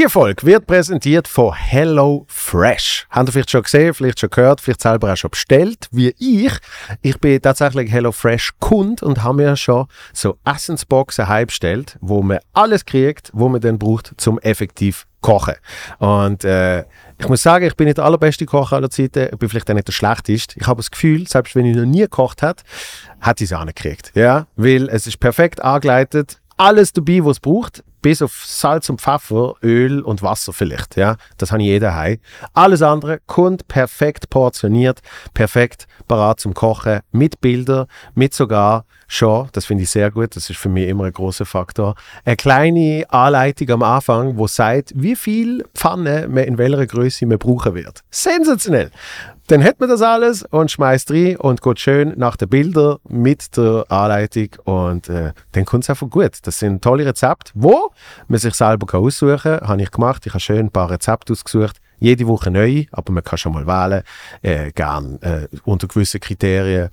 Die Folge wird präsentiert von Hello Fresh. Habt ihr vielleicht schon gesehen, vielleicht schon gehört, vielleicht selber auch schon bestellt, wie ich. Ich bin tatsächlich Hello Fresh Kund und habe mir schon so Essensboxen heimbestellt, wo man alles kriegt, wo man dann braucht, zum effektiv kochen. Und äh, ich muss sagen, ich bin nicht der allerbeste Koch aller Zeiten, ich bin vielleicht auch nicht der schlechteste. Ich habe das Gefühl, selbst wenn ich noch nie gekocht habe, hat ich es auch nicht gekriegt. Ja, weil es ist perfekt angeleitet, alles dabei, was es braucht, bis auf Salz und Pfeffer, Öl und Wasser vielleicht. Ja, das habe ich jeder heim. Alles andere kommt perfekt portioniert, perfekt parat zum Kochen, mit Bildern, mit sogar schon, das finde ich sehr gut, das ist für mich immer ein großer Faktor, eine kleine Anleitung am Anfang, wo sagt, wie viel Pfanne man in welcher Größe man brauchen wird. Sensationell! Dann hat man das alles und schmeißt rein und geht schön nach den Bildern mit der Anleitung und äh, dann kommt es einfach gut. Das sind tolle Rezepte, wo man sich selber aussuchen kann. Habe ich gemacht. Ich habe schön ein paar Rezepte ausgesucht. Jede Woche neu, aber man kann schon mal wählen. Äh, gern äh, unter gewissen Kriterien.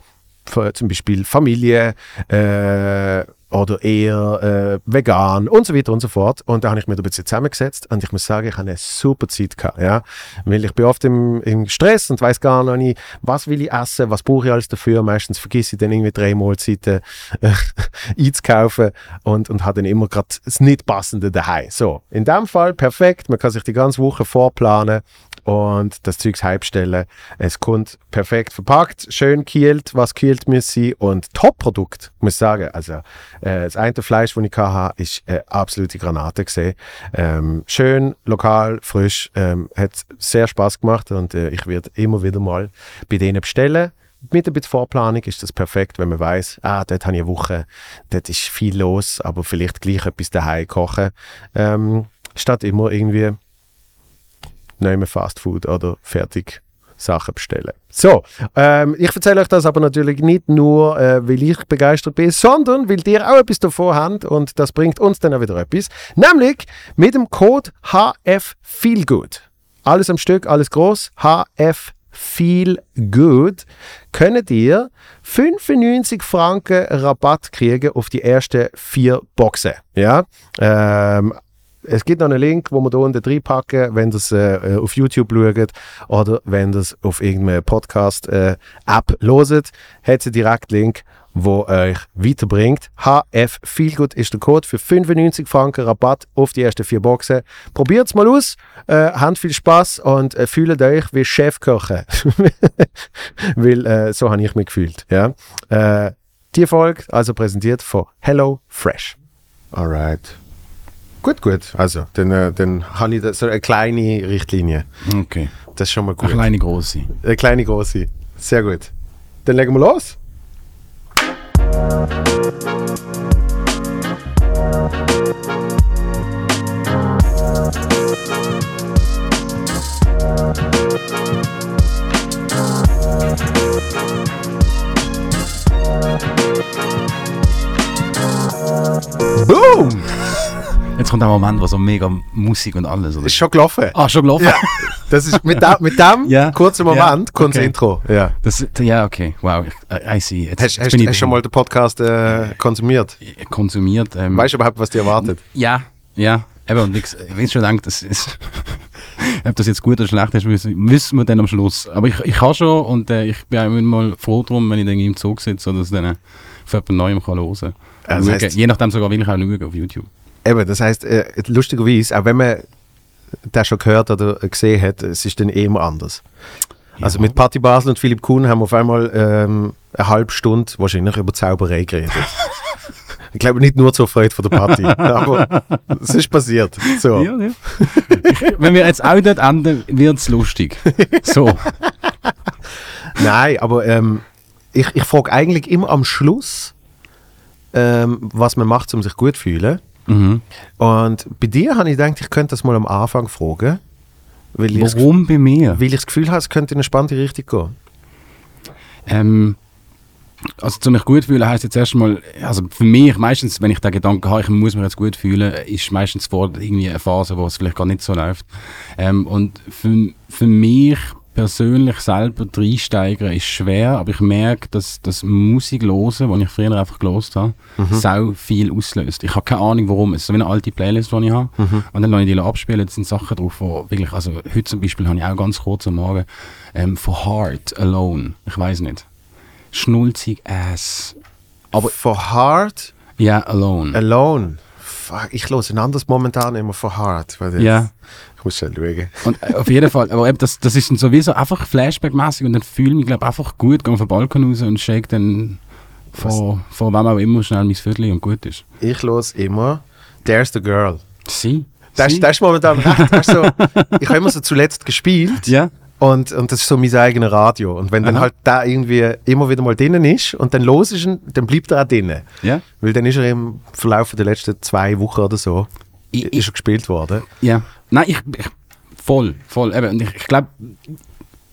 Zum Beispiel Familie, äh, oder eher äh, vegan und so weiter und so fort. Und da habe ich mir ein bisschen zusammengesetzt und ich muss sagen, ich habe eine super Zeit gehabt, ja. Weil ich bin oft im, im Stress und weiß gar nicht, was will ich essen, was brauche ich alles dafür. Meistens vergesse ich dann irgendwie drei Mahlzeiten äh, einzukaufen und, und habe dann immer gerade das nicht passende daheim. So, in dem Fall perfekt, man kann sich die ganze Woche vorplanen und das Zeugs heimstellen. Es kommt perfekt verpackt, schön kühlt, was kühlt muss sein und Top-Produkt, muss ich sagen. Also äh, das eine Fleisch, das ich hatte, ist eine absolute Granate gesehen. Ähm, schön, lokal, frisch, ähm, hat sehr Spaß gemacht und äh, ich werde immer wieder mal bei denen bestellen mit ein bisschen Vorplanung ist das perfekt, wenn man weiß, ah, dort habe ich eine Woche, dort ist viel los, aber vielleicht gleich etwas daheim kochen, ähm, statt immer irgendwie nehmen Fast Food oder fertig Sachen bestellen. So, ähm, ich erzähle euch das aber natürlich nicht nur, äh, weil ich begeistert bin, sondern weil ihr auch etwas davon habt und das bringt uns dann auch wieder etwas. Nämlich mit dem Code HF Feelgood. Alles am Stück, alles groß. HF Feel Good könnt ihr 95 Franken Rabatt kriegen auf die ersten vier Boxen. Ja, ähm, es gibt noch einen Link, wo wir hier unten reinpacken, wenn ihr es äh, auf YouTube schaut oder wenn ihr es auf irgendeiner Podcast-App äh, loset, hat es einen Direktlink, wo euch weiterbringt. HF Feelgood ist der Code für 95 Franken Rabatt auf die ersten vier Boxen. Probiert es mal aus, äh, habt viel Spaß und äh, fühlt euch wie Chefköche. Weil äh, so habe ich mich gefühlt. Ja? Äh, die Folge also präsentiert von Hello Fresh. Alright. Gut, gut. Also, dann, äh, dann habe ich da so eine kleine Richtlinie. Okay. Das ist schon mal gut. Eine kleine große. Eine kleine große. Sehr gut. Dann legen wir los. Boom! Jetzt kommt der Moment, wo so mega Musik und alles. Oder? Ist schon gelaufen. Ah, schon gelaufen? Ja. Das ist mit, da, mit dem Ja. kurzen Moment Ja. kommt das Okay. Intro. Ja. Das, ja, okay. Wow. I, I see. Jetzt, Hast, jetzt hast, ich hast du schon mal den Podcast äh, konsumiert? konsumiert. Ähm, Weißt du überhaupt, was dir erwartet? Ja, ja. Eben, und ich, wenn ich schon denke, das ist, ob das jetzt gut oder schlecht ist, müssen, müssen wir dann am Schluss. Aber ich, ich kann schon und äh, ich bin auch immer mal froh drum, wenn ich dann im Zug sitze oder es dann von jemand Neuem kann hören kann. Also Je nachdem sogar will ich auch schauen auf YouTube. Eben, das heißt, äh, lustigerweise, auch wenn man das schon gehört oder gesehen hat, es ist dann eh immer anders. Also Ja. mit Patti Basel und Philipp Kuhn haben wir auf einmal ähm, eine halbe Stunde wahrscheinlich über Zauberei geredet. ich glaube nicht nur zur Freude von der Patti, aber es ist passiert. So. Ja, ja. Wenn wir jetzt auch dort enden, wird es lustig. So. Nein, aber ähm, ich, ich frage eigentlich immer am Schluss, ähm, was man macht, um sich gut zu fühlen. Mhm. Und bei dir habe ich gedacht, ich könnte das mal am Anfang fragen, weil ich, Warum bei mir? weil ich das Gefühl habe, es könnte in eine spannende Richtung gehen. Ähm, also zu mich gut fühlen heisst jetzt erstmal, also für mich meistens, wenn ich den Gedanken habe, ich muss mich jetzt gut fühlen, ist meistens vor irgendwie eine Phase, wo es vielleicht gar nicht so läuft. Ähm, und für, für mich persönlich selber reinsteigern ist schwer, aber ich merke, dass das Musik hören, die ich früher einfach gelost habe, Mhm. sau viel auslöst. Ich habe keine Ahnung, warum. Es ist so wie eine alte Playlist, die ich habe. Mhm. Und dann lasse ich die abspielen. Da sind Sachen drauf, wo wirklich, also heute zum Beispiel habe ich auch ganz kurz am Morgen ähm, von Heart Alone. Ich weiß nicht. Schnulzig Ass. Aber for Hard, Ja, Alone. Alone. Fuck, ich höre ein anderes momentan immer for jetzt. Ja. Muss schon schauen. Und äh, auf jeden Fall, aber eben das, das ist dann sowieso einfach Flashback-mäßig und dann fühle ich mich, glaube einfach gut, gehe auf den Balkon raus und shake dann von, von wem auch immer schnell mein Viertel und gut ist. Ich höre immer There's the Girl. Sie? Das, Sie? das ist momentan recht. So, ich habe immer so zuletzt gespielt. Ja? Und, und das ist so mein eigenes Radio. Und wenn dann Aha. halt da irgendwie immer wieder mal drinnen ist und dann los ist, dann bleibt er auch drinnen. Ja? Weil dann ist er im Verlauf der letzten zwei Wochen oder so Ich- ist er gespielt worden. Ja. Nein, ich, ich voll, voll. Eben, und ich, ich glaube,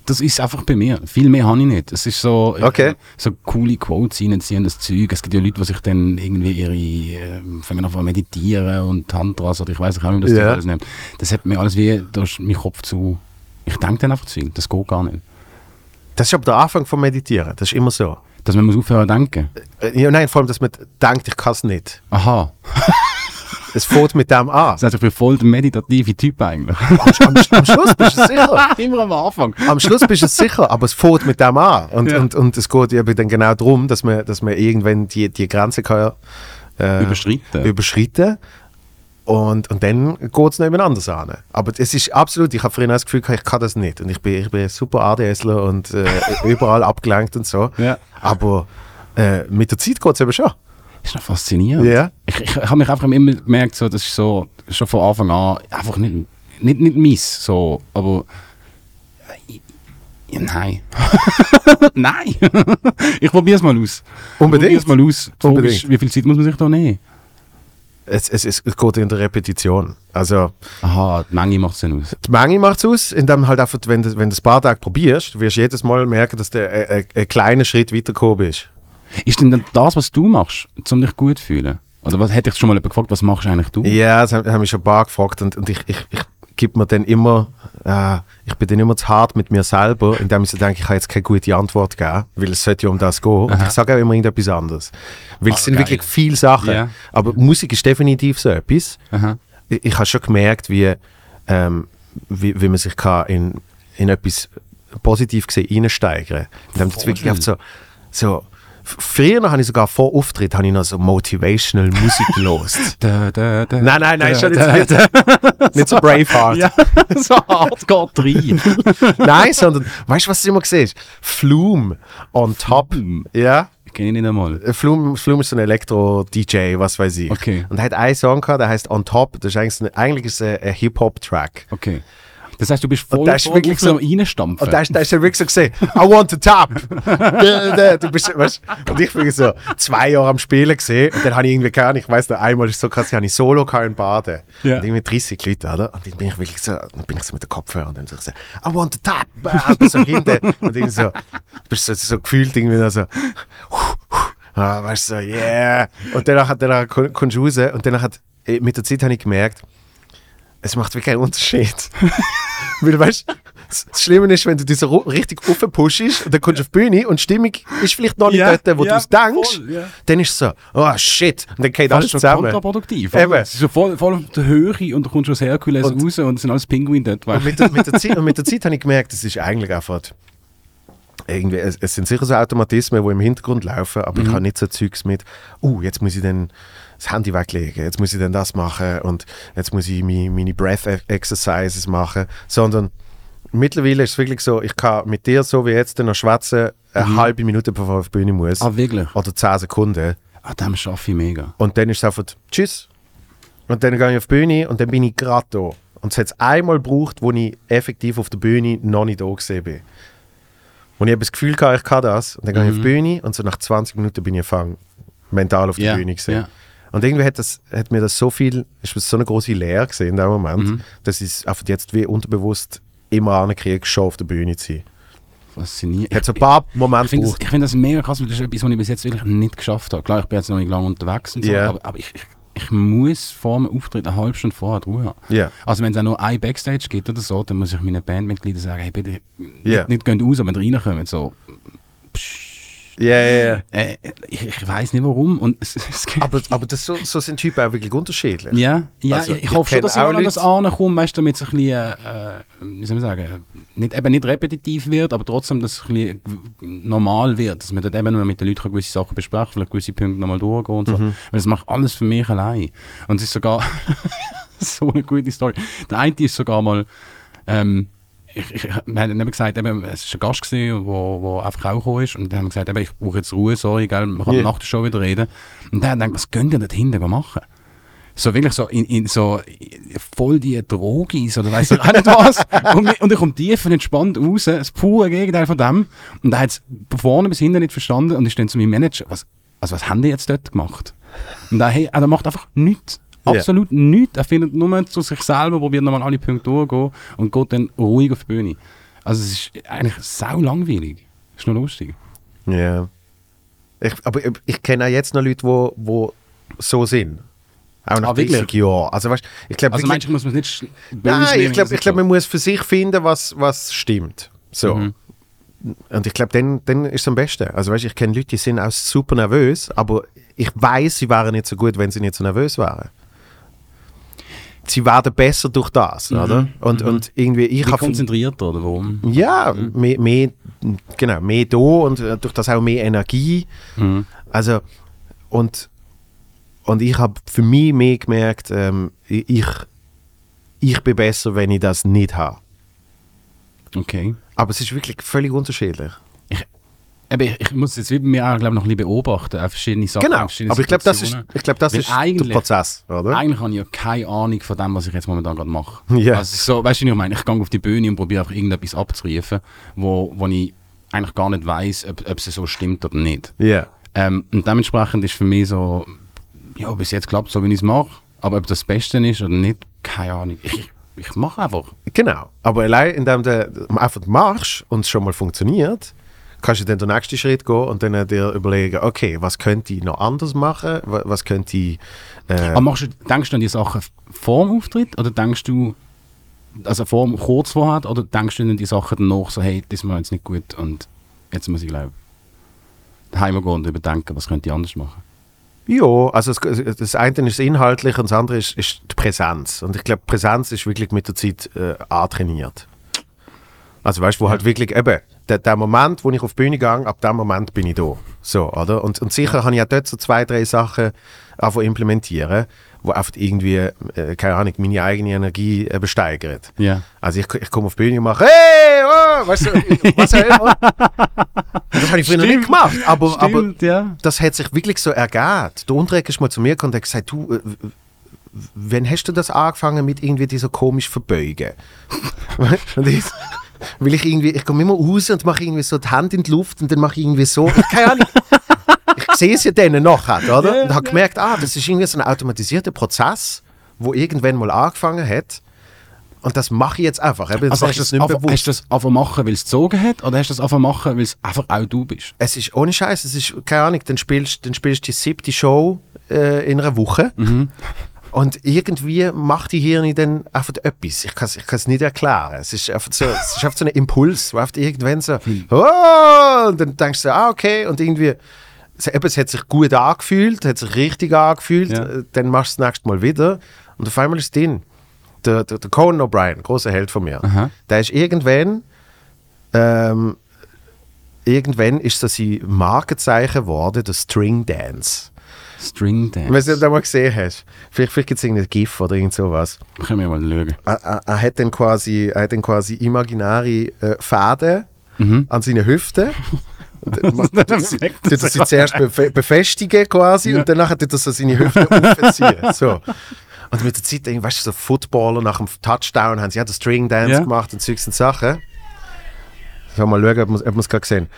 das ist einfach bei mir. Viel mehr habe ich nicht. Es ist so, Okay. so coole Quotes reinziehen, das Zeug. Es gibt ja Leute, die sich dann irgendwie ihre, äh, fangen an zu meditieren und Tantras oder ich weiß nicht, wie das. Zeug alles nennt. Das hat mir alles wie, da ist mein Kopf zu, ich denke dann einfach zu viel. Das geht gar nicht. Das ist aber der Anfang vom Meditieren. Das ist immer so. Dass man muss aufhören zu denken. Äh, Ja, nein, vor allem, dass man denkt, ich kann es nicht. Aha. Es fängt mit dem an. Das heißt, ich bin voll der meditative Typ eigentlich. Am, am, am Schluss bist du sicher. Immer am Anfang. Am Schluss bist du sicher, aber es fängt mit dem an. Und, Ja. und, und es geht eben dann genau darum, dass man, dass man irgendwann die, die Grenze kann, äh, Überschreiten. überschreiten und, und dann geht es noch jemand anders an. Aber es ist absolut, ich habe früher das Gefühl, ich kann das nicht. Und ich bin, ich bin ein super ADSler und äh, überall abgelenkt und so. Ja. Aber äh, mit der Zeit geht es eben schon. Ist noch faszinierend. Ja. Ich, ich, habe mich einfach immer gemerkt, so, das ist so, schon von Anfang an einfach nicht, nicht, nicht mies, so, aber äh, ja, nein. nein. ich probiere es mal aus. Unbedingt. Ich probiere es mal aus. Unbedingt. Wie viel Zeit muss man sich da nehmen? Es, es, es, geht in der Repetition. Also Aha, die Menge macht es dann aus. die Menge macht es aus, indem halt einfach, wenn du, wenn du ein paar Tage probierst, wirst du jedes Mal merken, dass du ein, ein, ein kleiner Schritt weitergekommen bist. Ist denn dann das, was du machst, um dich gut zu fühlen? Oder was hätte ich schon mal jemand gefragt, was machst eigentlich du? Ja, das haben, haben mich schon ein paar gefragt und, und ich, ich, ich gebe mir dann immer, äh, ich bin dann immer zu hart mit mir selber, indem ich so denke, ich kann jetzt keine gute Antwort geben, weil es sollte ja um das gehen. Und ich sage auch immer irgendetwas anderes. Weil Ah, es sind geil. wirklich viele Sachen. Ja. Aber Musik ist definitiv so etwas. Aha. Ich, ich habe schon gemerkt, wie, ähm, wie, wie man sich kann in, in etwas positiv gesehen reinsteigern kann. Indem du jetzt wirklich oft so, so Früher habe ich sogar vor Auftritt habe ich noch so motivational Musik gelost. Da, da, da, Nein, nein, nein, schon jetzt nicht, nicht so Braveheart. Ja, so Hardcore 3. Nein, sondern, weißt du, was du immer siehst? Flume on top. Ja. Kenne ich nicht einmal. Äh, Flume, Flume ist so ein Elektro-DJ, was weiß ich. Okay. Und er hat einen Song gehabt, der heißt On Top. Das ist eigentlich, eigentlich ist ein Hip-Hop-Track. Okay. Das heißt, du bist voll das voll wirklich so reinstampfen. Und da ist er wirklich so gesehen, I want to tap. Du bist, weißt, und ich bin so zwei Jahre am Spielen gesehen und dann habe ich irgendwie keine, ich weiß noch einmal ist so krass, ich habe Solo in Baden. Ja. Und irgendwie 30 Leute, oder? Und dann bin ich wirklich so, dann bin ich so mit den Kopfhörern und dann so, gesagt, I want to tap. Und so hinten. Und irgendwie so, du bist so, so gefühlt irgendwie so, ah, weißt du, so, yeah. Und danach, danach kommst du raus und danach hat, eh, mit der Zeit habe ich gemerkt, es macht wirklich einen Unterschied. Weil, weißt du, das das Schlimme ist, wenn du ru- richtig aufpushst und dann kommst du auf die Bühne und die Stimmung ist vielleicht noch nicht Ja, dort, wo ja, du es denkst, voll, ja. dann ist es so, oh shit, und dann geht Das alles ist schon zusammen. kontraproduktiv. Eben. Es ist so voll, voll auf der Höhe und du kommst aus Herkules Und- raus und es sind alles Pinguine dort. Und mit, der, mit, der Zeit, und mit der Zeit habe ich gemerkt, es ist eigentlich einfach irgendwie, es, es sind sicher so Automatismen, die im Hintergrund laufen, aber ich habe nicht so Zeugs mit, uh, jetzt muss ich dann das Handy weglegen, jetzt muss ich dann das machen und jetzt muss ich meine, meine Breath E- Exercises machen, sondern mittlerweile ist es wirklich so, ich kann mit dir so wie jetzt noch schwätzen, eine halbe Minute bevor ich auf die Bühne muss. Ah, wirklich? Oder 10 Sekunden. Ah, dem schaffe ich mega. Und dann ist es einfach Tschüss. Und dann gehe ich auf die Bühne und dann bin ich gerade da. Und es hat einmal gebraucht, wo ich effektiv auf der Bühne noch nicht da gesehen bin. Und ich habe das Gefühl gehabt, ich kann das. Und dann gehe ich auf die Bühne und so nach 20 Minuten bin ich mental auf der Ja, Bühne gesehen. ja. Und irgendwie hat, das, hat mir das so viel, ist so eine große Lehre gesehen in dem Moment, Mhm. dass ich es einfach jetzt wie unterbewusst immer ankriege, schon auf der Bühne zu sein. Faszinierend. Hat so ein paar Ich Momente finde das, ich find das mega krass, weil das ist etwas, was ich bis jetzt wirklich nicht geschafft habe. Klar, ich bin jetzt noch nicht lange unterwegs und so, Ja. aber, aber ich, ich ich muss vor dem Auftritt eine halbe Stunde vorher Ruhe haben. Ja. Also wenn es auch nur ein Backstage gibt oder so, dann muss ich meinen Bandmitgliedern sagen, hey, bitte Ja. nicht, nicht gehen raus, aber reinkommen. So, Ja, ja, ja. äh, ich, ich weiß nicht warum. Und es, es Aber, aber das, so, so sind Typen auch wirklich unterschiedlich. ja, ja Also, ich, ich hoffe schon, dass ich an das ankomme, weißt damit es ein bisschen, äh, wie soll man sagen, nicht, eben nicht repetitiv wird, aber trotzdem, dass es ein bisschen normal wird, dass man dort eben nur mit den Leuten gewisse Sachen besprechen, vielleicht gewisse Punkte nochmal durchgehen und so. Mhm. Weil das macht alles für mich allein. Und es ist sogar so eine gute Story. Der eine ist sogar mal, ähm, ich, ich, wir haben gesagt, eben, es war ein Gast, gewesen, wo, wo einfach auch gekommen ist. Und dann haben wir gesagt, eben, ich brauche jetzt Ruhe, sorry, gell, wir können Ja. nach der Show wieder reden. Und der hat gedacht, was könnt ihr dort hinten machen? So wirklich so in, in so voll die Drogis oder weiss ich auch nicht was. und, und ich komme tief und entspannt raus, das pure Gegenteil von dem. Und er hat es von vorne bis hinten nicht verstanden und ist dann zu meinem Manager, was, also was haben die jetzt dort gemacht? Und er, hey, er macht einfach nichts. Absolut nichts. Er findet nur zu sich selber, probiert nochmal alle Punkte durchgehen und geht dann ruhig auf die Bühne. Also es ist eigentlich sau langweilig. Ist nur lustig. Ja. Ich, aber ich, ich kenne auch jetzt noch Leute, die wo, wo so sind. Auch nach Ah, wirklich? 30 Jahren. Also, weißt, ich glaube, Also meinst du, muss man es nicht Nein, ich glaube, glaub, man muss für sich finden, was, was stimmt. So. Mhm. Und ich glaube, dann, dann ist es am besten. Also, weißt, ich kenne Leute, die sind auch super nervös, aber ich weiß, sie wären nicht so gut, wenn sie nicht so nervös wären. Sie werden besser durch das, oder? Und, und irgendwie, ich habe konzentrierter oder warum? ja, mehr, mehr, genau, mehr da und äh, durch das auch mehr Energie. Mhm. Also, und, und ich habe für mich mehr gemerkt, ähm, ich, ich bin besser, wenn ich das nicht habe. Okay. Aber es ist wirklich völlig unterschiedlich. Ich, ich muss jetzt wie bei mir auch, glaub, noch ein bisschen beobachten, auch verschiedene Sachen. Genau, verschiedene aber ich glaube, das ist, ich glaub, das Weil ist der Prozess, oder? Eigentlich habe ich ja keine Ahnung von dem, was ich jetzt momentan gerade mache. Ja. Also so, weißt du, ich meine? Ich gehe auf die Bühne und probiere einfach irgendetwas abzurufen, wo, wo ich eigentlich gar nicht weiß, ob, ob es so stimmt oder nicht. Ja. Ähm, und dementsprechend ist für mich so, ja, bis jetzt klappt so, wie ich es mache. Aber ob das das Beste ist oder nicht, keine Ahnung. Ich, ich mache einfach. Genau. Aber allein, indem du einfach machst und es schon mal funktioniert, kannst du dann den nächsten Schritt gehen und dann dir überlegen, okay, was könnte ich noch anders machen? Wa- Was könnte ich. Äh, Aber machst du, denkst du an die Sachen vor dem Auftritt oder denkst du, also vor, dem- kurz vorher, oder denkst du an die Sachen danach so, hey, das ist mir jetzt nicht gut und jetzt muss ich glaube heim gehen und überdenken, was könnte ich anders machen? Ja, also das, das eine ist inhaltlich und das andere ist, ist die Präsenz. Und ich glaube, Präsenz ist wirklich mit der Zeit äh, antrainiert. Also weißt du, wo halt wirklich eben, der, der Moment, wo ich auf die Bühne gehe, ab dem Moment bin ich da. So, oder? Und, und sicher habe ich auch dort so zwei, drei Sachen einfach implementieren, wo einfach irgendwie, äh, keine Ahnung, meine eigene Energie äh, besteigert. Ja. Also ich, ich komme auf die Bühne und mache, hey, oh, weißt du, was auch immer. Das habe ich früher nicht gemacht, aber, aber Stimmt, ja. das hat sich wirklich so ergeben. Der Unterreger ist mal zu mir gekommen und hat gesagt, du, äh, wann hast du das angefangen mit irgendwie dieser komisch Verbeugen? und ich, weil ich irgendwie, ich komme immer raus und mache irgendwie so die Hand in die Luft und dann mache ich irgendwie so, keine Ahnung. Ich sehe es ja denen nachher, oder? und habe gemerkt, ah, das ist irgendwie so ein automatisierter Prozess, wo irgendwann mal angefangen hat. Und das mache ich jetzt einfach. Eben, Also hast du das nicht einfach, hast du das einfach machen, weil es gezogen hat, oder hast du das einfach machen, weil es einfach auch du bist? es ist ohne Scheiß, es ist, keine Ahnung, dann spielst dann spielst du die siebte Show äh, in einer Woche und irgendwie macht die Hirn dann einfach etwas. Ich kann es ich kann's nicht erklären. Es ist einfach so, es ist einfach so ein Impuls, wo einfach irgendwann so, oh, und dann denkst du, ah, okay, und irgendwie, es, eben, es hat sich gut angefühlt, hat sich richtig angefühlt, Ja. äh, dann machst du das nächste Mal wieder und auf einmal ist es drin. Der, der, der Conan O'Brien, großer Held von mir, Aha. der ist irgendwann ähm, irgendwann ist das ein Markenzeichen geworden, der String Dance. String Dance. Wenn du das mal gesehen hast. Vielleicht, vielleicht gibt es irgendein GIF oder irgend sowas. Können wir mal schauen. Er, er, er hat dann quasi, er hat dann quasi imaginäre äh, Fäden an seinen Hüften. Tut er sie zuerst befe befestigen quasi und danach tut er so seine Hüfte aufziehen. So. Und mit der Zeit, weißt du, so Footballer nach dem Touchdown haben sie ja den String Dance Ja. gemacht und und Sachen. Schau mal schauen, ob man ob man es gerade gesehen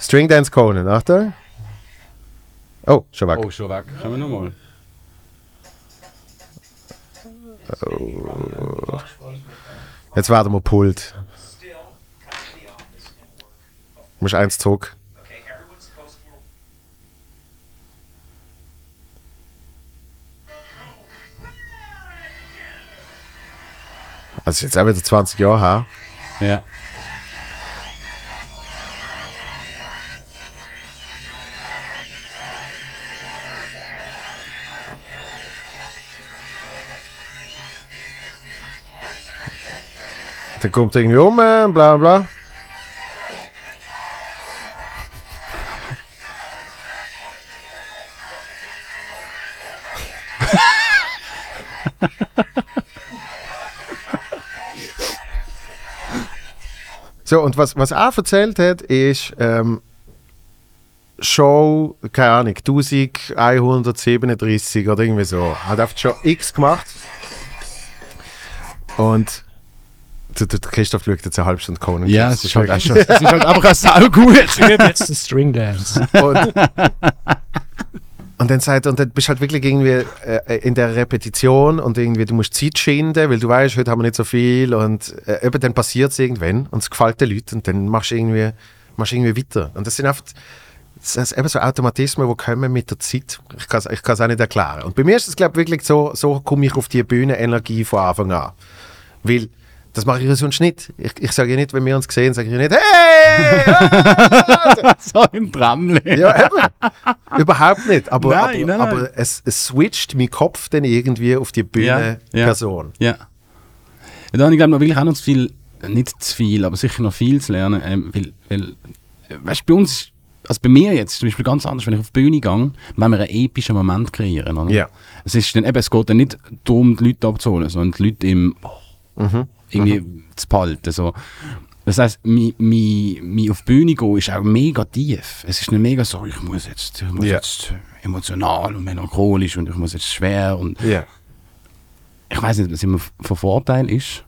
String Dance Conan, Achtung. Oh, schon weg. Oh, schon weg. Können wir nochmal? Oh. Jetzt warten wir pult. Muss eins zurück. Also jetzt auch wieder 20 Jahre her. Ja. Der kommt irgendwie um, äh, bla bla. so, und was, was er erzählt hat, ist ähm, Show, keine Ahnung, 1137 oder irgendwie so. Hat einfach schon X gemacht. Und der, der Christoph schaut jetzt eine halbe Stunde Conan. Ja, Das es ist halt, auch schon, es ist halt einfach auch saugut. Jetzt ein String Dance. Und, und dann sagt und dann bist du halt wirklich irgendwie äh, in der Repetition und irgendwie, du musst Zeit schinden, weil du weißt, heute haben wir nicht so viel und äh, eben dann passiert es irgendwann und es gefällt den Leuten und dann machst du irgendwie, machst du irgendwie weiter. Und das sind oft das ist eben so Automatismen, die kommen mit der Zeit. Ich kann es ich kann's auch nicht erklären. Und bei mir ist es, glaube ich, wirklich so, so komme ich auf die Bühnenenergie von Anfang an. Weil, das mache ich ja sonst nicht. Ich, ich sage ja nicht, wenn wir uns sehen, sage ich ja nicht, hey! so im Tramle. Ja, eben. Überhaupt nicht. Aber, Nein, aber, nein, nein. aber es, es switcht mein Kopf dann irgendwie auf die Ja, Bühne-Person. Ja. ja da habe ich glaube noch wirklich auch noch zu viel, nicht zu viel, aber sicher noch viel zu lernen. Ähm, weil, weil, weißt du, bei uns, also bei mir jetzt zum Beispiel ganz anders, wenn ich auf die Bühne gehe, wenn wir einen epischen Moment kreieren. Oder? Ja. Es, ist dann, eben, es geht dann nicht darum, die Leute abzuholen, sondern die Leute im, Mhm. Irgendwie zu behalten. So. Das heisst, mein, mein, mein auf die Bühne gehen ist auch mega tief. Es ist nicht mega so, ich muss jetzt, ich muss Ja. jetzt emotional und melancholisch und ich muss jetzt schwer und Ja. ich weiß nicht, das immer von Vorteil ist.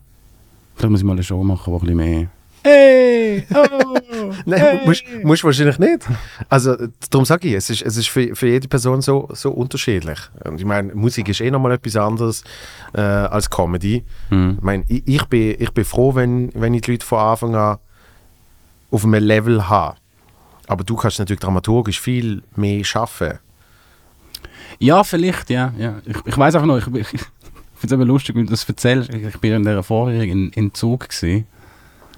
Vielleicht muss ich mal eine Show machen, wo ein bisschen mehr. Hey! Oh! Nein, musst, musst wahrscheinlich nicht. Also, darum sage ich, es ist, es ist für, für jede Person so, so unterschiedlich. Und ich meine, Musik ist eh nochmal etwas anderes äh, als Comedy. Hm. Ich meine, ich, ich, bin, ich bin froh, wenn, wenn ich die Leute von Anfang an auf einem Level habe. Aber du kannst natürlich dramaturgisch viel mehr schaffen. Ja, vielleicht, ja. ja. Ich, ich weiß einfach noch, ich, ich, ich finde es lustig, wenn du das erzählst. Ich, ich bin in der vorherigen in, in Zug gesehen.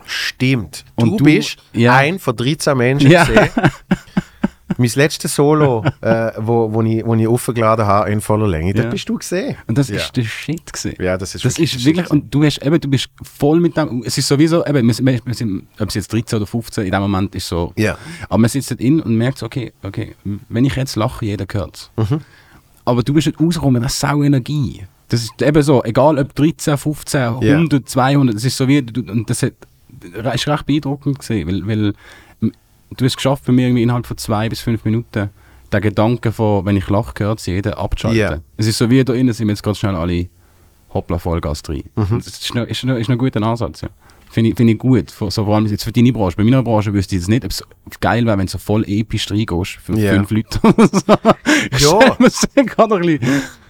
Stimmt. Und du, du- bist ja. ein von 13 Menschen Ja. gesehen. mein letztes Solo, äh, wo, wo, ich, wo ich aufgeladen habe in voller Länge, Ja. das bist du gesehen. Und das Ja. ist der Shit gesehen. Ja, das ist Das wirklich ist wirklich, und du hast eben, du bist voll mit dem, es ist sowieso, eben, wir, wir sind, ob es jetzt 13 oder 15, in dem Moment ist so, Ja. aber man sitzt dort in und merkt okay, okay, wenn ich jetzt lache, jeder hört es. Mhm. Aber du bist nicht rausgekommen mit einer sau Energie. Das ist eben so, egal ob 13, 15, Ja. 100, 200, das ist so wie, du, und das hat, das ist recht beeindruckend weil, weil du hast es geschafft, bei mir irgendwie innerhalb von zwei bis fünf Minuten den Gedanken von, wenn ich lache, hört es jeder abzuschalten. Ja. Es ist so wie da innen sind wir jetzt ganz schnell alle hoppla Vollgas drin. Mhm. Das ist noch, ist, noch, ist noch ein guter Ansatz, ja. Finde ich, finde ich gut, vor- so vor allem jetzt für deine Branche. Bei meiner Branche wüsste ich jetzt nicht, ob es geil wäre, wenn du so voll episch reingehst für Ja. fünf Leute so. Ja. das.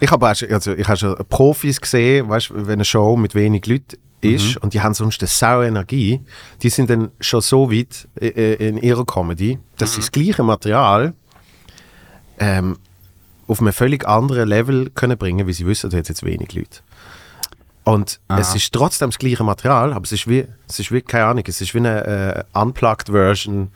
Ich habe also ich habe schon Profis gesehen, weißt, wenn eine Show mit wenig Leuten ist und die haben sonst eine sau Energie, die sind dann schon so weit äh, äh, in ihrer Comedy, dass sie das gleiche Material ähm, auf einem völlig anderen Level können bringen, wie sie wissen, da hat jetzt wenig Leute. Und Aha. es ist trotzdem das gleiche Material, aber es ist wie, es ist wie keine Ahnung, es ist wie eine äh, unplugged Version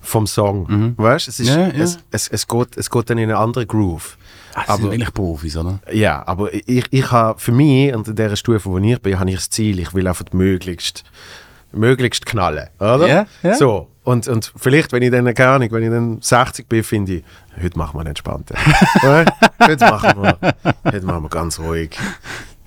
vom Song. Weißt? Es, ist, Ja, ja. Es, es, es, geht, es geht dann in einen anderen Groove. Ah, das sind wirklich Profis, oder? Ja, aber ich, ich habe für mich und in dieser Stufe, wo ich bin, habe ich das Ziel, ich will einfach möglichst, möglichst knallen, oder? Ja, ja. So, und, und vielleicht, wenn ich dann, keine Ahnung, wenn ich dann 60 bin, finde ich, heute machen wir einen entspannten. Heute, machen wir, heute machen wir ganz ruhig.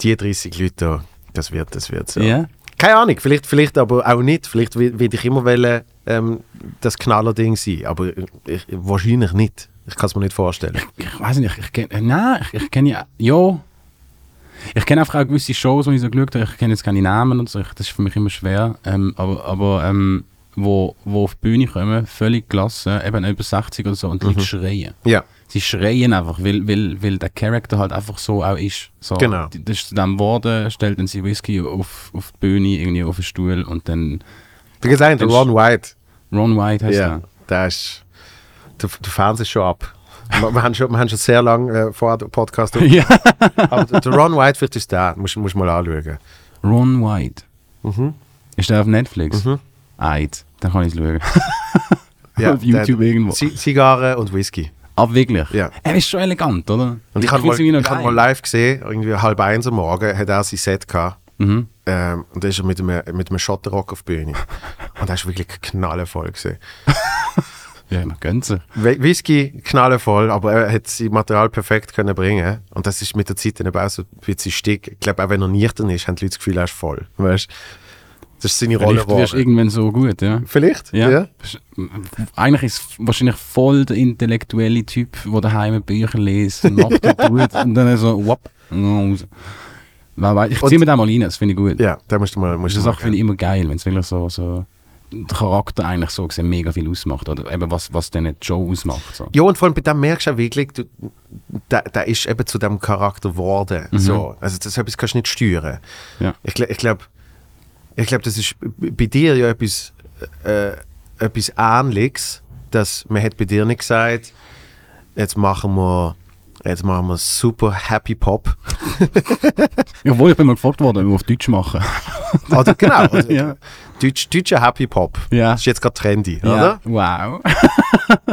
Die 30 Leute da, das wird, das wird so. Ja. Keine Ahnung, vielleicht, vielleicht aber auch nicht. Vielleicht will, will ich immer wollen, ähm, das Knallerding sein, aber ich, wahrscheinlich nicht. Ich kann es mir nicht vorstellen. Ich weiß nicht, ich, ich kenne... Nein, ich, ich kenne ja... Ja... Ich kenne einfach auch gewisse Shows, die ich so geschaut habe. Ich kenne jetzt keine Namen und so. Ich, das ist für mich immer schwer. Ähm, aber aber ähm, wo, wo auf die Bühne kommen, völlig gelassen, eben über 60 oder so, und die Leute schreien. Ja. Sie schreien einfach, weil, weil, weil der Charakter halt einfach so auch ist. So, Genau. Das ist zu dem Worden, stellt dann sie Whisky auf, auf die Bühne, irgendwie auf den Stuhl und dann Wie gesagt, der Ron White. Ron White heißt Ja, er. der ist. Du, du fährst schon ab. wir, wir, haben schon, wir haben schon sehr lange äh, vor dem Podcast. Ja. aber der, der Ron White wird ist da. Muss, muss mal anschauen. Ron White. Mhm. Ist der auf Netflix? Mhm. Eid. Dann kann ich es schauen. Ja, auf YouTube der- irgendwo. Zi- Zigarre und Whisky. Aber wirklich? Ja. Er ist schon elegant, oder? Und ich habe mal, ich hab geil. mal live gesehen, irgendwie halb eins am Morgen, hat er sein Set gehabt. Mhm. Ähm, und da ist er mit einem, mit einem Schotterrock auf die Bühne. und er ist wirklich knallevoll gesehen. Ja, man gönnt. Whi- Whisky knallevoll, aber er hat sein Material perfekt können bringen. Und das ist mit der Zeit dann eben auch so ein bisschen stick. Ich glaube, auch wenn er nüchtern ist, haben die Leute das Gefühl, er ist voll. Weißt? Das ist seine Rolle Vielleicht wirst du irgendwann so gut, ja. Vielleicht? Ja. Eigentlich ist es wahrscheinlich voll der intellektuelle Typ, der daheim Bücher liest und macht und tut und dann so, weiß, Ich ziehe mir den mal rein, das finde ich gut. Ja, da musst du mal. Musst Das finde ich immer geil, wenn es wirklich so, so Charakter eigentlich so gesehen mega viel ausmacht. Oder eben was, was dann die Show ausmacht. So. Ja, und vor allem bei dem merkst du auch wirklich, du, der, der ist eben zu dem Charakter geworden. So. Also das etwas kannst du nicht steuern. Ja. Ich, ich glaube, ich glaub, das ist bei dir ja etwas, äh, etwas Ähnliches, dass man hat bei dir nicht gesagt, jetzt machen wir, jetzt machen wir super Happy Pop. Obwohl, ich bin mal gefragt worden, ob wir auf Deutsch machen. Oder genau, also, Ja. Deutsch, deutscher Happy Pop. Ja. Das ist jetzt gerade trendy, Ja. oder? Wow.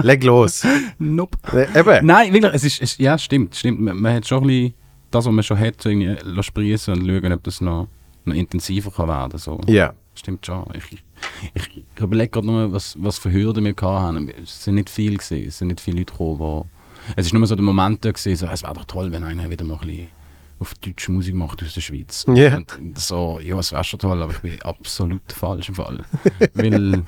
Leg los. nope. Äh, eben. Nein, wirklich, es ist, es, ja, stimmt, stimmt. Man, man hat schon ein bisschen das, was man schon hat, irgendwie sprießen und schauen, ob das noch, noch intensiver kann werden so. Ja. Stimmt schon. Ich, ich, ich, überlege gerade nur, was, was für Hürden wir haben. Es sind nicht viele gewesen, es sind nicht viele Leute gekommen, wo... Es ist nur so der Moment da gewesen, so, es wäre doch toll, wenn einer wieder mal ein bisschen auf deutsche Musik macht aus der Schweiz. Ja. Und so, ja, es wäre schon toll, aber ich bin absolut falsch im Fall. Weil,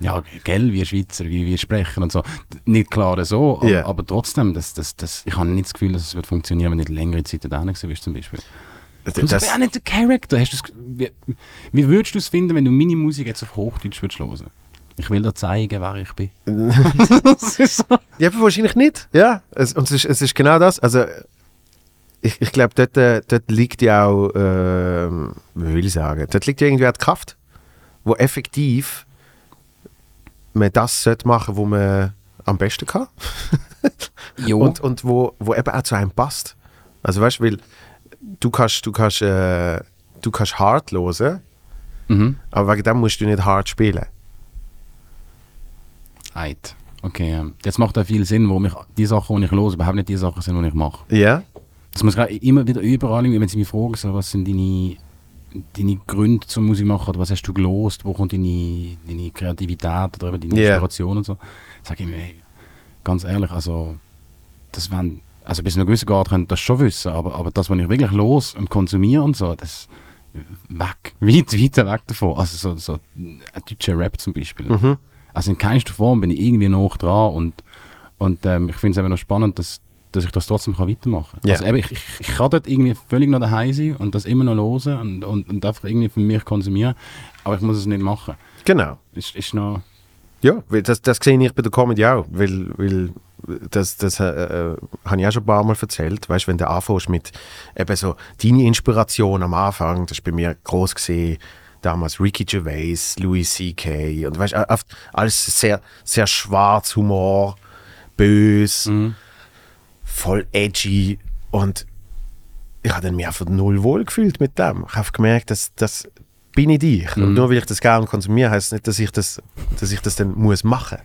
ja, gell, wie Schweizer, wie wir sprechen und so. Nicht klar so, aber, Ja. aber trotzdem, das, das, das, ich habe nicht das Gefühl, dass es wird funktionieren, wenn du nicht längere Zeit da gewesen bist zum Beispiel. Du Das, bist auch nicht der Charakter. Hast wie, wie würdest du es finden, wenn du meine Musik jetzt auf Hochdeutsch würdest hören? Ich will dir zeigen, wer ich bin. das ist so. Ja, wahrscheinlich nicht. Ja, es, und es ist, es ist genau das. Also, ich, ich glaube, dort, äh, dort liegt ja auch, ähm, wie will ich sagen, dort liegt ja irgendwie auch die Kraft, wo effektiv man das sollte machen, wo man am besten kann. Jo. Und, und wo, wo eben auch zu einem passt. Also weißt du, weil du kannst, du kannst, äh, du kannst hart hören, mhm. aber wegen dem musst du nicht hart spielen. Eid. Okay, jetzt macht auch viel Sinn, warum ich die Sachen, die ich höre, überhaupt nicht die Sachen sind, die ich mache. Ja? Das muss ich immer wieder überall, wenn sie mich fragen, so, was sind deine, deine Gründe zur Musik machen oder was hast du gelost, wo kommt deine, deine Kreativität oder eben deine Ja. Inspiration und so, sage ich mir, hey, ganz ehrlich, also das wenn, also bis zu einem gewissen Grad könnt ihr das schon wissen, aber, aber das, was ich wirklich los und konsumiere und so, das weg, weit, weit weg davon. Also so, so ein deutscher Rap zum Beispiel. Mhm. Also in keinster Form bin ich irgendwie noch dran und, und ähm, ich finde es eben noch spannend, dass, dass ich das trotzdem kann weitermachen kann. Ja. Also eben, ich, ich, ich kann dort irgendwie völlig noch daheim sein und das immer noch hören und, und, und einfach irgendwie für mich konsumieren, aber ich muss es nicht machen. Genau. Ist, ist noch... Ja, das, das sehe ich bei der Comedy auch, weil, weil das, das äh, äh, habe ich auch schon ein paar Mal erzählt, weißt, wenn du anfängst mit eben so deine Inspiration am Anfang, das ist bei mir groß gesehen, damals Ricky Gervais, Louis C.K. und weißt, alles sehr, sehr schwarz, Humor, bös, voll edgy und ich habe dann mich einfach null wohl gefühlt mit dem. Ich habe gemerkt, dass das bin ich ich. Und nur weil ich das gerne konsumiere, heißt nicht, dass ich das, dass ich das dann muss machen.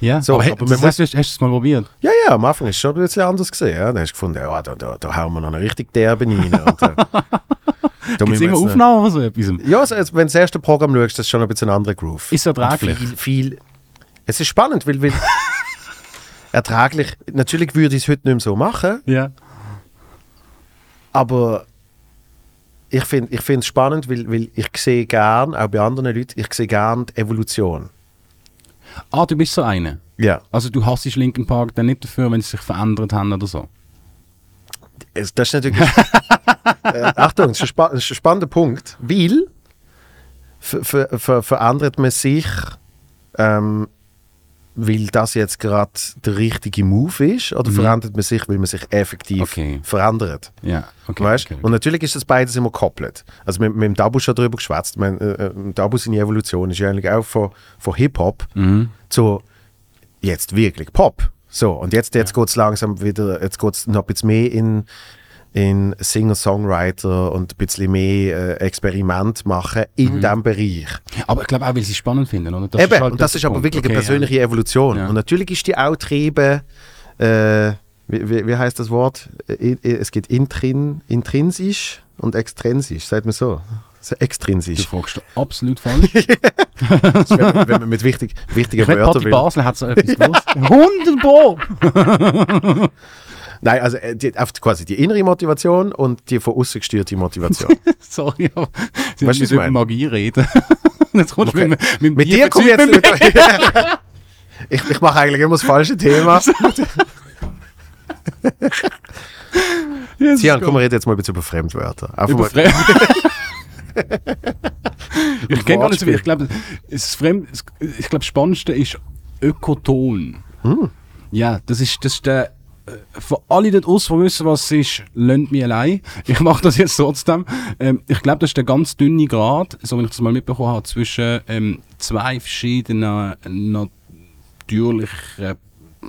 Ja, So, aber, aber das muss- heißt, hast, du es mal probiert? Ja, ja, am Anfang ist es schon ein bisschen anders gesehen. Ja. Da hast du gefunden, ja, da, da, da hauen wir noch eine richtig derbe rein. Und, äh, da Gibt müssen es wir immer Aufnahmen oder so etwas? Ja, also, wenn du das erste Programm schaust, das ist schon ein bisschen ein anderer Groove. Ist erträglich? Und Viel, viel, es ist spannend, weil, weil erträglich, natürlich würde ich es heute nicht mehr so machen, Ja. aber ich finde ich es spannend, weil, weil ich sehe gern, auch bei anderen Leuten, ich sehe gern die Evolution. Ah, du bist so eine. Ja. Also du hasst Linkin Park dann nicht dafür, wenn sie sich verändert haben oder so? Das ist natürlich. äh, Achtung, das ist, ein spa das ist ein spannender Punkt, weil ver ver ver verändert man sich, ähm, weil das jetzt gerade der richtige Move ist, oder verändert man sich, weil man sich effektiv Okay. verändert? Ja, okay. weißt? okay, okay. Und natürlich ist das beides immer gekoppelt. Also mit, mit dem Dabu schon darüber geschwätzt. Ich meine, äh, äh, Dabu seine Evolution ist ja eigentlich auch von, von Hip-Hop Mhm. zu jetzt wirklich Pop. So, und jetzt, jetzt geht es langsam wieder, jetzt geht es noch ein bisschen mehr in, in Singer-Songwriter und ein bisschen mehr äh, Experiment machen in Mhm. diesem Bereich. Aber ich glaube auch, weil sie es spannend finden, oder? Das Eben, halt und das der ist aber Punkt. wirklich eine Okay, persönliche Evolution. Ja. Und natürlich ist die auch getrieben, äh, wie, wie, wie heißt das Wort? Es gibt intrin, intrinsisch und extrinsisch, sagt man so. so Ja. extrinsisch. Du fragst absolut falsch. Das, wenn, wenn man mit wichtig, wichtigen Wörtern will. Basel hat so etwas gewusst. 100 Pro! Nein, also äh, die, auf quasi die innere Motivation und die von außen gesteuerte Motivation. Sorry, aber sie Weißt müssen über? Magie reden. Jetzt kommst Okay. mit, mit, Mit dir komme ich jetzt mit ich, ich mache eigentlich immer das falsche Thema. Sian, komm, wir reden jetzt mal ein bisschen über Fremdwörter. Einfach Über mal, Fre- ich kenne gar nicht so viel. Ich glaube, das Fremd, ich glaube, das Spannendste ist Ökoton. Hm. Ja, das ist, das ist der. Für alle dort draussen, die wissen, was es ist, lasst mich allein. Ich mache das jetzt trotzdem. Ähm, ich glaube, das ist der ganz dünne Grad, so wie ich das mal mitbekommen habe, zwischen ähm, zwei verschiedenen natürlichen,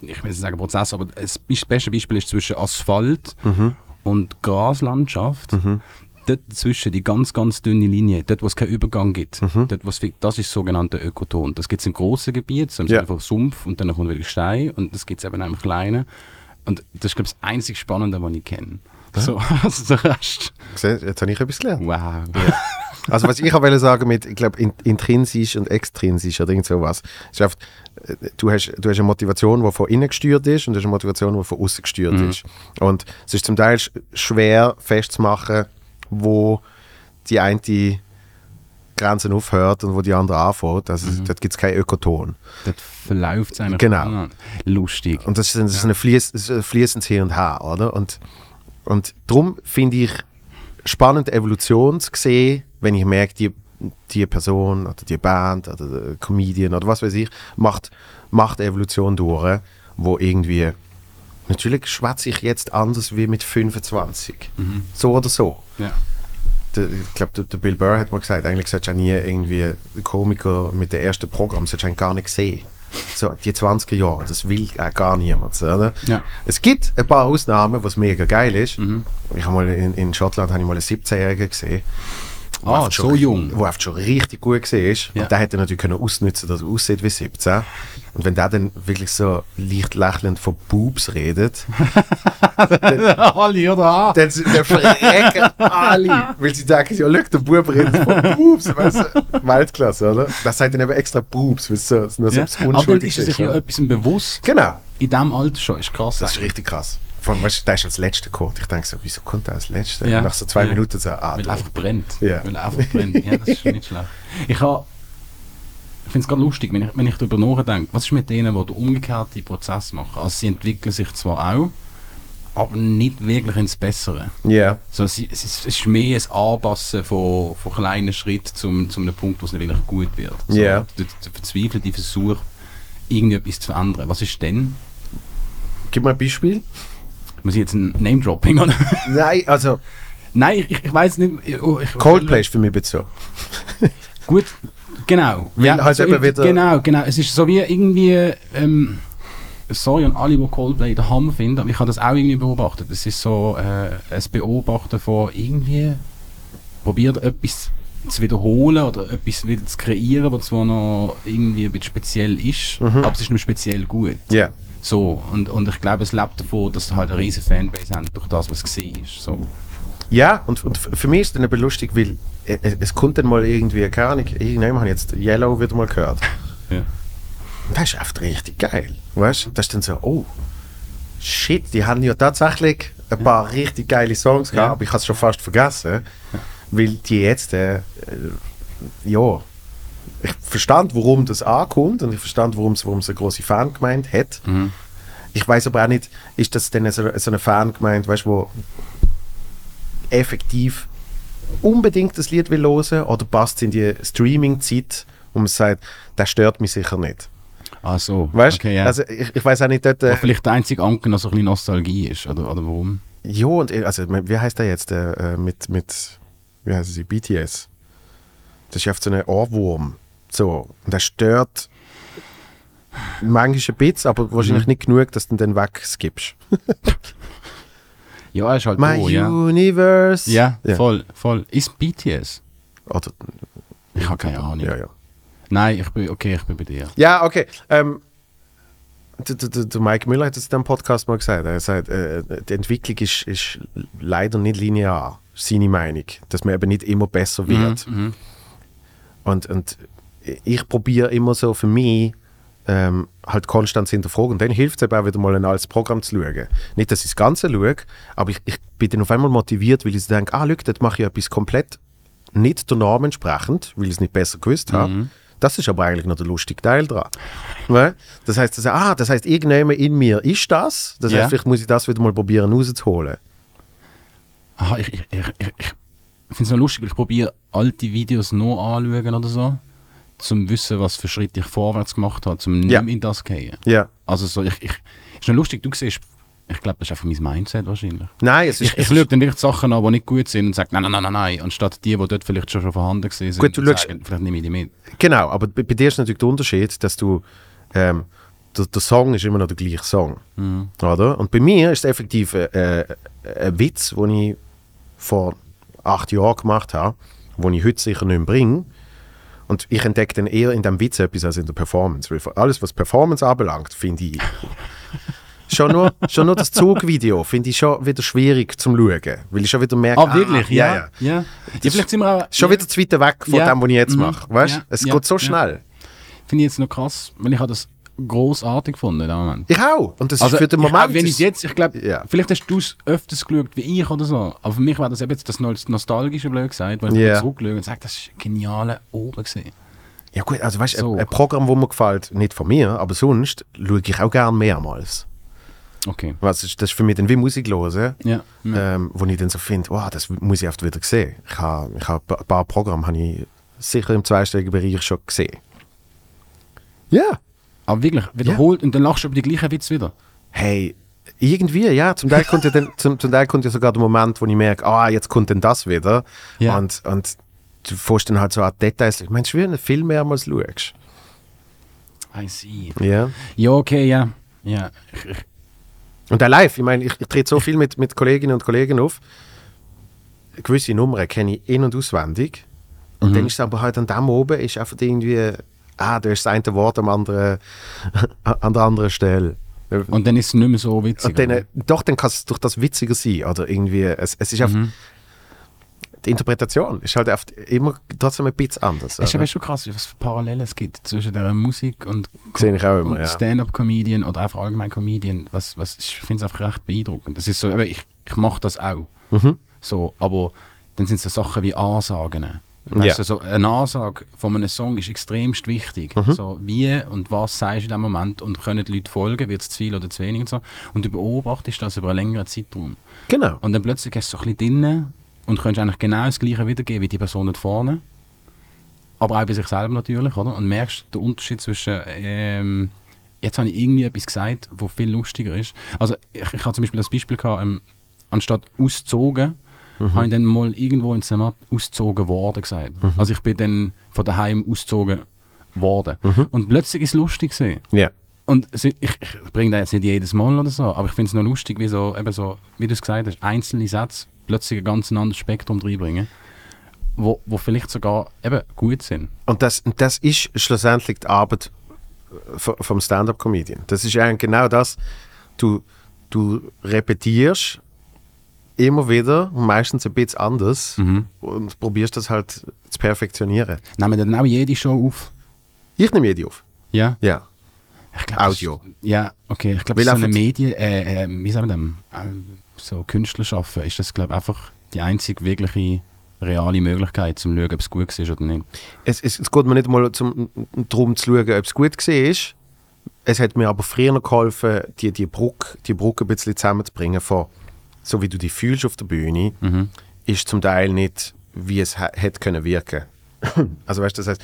ich will nicht sagen Prozess, aber das bes- beste Beispiel ist zwischen Asphalt und Graslandschaft. Dort dazwischen die ganz, ganz dünne Linie, dort wo es keinen Übergang gibt, dort, wo es, fi- das ist sogenannte Ökoton. Das gibt es im grossen Gebiet, so im Ja. Von Sumpf und dann kommt wieder Stein und das gibt es eben auch im Kleinen. Und das ist, glaube ich, das einzig Spannende, was ich kenne. So, also der Rest. Jetzt habe ich etwas gelernt. Wow. Also was ich auch wollte sagen mit, ich glaube, in, intrinsisch und extrinsisch oder irgend sowas. Ist einfach, äh, du, hast, du hast eine Motivation, die von innen gesteuert ist und du hast eine Motivation, die von außen gesteuert ist. Und es ist zum Teil sch- schwer festzumachen, wo die eine Grenzen aufhört und wo die andere anfängt. Also dort gibt es keinen Ökoton. Dort verläuft es eigentlich. Genau. Lustig. Und das ist, ein- das ist Fließ, ein fließendes Hin und Her, oder? Und, und darum finde ich spannend, Evolution zu sehen, wenn ich merke, die, die Person oder die Band oder der Comedian oder was weiß ich, macht, macht Evolution durch, wo irgendwie, natürlich schwätze ich jetzt anders wie mit 25. So oder so. Ja. Der, ich glaube, der, der Bill Burr hat mal gesagt, eigentlich solltest du auch nie irgendwie Komiker mit dem ersten Programm solltest du gar nicht sehen. So, die 20er Jahre, das will auch gar niemand. Oder? Ja. Es gibt ein paar Ausnahmen, was mega geil ist. Ich habe mal in, in Schottland habe ich mal einen 17-Jährigen gesehen. Ah, so schon, jung. Wo einfach schon richtig gut war. Ja. Und der hätte natürlich können ausnutzen, dass er aussieht wie 17. Und wenn der dann wirklich so leicht lächelnd von Boobs redet, Alle, oder? dann, dann verrecken alle. Weil sie denken, ja, schau, der Bub redet von Boobs. Weißt du? Weltklasse, oder? Das sagt dann eben extra Boobs, weil es so, so Ja. etwas Aber dann ist sich ja etwas bewusst. Genau. In diesem Alter schon. Ist krass. Das ist richtig krass. Vor allem, weißt du, der ist als Letzter gekommen. Ich denke so, wieso kommt der als Letzter? Ja. Nach so zwei Ja. Minuten so, ah, Weil er einfach brennt. Ja. Weil er einfach brennt. Ja, das ist nicht schlecht. Ich habe ich finde es gerade lustig, wenn ich, wenn ich darüber nachdenke, was ist mit denen, die den umgekehrten Prozess machen? Also sie entwickeln sich zwar auch, aber nicht wirklich ins Bessere. Ja. So, sie, es, ist, es ist mehr ein Anpassen von, von kleinen Schritten zum, zum einem Punkt, wo es nicht wirklich gut wird. So, Ja. Der, der verzweifelte Versuch, irgendwie etwas zu verändern. Was ist denn? Gib mal ein Beispiel. Muss ich jetzt ein Name-Dropping oder? Nein, also Nein, ich, ich, weiß nicht. Ich, oh, ich, Coldplay ist für mich ein bisschen so. Gut, genau. Weil halt eben wieder- Genau, genau. Es ist so wie irgendwie. Ähm, sorry an alle, die Coldplay den Hammer finden, aber ich habe das auch irgendwie beobachtet. Es ist so äh, ein Beobachten von irgendwie. probiert etwas zu wiederholen oder etwas wieder zu kreieren, was zwar noch irgendwie ein bisschen speziell ist, aber es ist nur speziell gut. Ja. So, und, und ich glaube, es lebt davon, dass sie halt eine riesige Fanbase haben durch das, was gesehen ist. So. Ja, und, und für mich ist es dann eben lustig, weil äh, es, es kommt dann mal irgendwie, keine Ahnung, irgendjemand ich jetzt Yellow wieder mal gehört. Ja. Das ist echt richtig geil. Weißt du? Das ist dann so, oh, shit, die haben ja tatsächlich ein paar richtig geile Songs gehabt, Ja. aber ich habe es schon fast vergessen, weil die jetzt, äh, äh, ja, ich verstand, warum das ankommt und ich verstand, warum es eine große Fangemeinde hat. Mhm. Ich weiß aber auch nicht, ist das denn so, so eine Fangemeinde, weißt du, wo effektiv unbedingt das Lied will hören oder passt es in die Streaming-Zeit, wo man sagt, das stört mich sicher nicht. Ah, so. Weißt okay, ja. also ich, ich weiß auch nicht, dort, äh, vielleicht der einzige Anker noch so ein bisschen Nostalgie ist, oder, oder warum? ja, und äh, also wie heißt der jetzt äh, mit, mit, wie heißt sie, BTS? Das ist einfach so ein Ohrwurm. So, und der stört manchmal ein bisschen, aber wahrscheinlich nicht genug, dass du ihn dann wegskippst. Ja, er ist halt My ja. Universe. Ja, Ja. voll, voll. Ist BTS? Oder, Ich habe keine Ahnung. ja, ja. Nein, ich bin, okay, ich bin bei dir. Ja, okay. Ähm, der, der, der Mike Müller hat es in einem Podcast mal gesagt. Er sagt, äh, die Entwicklung ist, ist leider nicht linear, seine Meinung. Dass man eben nicht immer besser wird. Mhm. Und, und ich probiere immer so für mich ähm, halt konstant zu hinterfragen. Und dann hilft es eben auch wieder mal ein altes Programm zu schauen. Nicht, dass ich das Ganze schaue, aber ich, ich bin dann auf einmal motiviert, weil ich so denke, ah, schau, dort mache ich etwas komplett nicht der Norm entsprechend, weil ich es nicht besser gewusst habe. Das ist aber eigentlich noch der lustige Teil dran. Das heißt, das, ah, das heißt, irgendjemand in mir ist das. Das Ja. heißt, vielleicht muss ich das wieder mal probieren rauszuholen. Aha, ich, ich, ich, ich, finde es noch lustig, weil ich probiere alte Videos noch anschauen oder so, zum wissen, was für Schritte ich vorwärts gemacht habe, zum Ja. nicht in das gehen. Ja. Also so, ich, ich, ist noch lustig, du siehst, ich glaube, das ist einfach mein Mindset wahrscheinlich. Nein, es ist, Ich, ich schaue dann wirklich Sachen an, die nicht gut sind und sage, nein, nein, nein, nein, nein, anstatt die, die dort vielleicht schon, schon vorhanden sind, Gut, du sagen, vielleicht nehme ich die mit. Genau, aber bei, bei dir ist natürlich der Unterschied, dass du ähm, der, der Song ist immer noch der gleiche Song. Oder? Und bei mir ist es effektiv äh, äh, ein Witz, den ich vor acht Jahren gemacht habe, den ich heute sicher nicht mehr bringe. Und ich entdecke dann eher in dem Witz etwas als in der Performance. Weil alles, was Performance anbelangt, finde ich. schon, nur, schon nur das Zugvideo finde ich schon wieder schwierig zum Schauen. Weil ich schon wieder merke, Ah, wirklich? ja, ja. ja. ja. ja vielleicht sind wir auch... Schon wieder zu weit weg von dem, was ich jetzt Mhm. mache. Weißt? Es geht so schnell. Finde ich jetzt noch krass, weil ich habe das großartig gefunden Moment. Ich auch. Und das Also, ist für den ich, Moment. auch wenn ich jetzt, ich glaube, Ja. vielleicht hast du es öfters geschaut wie ich oder so, aber für mich war das eben jetzt das Nos- nostalgische blöd gesagt, weil ich yeah. zurückschaue und sage, das ist ein genialer Oben gesehen. ja gut, also weißt du, So. ein, Programm, das mir gefällt, nicht von mir, aber sonst schaue ich auch gerne mehrmals. Okay. Was ist, das ist für mich dann wie Musik hören, Ja. ja. ähm, wo ich dann so finde, wow, das muss ich oft wieder sehen. Ich habe ich hab ein paar Programme habe ich sicher im zweistelligen Bereich schon gesehen. Ja. Aber wirklich, wiederholt und dann lachst du über die gleichen Witz wieder. Hey, irgendwie, ja. Zum Teil kommt ja, dann, zum, zum Teil kommt ja sogar der Moment, wo ich merke, ah, jetzt kommt denn das wieder. Ja. Und, und du fährst dann halt so an Details. Ich meine, es ist wie du einen Film mehrmals schaust. I see. Ja. Ja, okay, ja. Ja, Und auch live, ich meine, ich, ich trete so viel mit, mit Kolleginnen und Kollegen auf. Gewisse Nummern kenne ich in- und auswendig. Und Mhm. dann ist es aber halt an dem oben, ist einfach irgendwie, ah, da ist das eine Wort am anderen, an der anderen Stelle. und dann ist es nicht mehr so witzig. Dann, äh, doch, dann kann es durch das witziger sein. Oder irgendwie, es, es ist einfach, Mhm. die Interpretation ist halt oft immer trotzdem ein bisschen anders. Es ist aber schon krass, was für Parallelen es gibt zwischen der Musik und, und ja. Stand-up-Comedian oder einfach allgemein Comedian. Was, was, ich finde es einfach recht beeindruckend. Das ist so, ich, ich mache das auch. Mhm. So, aber dann sind es so Sachen wie Ansagen. Ja. Weißt du, so eine Ansage von einem Song ist extremst wichtig. Mhm. So, wie und was sagst du in dem Moment und können die Leute folgen, wird es zu viel oder zu wenig und so. Und du beobachtest das über einen längeren Zeitraum. Genau. Und dann plötzlich hast du so ein bisschen drin und kannst eigentlich genau das Gleiche wiedergeben wie die Person dort vorne. Aber auch bei sich selber natürlich, oder? Und merkst den Unterschied zwischen, ähm, jetzt habe ich irgendwie etwas gesagt, wo viel lustiger ist. Also ich, ich hatte zum Beispiel das Beispiel gehabt, ähm, anstatt auszogen, habe ich dann mal irgendwo in Zimmer ausgezogen worden gesagt. Also ich bin dann von daheim ausgezogen worden. Und plötzlich ist es lustig gewesen. Ja. Und ich, ich bringe das jetzt nicht jedes Mal oder so, aber ich finde es noch lustig, wie so, eben so, wie du es gesagt hast, einzelne Sätze plötzlich ein ganz anderes Spektrum reinbringen, wo, wo vielleicht sogar eben gut sind. Und das, und das ist schlussendlich die Arbeit äh, vom Stand-up-Comedian. Das ist eigentlich genau das. Du, du repetierst immer wieder, und meistens ein bisschen anders, Mhm. und probierst das halt zu perfektionieren. Nehmen wir dann auch jede Show auf? Ich nehme jede auf. Ja? Ja. Ich glaub, Audio. Ist, ja, okay. Ich glaube, so eine Medien, äh, äh, wie sagen wir dem, äh, so Künstler schaffen, ist das, glaube ich, einfach die einzige wirkliche reale Möglichkeit, zum zu schauen, ob es gut ist oder nicht. Es, es, es geht mir nicht mal zum, darum zu schauen, ob es gut gesehen ist. Es hat mir aber früher noch geholfen, die, die, Brücke, die Brücke ein bisschen zusammenzubringen von, so wie du dich fühlst auf der Bühne, Mhm. ist zum Teil nicht, wie es ha- hätte können wirken. Also weißt du, das heißt,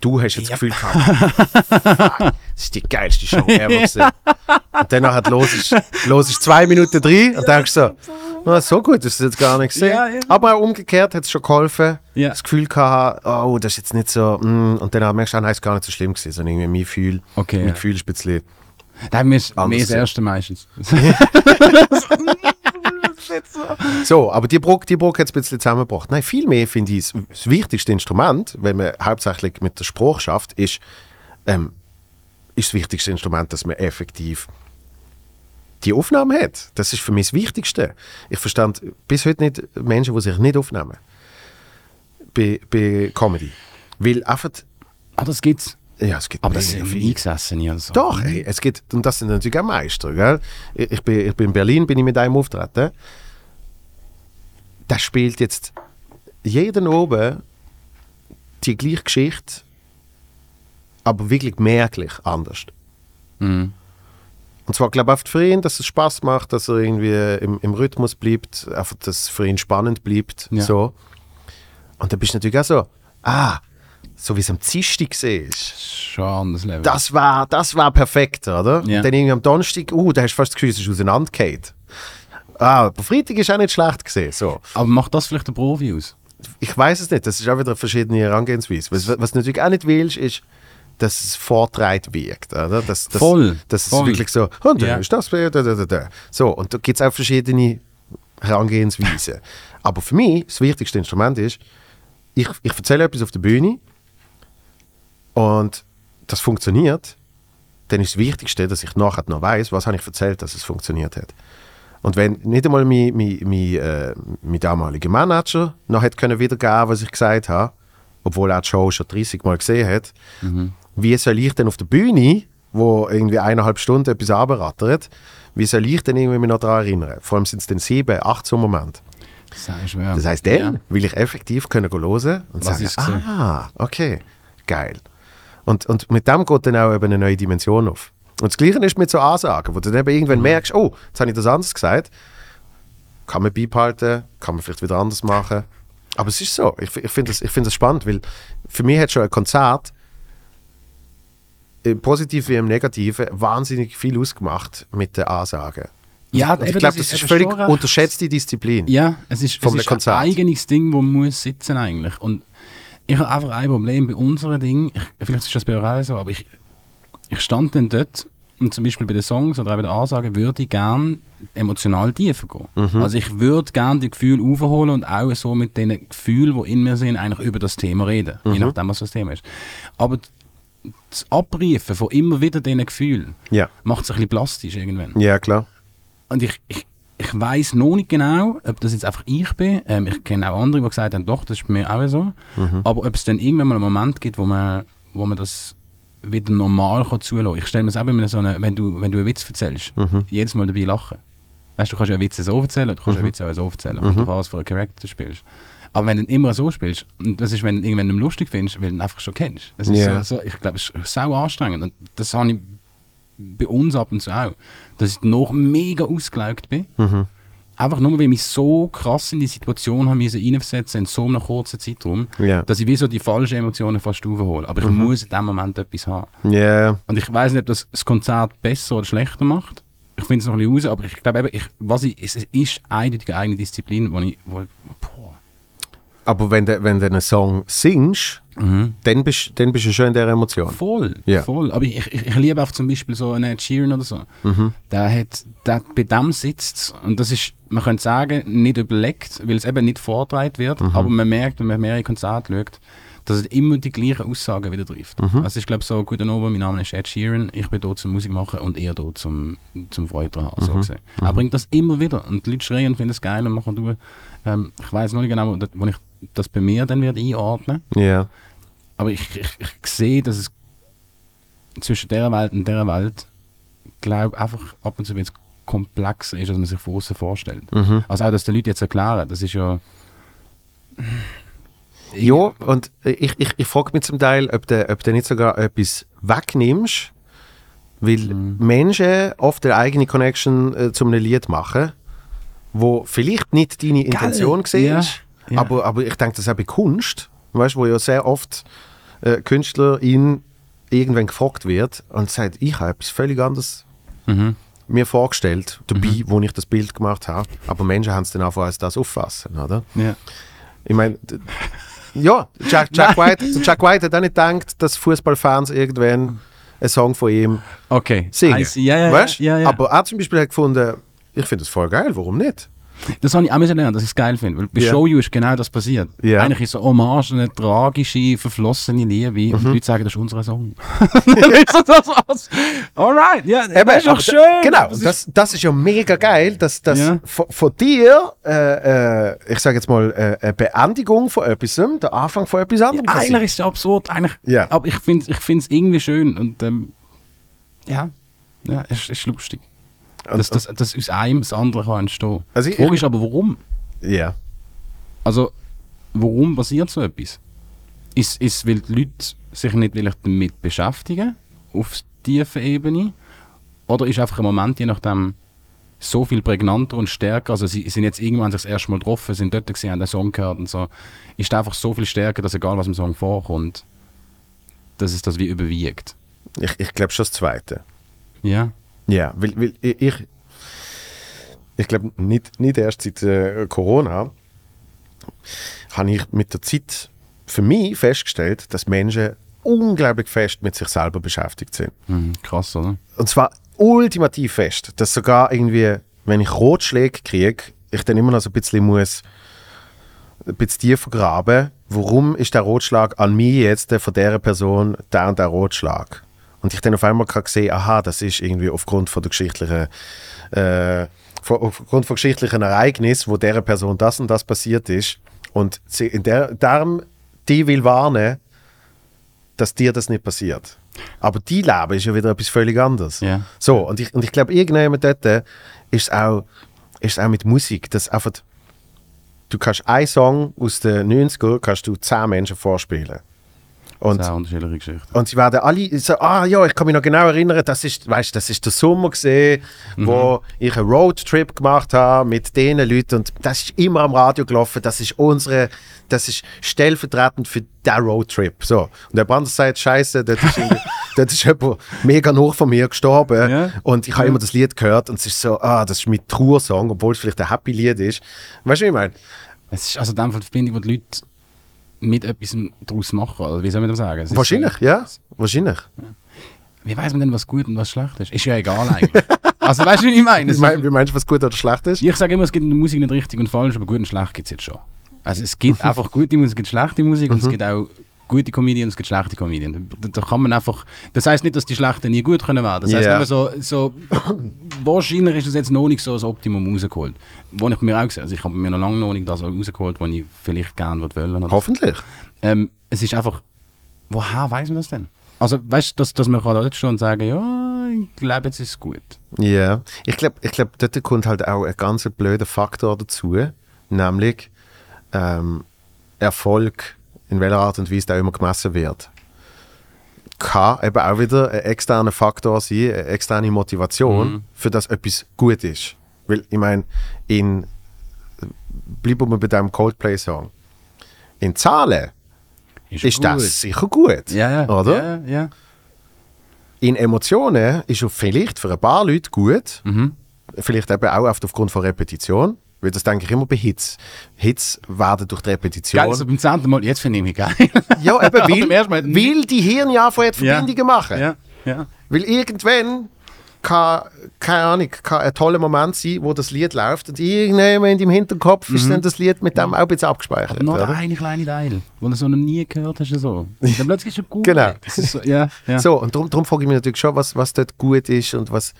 du hast jetzt das Gefühl gehabt, das ist die geilste Show ever. Und dann nachher los ist, los ist zwei Minuten drin und denkst so, "Ah, so gut ist es jetzt gar nicht gesehen. Ja, ja. Aber auch umgekehrt hat es schon geholfen. Ja. Das Gefühl gehabt, oh, das ist jetzt nicht so, mm, und dann merkst du, ah, nein, es ist gar nicht so schlimm gewesen, sondern irgendwie mein Gefühl, Okay, mein. Gefühl ist ein bisschen, Es Anders mehr das sehen. erste meistens. So, aber die Brücke, die Brücke hat es ein bisschen zusammengebracht. Nein, vielmehr finde ich, das, das wichtigste Instrument, wenn man hauptsächlich mit der Sprache schafft, ist, ähm, ist das wichtigste Instrument, dass man effektiv die Aufnahme hat. Das ist für mich das Wichtigste. Ich verstand bis heute nicht Menschen, die sich nicht aufnehmen. Bei, bei Comedy. Weil einfach, Ah, das gibt's. Ja, es gibt Aber das sind. Eingesessene oder so. Doch, hey, es gibt, und das sind natürlich auch Meister, gell? Ich, bin, ich bin in Berlin, bin ich mit einem auftreten. Der spielt jetzt jeden oben die gleiche Geschichte, aber wirklich merklich anders. Mhm. Und zwar, glaube ich, oft für ihn, dass es Spaß macht, dass er irgendwie im, im Rhythmus bleibt, einfach, dass es für ihn spannend bleibt. Ja. So. Und dann bist du natürlich auch so, ah, so wie es am Dienstag ist. Schon ein anderes Level. Das war, das war perfekt, oder? Ja. Und dann irgendwie am Donnerstag, uh, da hast du fast das Gefühl, es ist auseinandergefallen. Ah, aber Freitag ist auch nicht schlecht gesehen. So. Aber macht das vielleicht der Profi aus? Ich weiß es nicht, das ist auch wieder eine verschiedene Herangehensweise. Was, was du natürlich auch nicht willst, ist, dass es vortreibt wirkt. Oder? Dass, dass, Voll, Dass es voll. wirklich so, und dann Ja. ist das, da, da, da, da. So, und da gibt es auch verschiedene Herangehensweisen. Aber für mich, das wichtigste Instrument ist, ich, ich erzähle etwas auf der Bühne und das funktioniert, dann ist das Wichtigste, dass ich nachher noch weiß, was habe ich erzählt, dass es funktioniert hat. Und wenn nicht einmal mein, mein, mein, äh, mein damaliger Manager noch hätte können wiedergeben, was ich gesagt habe, obwohl er die Show schon 30 Mal gesehen hat, wie soll ich denn auf der Bühne, wo irgendwie eineinhalb Stunden etwas abrattert, wie soll ich denn irgendwie mich noch daran erinnern? Vor allem sind es dann sieben, acht so Momente. Das schwer. Das heisst, dann Ja. will ich effektiv können hören und Was sagen, ah, okay, geil. Und, und mit dem geht dann auch eben eine neue Dimension auf. Und das Gleiche ist mit so Ansagen, wo du dann eben irgendwann Mhm. merkst, oh, jetzt habe ich das anders gesagt. Kann man beibehalten, kann man vielleicht wieder anders machen. Aber es ist so, ich, ich finde das, ich find das spannend, weil für mich hat schon ein Konzert, im Positiven wie im Negativen, wahnsinnig viel ausgemacht mit den Ansagen. Ja, Und ich eben, glaube, das das ist ist eben völlig unterschätzte Disziplin. Ja, es ist, es ist ein eigenes Ding, wo man muss sitzen eigentlich. Und ich habe einfach ein Problem bei unserem Ding. Ich, vielleicht ist das bei euch auch so, aber ich, ich stand dann dort und zum Beispiel bei den Songs oder auch bei den Ansagen würde ich gerne emotional tiefer gehen. Mhm. Also ich würde gerne die Gefühle aufholen und auch so mit den Gefühlen, die in mir sind, eigentlich über das Thema reden. Mhm. Je nachdem, was das Thema ist. Aber das Abrufen von immer wieder diesen Gefühlen Ja, macht es ein bisschen plastisch irgendwann. ja klar. Und ich, ich, ich weiß noch nicht genau, ob das jetzt einfach ich bin. Ähm, ich kenne auch andere, die gesagt haben, doch, das ist bei mir auch so. Aber ob es dann irgendwann mal einen Moment gibt, wo man, wo man das wieder normal kann zulassen Ich stelle mir es auch immer so eine, wenn du, wenn du einen Witz erzählst, jedes Mal dabei lachen. Weißt du, kannst ja einen Witz so erzählen, du kannst einen Witz auch so erzählen, und du was für einen Charakter spielst. Aber wenn du immer so spielst, und das ist, wenn du ihn irgendwann nicht lustig findest, weil du ihn einfach schon kennst. Das ist Ja. so, so, ich glaube, es ist sau anstrengend. Und das habe ich bei uns ab und zu auch, dass ich noch mega ausgelaugt bin. Einfach nur, weil ich mich so krass in die Situation habe müssen reinversetzen in so einem kurzen Zeitraum, Ja. dass ich wie so die falschen Emotionen fast aufhole. Aber ich muss in dem Moment etwas haben. Ja, Und ich weiß nicht, ob das das Konzert besser oder schlechter macht. Ich finde es noch ein bisschen raus, aber ich glaube eben, ich, was ich, es ist eindeutig eine eigene Disziplin, wo ich, wo, boah. Aber wenn du, wenn du einen Song singst, dann, bist, dann bist du schon in der Emotion. Voll, Ja. voll. Aber ich, ich, ich liebe auch zum Beispiel so einen Ed Sheeran oder so. Mhm. Der hat, der, bei dem sitzt und das ist, man könnte sagen, nicht überlegt, weil es eben nicht vorgetragen wird, Mhm. aber man merkt, wenn man mehrere Konzerte schaut, dass er immer die gleichen Aussagen wieder trifft. Mhm. Also ich glaube so, guten Abend, mein Name ist Ed Sheeran, ich bin hier zum Musik machen und er hier zum, zum Freude haben. So Mhm. gesehen. Er bringt das immer wieder und die Leute schreien und finden es geil und machen durch. Ähm, ich weiß noch nicht genau, wo ich das bei mir dann wird einordnen Ja. aber ich, ich, ich sehe, dass es zwischen dieser Welt und dieser Welt, glaube einfach ab und zu ein bisschen komplexer ist, als man sich von außen vorstellt. Mhm. Also auch, dass die Leute jetzt erklären, das ist ja... Ja, und ich, ich, ich frage mich zum Teil, ob du, ob nicht sogar etwas wegnimmst, weil Menschen oft eine eigene Connection äh, zu einem Lied machen, wo vielleicht nicht deine Intention war, Ja, ja. Aber, aber ich denke, das ist auch bei Kunst, weißt, wo ja sehr oft äh, Künstlerin irgendwann gefragt wird und sagt, ich habe etwas völlig anderes Mhm. mir vorgestellt, dabei, wo ich das Bild gemacht habe. Aber Menschen haben es dann einfach als das auffassen, oder? Ja. Ich meine, ja, Jack, Jack, White, Jack White hat auch nicht gedacht, dass Fußballfans irgendwann einen Song von ihm Okay. singen. Ja, ja, weißt? ja, ja. Aber er zum Beispiel hat gefunden, ich finde das voll geil, warum nicht? Das habe ich auch lernen, dass ich es geil finde. Weil bei Ja. Show You ist genau das passiert. Ja. Eigentlich ist so Hommage, eine tragische, verflossene Liebe. Und Mhm. die Leute sagen, das ist unser Song. Dann ist das aus. Alright, ja, das ist doch schön. Genau, Das ist- das, das ist ja mega geil, dass, dass Ja. von, von dir, äh, äh, ich sage jetzt mal, äh, eine Beendigung von etwas, der Anfang von etwas anderem Eigentlich passiert. ist es absurd. Eigentlich, Ja. Aber ich finde es irgendwie schön. Und ähm, ja, ja, es ist, ist lustig. Dass, dass, dass aus einem das andere kann entstehen. Also Die Frage ist aber, warum? Ja. Also, warum passiert so etwas? Ist es, weil die Leute sich nicht wirklich damit beschäftigen, auf tiefer Ebene? Oder ist einfach ein Moment, je nachdem, so viel prägnanter und stärker, also sie sind jetzt irgendwann sich das erste Mal getroffen, sind dort gesehen, haben den Song gehört und so, ist einfach so viel stärker, dass egal was im Song vorkommt, dass es das wie überwiegt. Ich, ich glaube schon das Zweite. Ja? Ja, weil, weil ich, ich, glaube nicht, nicht erst seit äh, Corona habe ich mit der Zeit für mich festgestellt, dass Menschen unglaublich fest mit sich selber beschäftigt sind. Mhm, krass, oder? Und zwar ultimativ fest, dass sogar irgendwie, wenn ich Rotschläge kriege, ich dann immer noch so ein bisschen muss ein bisschen tiefer graben, warum ist der Rotschlag an mir jetzt der von dieser Person der und der Rotschlag? Und ich dann auf einmal kann sehen, aha, das ist irgendwie aufgrund von der geschichtlichen äh, aufgrund von geschichtlichen Ereignissen, wo dieser Person das und das passiert ist und sie in der, darum die will warnen, dass dir das nicht passiert. Aber die Leben ist ja wieder etwas völlig anderes. Ja. So, und ich, und ich glaube, irgendjemand dort ist es auch, ist auch mit Musik, dass einfach, du kannst einen Song aus den 90er, kannst du zehn Menschen vorspielen. Und, Sehr unterschiedliche Geschichten. und sie werden alle so, ah ja, ich kann mich noch genau erinnern, das ist, weißt, das ist der Sommer gesehen, wo ich einen Roadtrip gemacht habe mit diesen Leuten und das ist immer am Radio gelaufen, das ist unsere, das ist stellvertretend für den Roadtrip. So. Und der Brand sagt, scheiße, dort ist, dort ist jemand mega noch von mir gestorben Ja. und ich habe immer das Lied gehört und es ist so, ah, das ist mein Trauersong, obwohl es vielleicht ein Happy Lied ist. Weißt du, wie ich meine? Es ist also in dem Fall die Verbindung, wo die Leute mit etwas daraus machen. Oder wie soll man das sagen? Es ist, Wahrscheinlich, äh, ja, wahrscheinlich. Wie weiß man denn, was gut und was schlecht ist? Ist ja egal eigentlich. also weißt du, wie ich meine? Wie, mein, ist- wie meinst du, was gut oder schlecht ist? Ich sage immer, es gibt in der Musik nicht richtig und falsch, aber gut und schlecht gibt es jetzt schon. Also es gibt einfach gute Musik, es gibt schlechte Musik und es gibt auch gute Comedians, es gibt schlechte Comedians. Da, kann man einfach, das heißt nicht, dass die schlechten nie gut können werden. Das heißt nur so, so wahrscheinlich ist es jetzt noch nicht so das Optimum rausgeholt. Wo ich mir auch gesehen also ich habe mir noch lange noch nicht das rausgeholt, was ich vielleicht gerne würde wollen. Hoffentlich. ähm, es ist einfach, woher weiß man das denn? Also, weißt du, dass, dass man kann dort und sagen, ja, ich glaube, jetzt ist es gut. Ja, ich glaube, ich glaub, dort kommt halt auch ein ganz blöder Faktor dazu, nämlich ähm, Erfolg, in welcher Art und Weise der immer gemessen wird. Kann eben auch wieder ein externer Faktor sein, eine externe Motivation, für das etwas gut ist. Weil, ich meine, in, bleiben wir bei diesem Coldplay-Song, in Zahlen ist gut. das sicher gut, Ja, ja. oder? Ja. in Emotionen ist es vielleicht für ein paar Leute gut, Mhm. vielleicht eben auch oft aufgrund von Repetition, weil das denke ich immer bei Hits. Hits werden durch die Repetition. Geil, also beim zehnten Mal, jetzt finde ich mich geil. ja, eben, Aber weil, weil die Hirne anfangen, Verbindungen machen. Ja, ja. Weil irgendwann kann, keine Ahnung, kann ein toller Moment sein, wo das Lied läuft und irgendjemand im Hinterkopf ist dann das Lied mit dem auch ein bisschen abgespeichert. Mhm. Noch oder? eine kleine Teil, wo du so noch nie gehört hast. So. Dann plötzlich ist es gut. Genau. So, ja, ja. So, und darum, darum frage ich mich natürlich schon, was, was dort gut ist und was,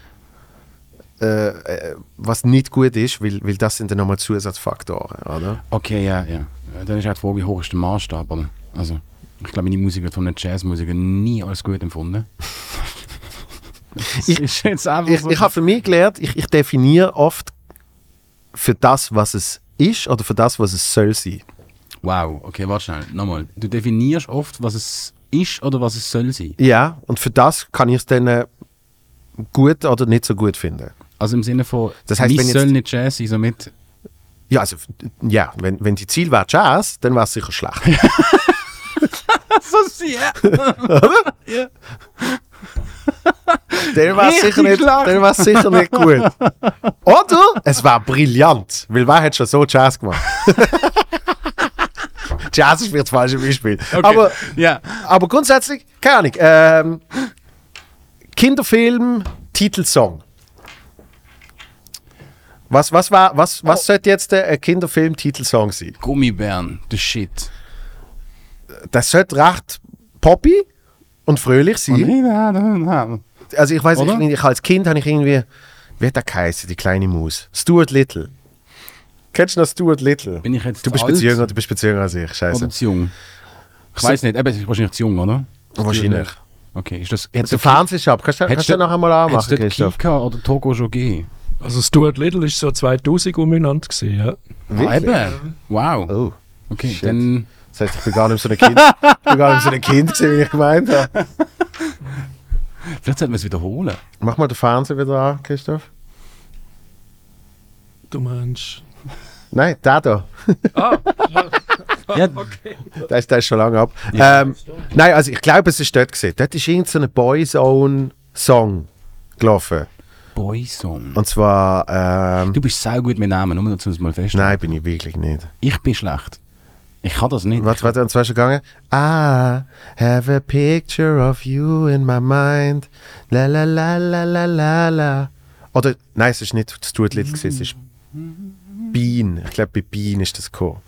äh, äh, was nicht gut ist, weil, weil das sind dann nochmal Zusatzfaktoren, oder? Okay, ja, ja. Dann ist halt die Frage, wie hoch ist der Maßstab? Oder? Also, ich glaube, meine Musik wird von einem Jazzmusiker nie als gut empfunden. Ich- Ich, so. ich habe für mich gelernt, ich, ich definiere oft für das, was es ist oder für das, was es soll sein. Wow, okay, warte schnell. Nochmal. Du definierst oft, was es ist oder was es soll sein. Ja, und für das kann ich es dann äh, gut oder nicht so gut finden. Also im Sinne von, Das heißt, wenn jetzt- soll nicht Jazz sein, somit... Ja, also, ja, wenn, wenn die Ziel wäre Jazz, dann wäre es sicher schlecht. So sehr. Dann wäre es Richtig sicher, nicht- schlecht. dann wär's sicher nicht gut. Oder es war brillant, weil wer hat schon so Jazz gemacht? Jazz ist vielleicht das falsche Beispiel. Aber, ja. aber grundsätzlich, keine Ahnung, ähm, Kinderfilm, Titelsong. Was, was, war, was, was sollte jetzt der Kinderfilm-Titelsong sein? Gummibären, the shit. Das sollte recht poppy und fröhlich sein. Oh, Also ich weiß nicht, ich als Kind habe ich irgendwie, wie hat der geheißen, die kleine Maus? Stuart Little. Kennst du noch Stuart Little? Bin ich jetzt Du bist alt jünger, du bist jünger als ich, scheiße. oder zu jung? Ich So- weiß nicht, eben, es ist wahrscheinlich zu jung, oder? Wahrscheinlich. Okay, ist das... Jetzt der Fernsehshop, kannst du, kannst du noch einmal Hättest anmachen, du Christoph? Kika oder Togo schon gegeben? Also Stuart Little ist so 2000 umeinander gewesen, ja. Ah, eben. Wow. Oh, Okay, shit. dann... das heißt, ich bin gar nicht so ein Kind, ich bin gar nicht so ein Kind gewesen, wie ich gemeint habe. Vielleicht sollten wir es wiederholen. Mach mal den Fernseher wieder an, Christoph. Du meinst. Nein, der da. Ah, Ja, Der ist, der ist schon lange ab. Ähm, nein, also ich glaube, es ist dort gesehen. Dort ist irgendein so ein Boyzone-Song gelaufen. Boysong. Und zwar, ähm, Du bist sau gut mit Namen, nur dazu mal fest. nein, bin ich wirklich nicht. Ich bin schlecht. Ich kann das nicht. Warte, warte, und zwar schon gegangen. I have a picture of you in my mind. La la la la la la la. Oder, nein, es ist nicht Stuart Little, es ist Bean. Ich glaube, bei Bean ist das gekommen.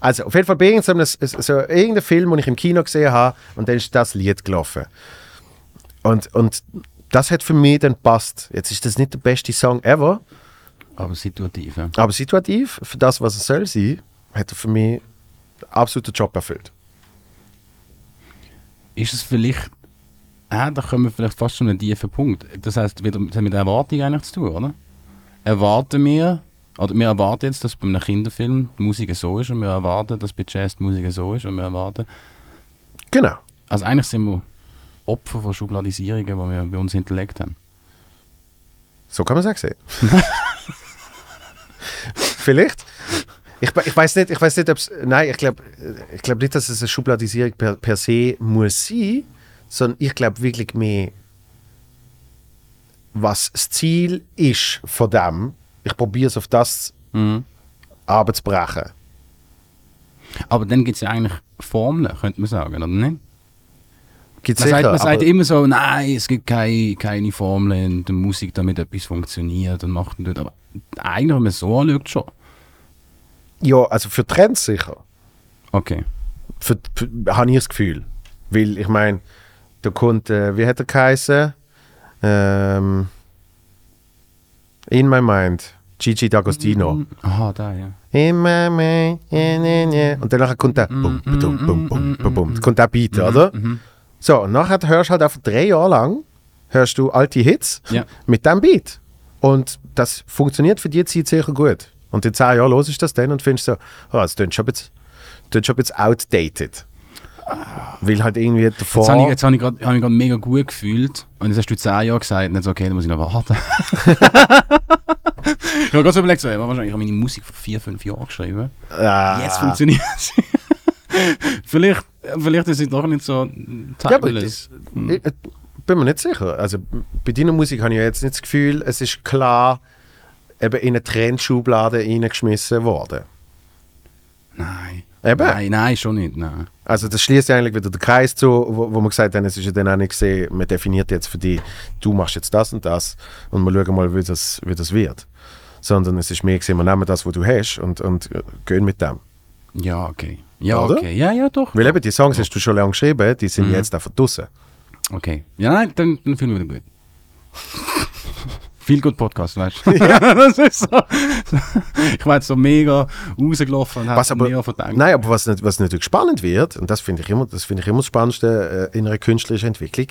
Also, auf jeden Fall bei irgendeinem, so, irgendeinem Film, den ich im Kino gesehen habe, und dann ist das Lied gelaufen. Und, und das hat für mich dann passt. Jetzt ist das nicht der beste Song ever, Aber situativ. Ja. aber situativ, für das, was es soll sein, hat er für mich absolut den Job erfüllt. Ist es vielleicht. Ah, da kommen wir vielleicht fast schon einen tiefen Punkt. Das heißt, wieder das hat mit der Erwartung eigentlich zu tun, oder? Erwarten wir, oder wir erwarten jetzt, dass bei einem Kinderfilm die Musik so ist und wir erwarten, dass bei Jazz die Musik so ist und wir erwarten. Genau. Also eigentlich sind wir Opfer von Schubladisierungen, die wir bei uns hinterlegt haben. So kann man es auch sehen. Vielleicht. Ich, ich weiß nicht, ich weiß nicht, ob es. Nein, ich glaube ich glaub nicht, dass es eine Schubladisierung per, per se muss sein, sondern ich glaube wirklich mehr, was das Ziel ist von dem. Ich probiere es auf das Mhm. abzubrechen. Aber dann gibt es ja eigentlich Formeln, könnte man sagen, oder nicht? Gibt's Man, sagt, man sagt immer so, nein, es gibt keine, keine Formeln in der Musik, damit etwas funktioniert und macht und tut. Aber eigentlich, wenn man es so anschaut, schon. Ja, also für Trends sicher. Okay. für, für, habe ich das Gefühl. Weil, ich meine, da kommt, äh, wie hat er geheißen? Ähm, In My Mind, Gigi D'Agostino. Aha, da, ja. In My Mind, yeah, yeah, yeah. Und danach kommt der bum, bum, bum, bum, bum, bum. kommt der Beat, oder? So, und nachher hörst du halt einfach drei Jahre lang hörst du alte Hits Ja. mit dem Beat. Und das funktioniert für die Zeit sicher gut. Und in zehn Jahren los ist das dann und findest so, oh, das klingt schon bisschen, klingt schon bisschen outdated. Weil halt irgendwie davor... Jetzt habe ich, jetzt habe ich gerade hab mega gut gefühlt. Und jetzt hast du 10 Jahre gesagt, und jetzt okay, dann muss ich noch warten. ich habe gerade so überlegt, so, ich habe meine Musik vor 4, 5 Jahren geschrieben. Ah. Jetzt funktioniert es. Vielleicht, vielleicht ist es doch nicht so Ja, aber timeless. Ich, bin mir nicht sicher. Also bei deiner Musik habe ich ja jetzt nicht das Gefühl, es ist klar eben in eine Trendschublade reingeschmissen worden. Nein. Eben. Nein, nein, schon nicht. Nein. Also das schließt ja eigentlich wieder den Kreis zu, wo, wo wir gesagt haben, es ist ja dann auch nicht gesehen, man definiert jetzt für dich, du machst jetzt das und das und wir schauen mal, wie das, wie das wird. Sondern es ist mehr gesehen, wir nehmen das, was du hast und, und gehen mit dem. Ja, okay. Ja, Oder? okay. Ja, ja, doch. Weil eben die Songs hast du schon lange geschrieben, die sind Mhm. jetzt einfach draussen. Okay. Ja, nein, dann, dann fühlen wir wieder gut. Viel gut Podcast, weißt du? das ist so. Ich jetzt so mega rausgelaufen und Was habe aber, mega verdammt. nein, aber was, was natürlich spannend wird, und das finde ich immer, das finde ich immer das Spannendste äh, in einer künstlerischen Entwicklung,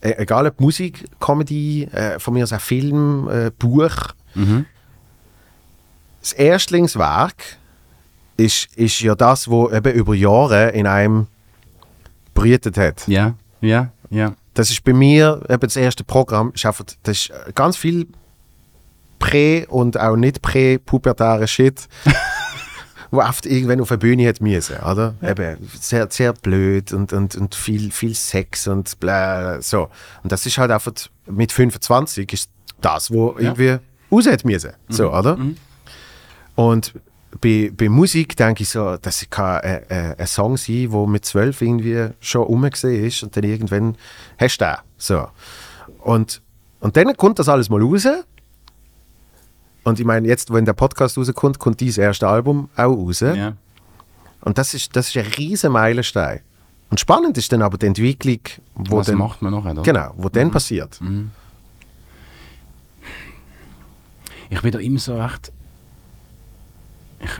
äh, egal ob Musik, Comedy, äh, von mir aus auch Film, äh, Buch, Mhm. das Erstlingswerk ist, ist ja das, wo eben über Jahre in einem brütet hat. Ja, ja, ja. Das ist bei mir eben das erste Programm, ist einfach, das ist ganz viel prä- und auch nicht prä-pubertäre Shit, wo oft irgendwann auf der Bühne hat müssen, oder? Eben sehr, sehr blöd und, und, und viel, viel Sex und bla, so. Und das ist halt einfach, mit 25 ist das, wo Ja. irgendwie raus hat müssen, so, oder? mhm. Und bei, bei Musik denke ich so, das kann ein, ein, ein Song sein, der mit zwölf irgendwie schon rumgesehen ist und dann irgendwann hast du den. So. Und, und dann kommt das alles mal raus Und ich meine, jetzt, wenn der Podcast rauskommt, kommt dieses erste Album auch raus. Ja. Und das ist, das ist ein riesen Meilenstein. Und spannend ist dann aber die Entwicklung, wo Was dann, macht man noch? Oder? genau, wo dann passiert. Ich bin da immer so recht. Ich.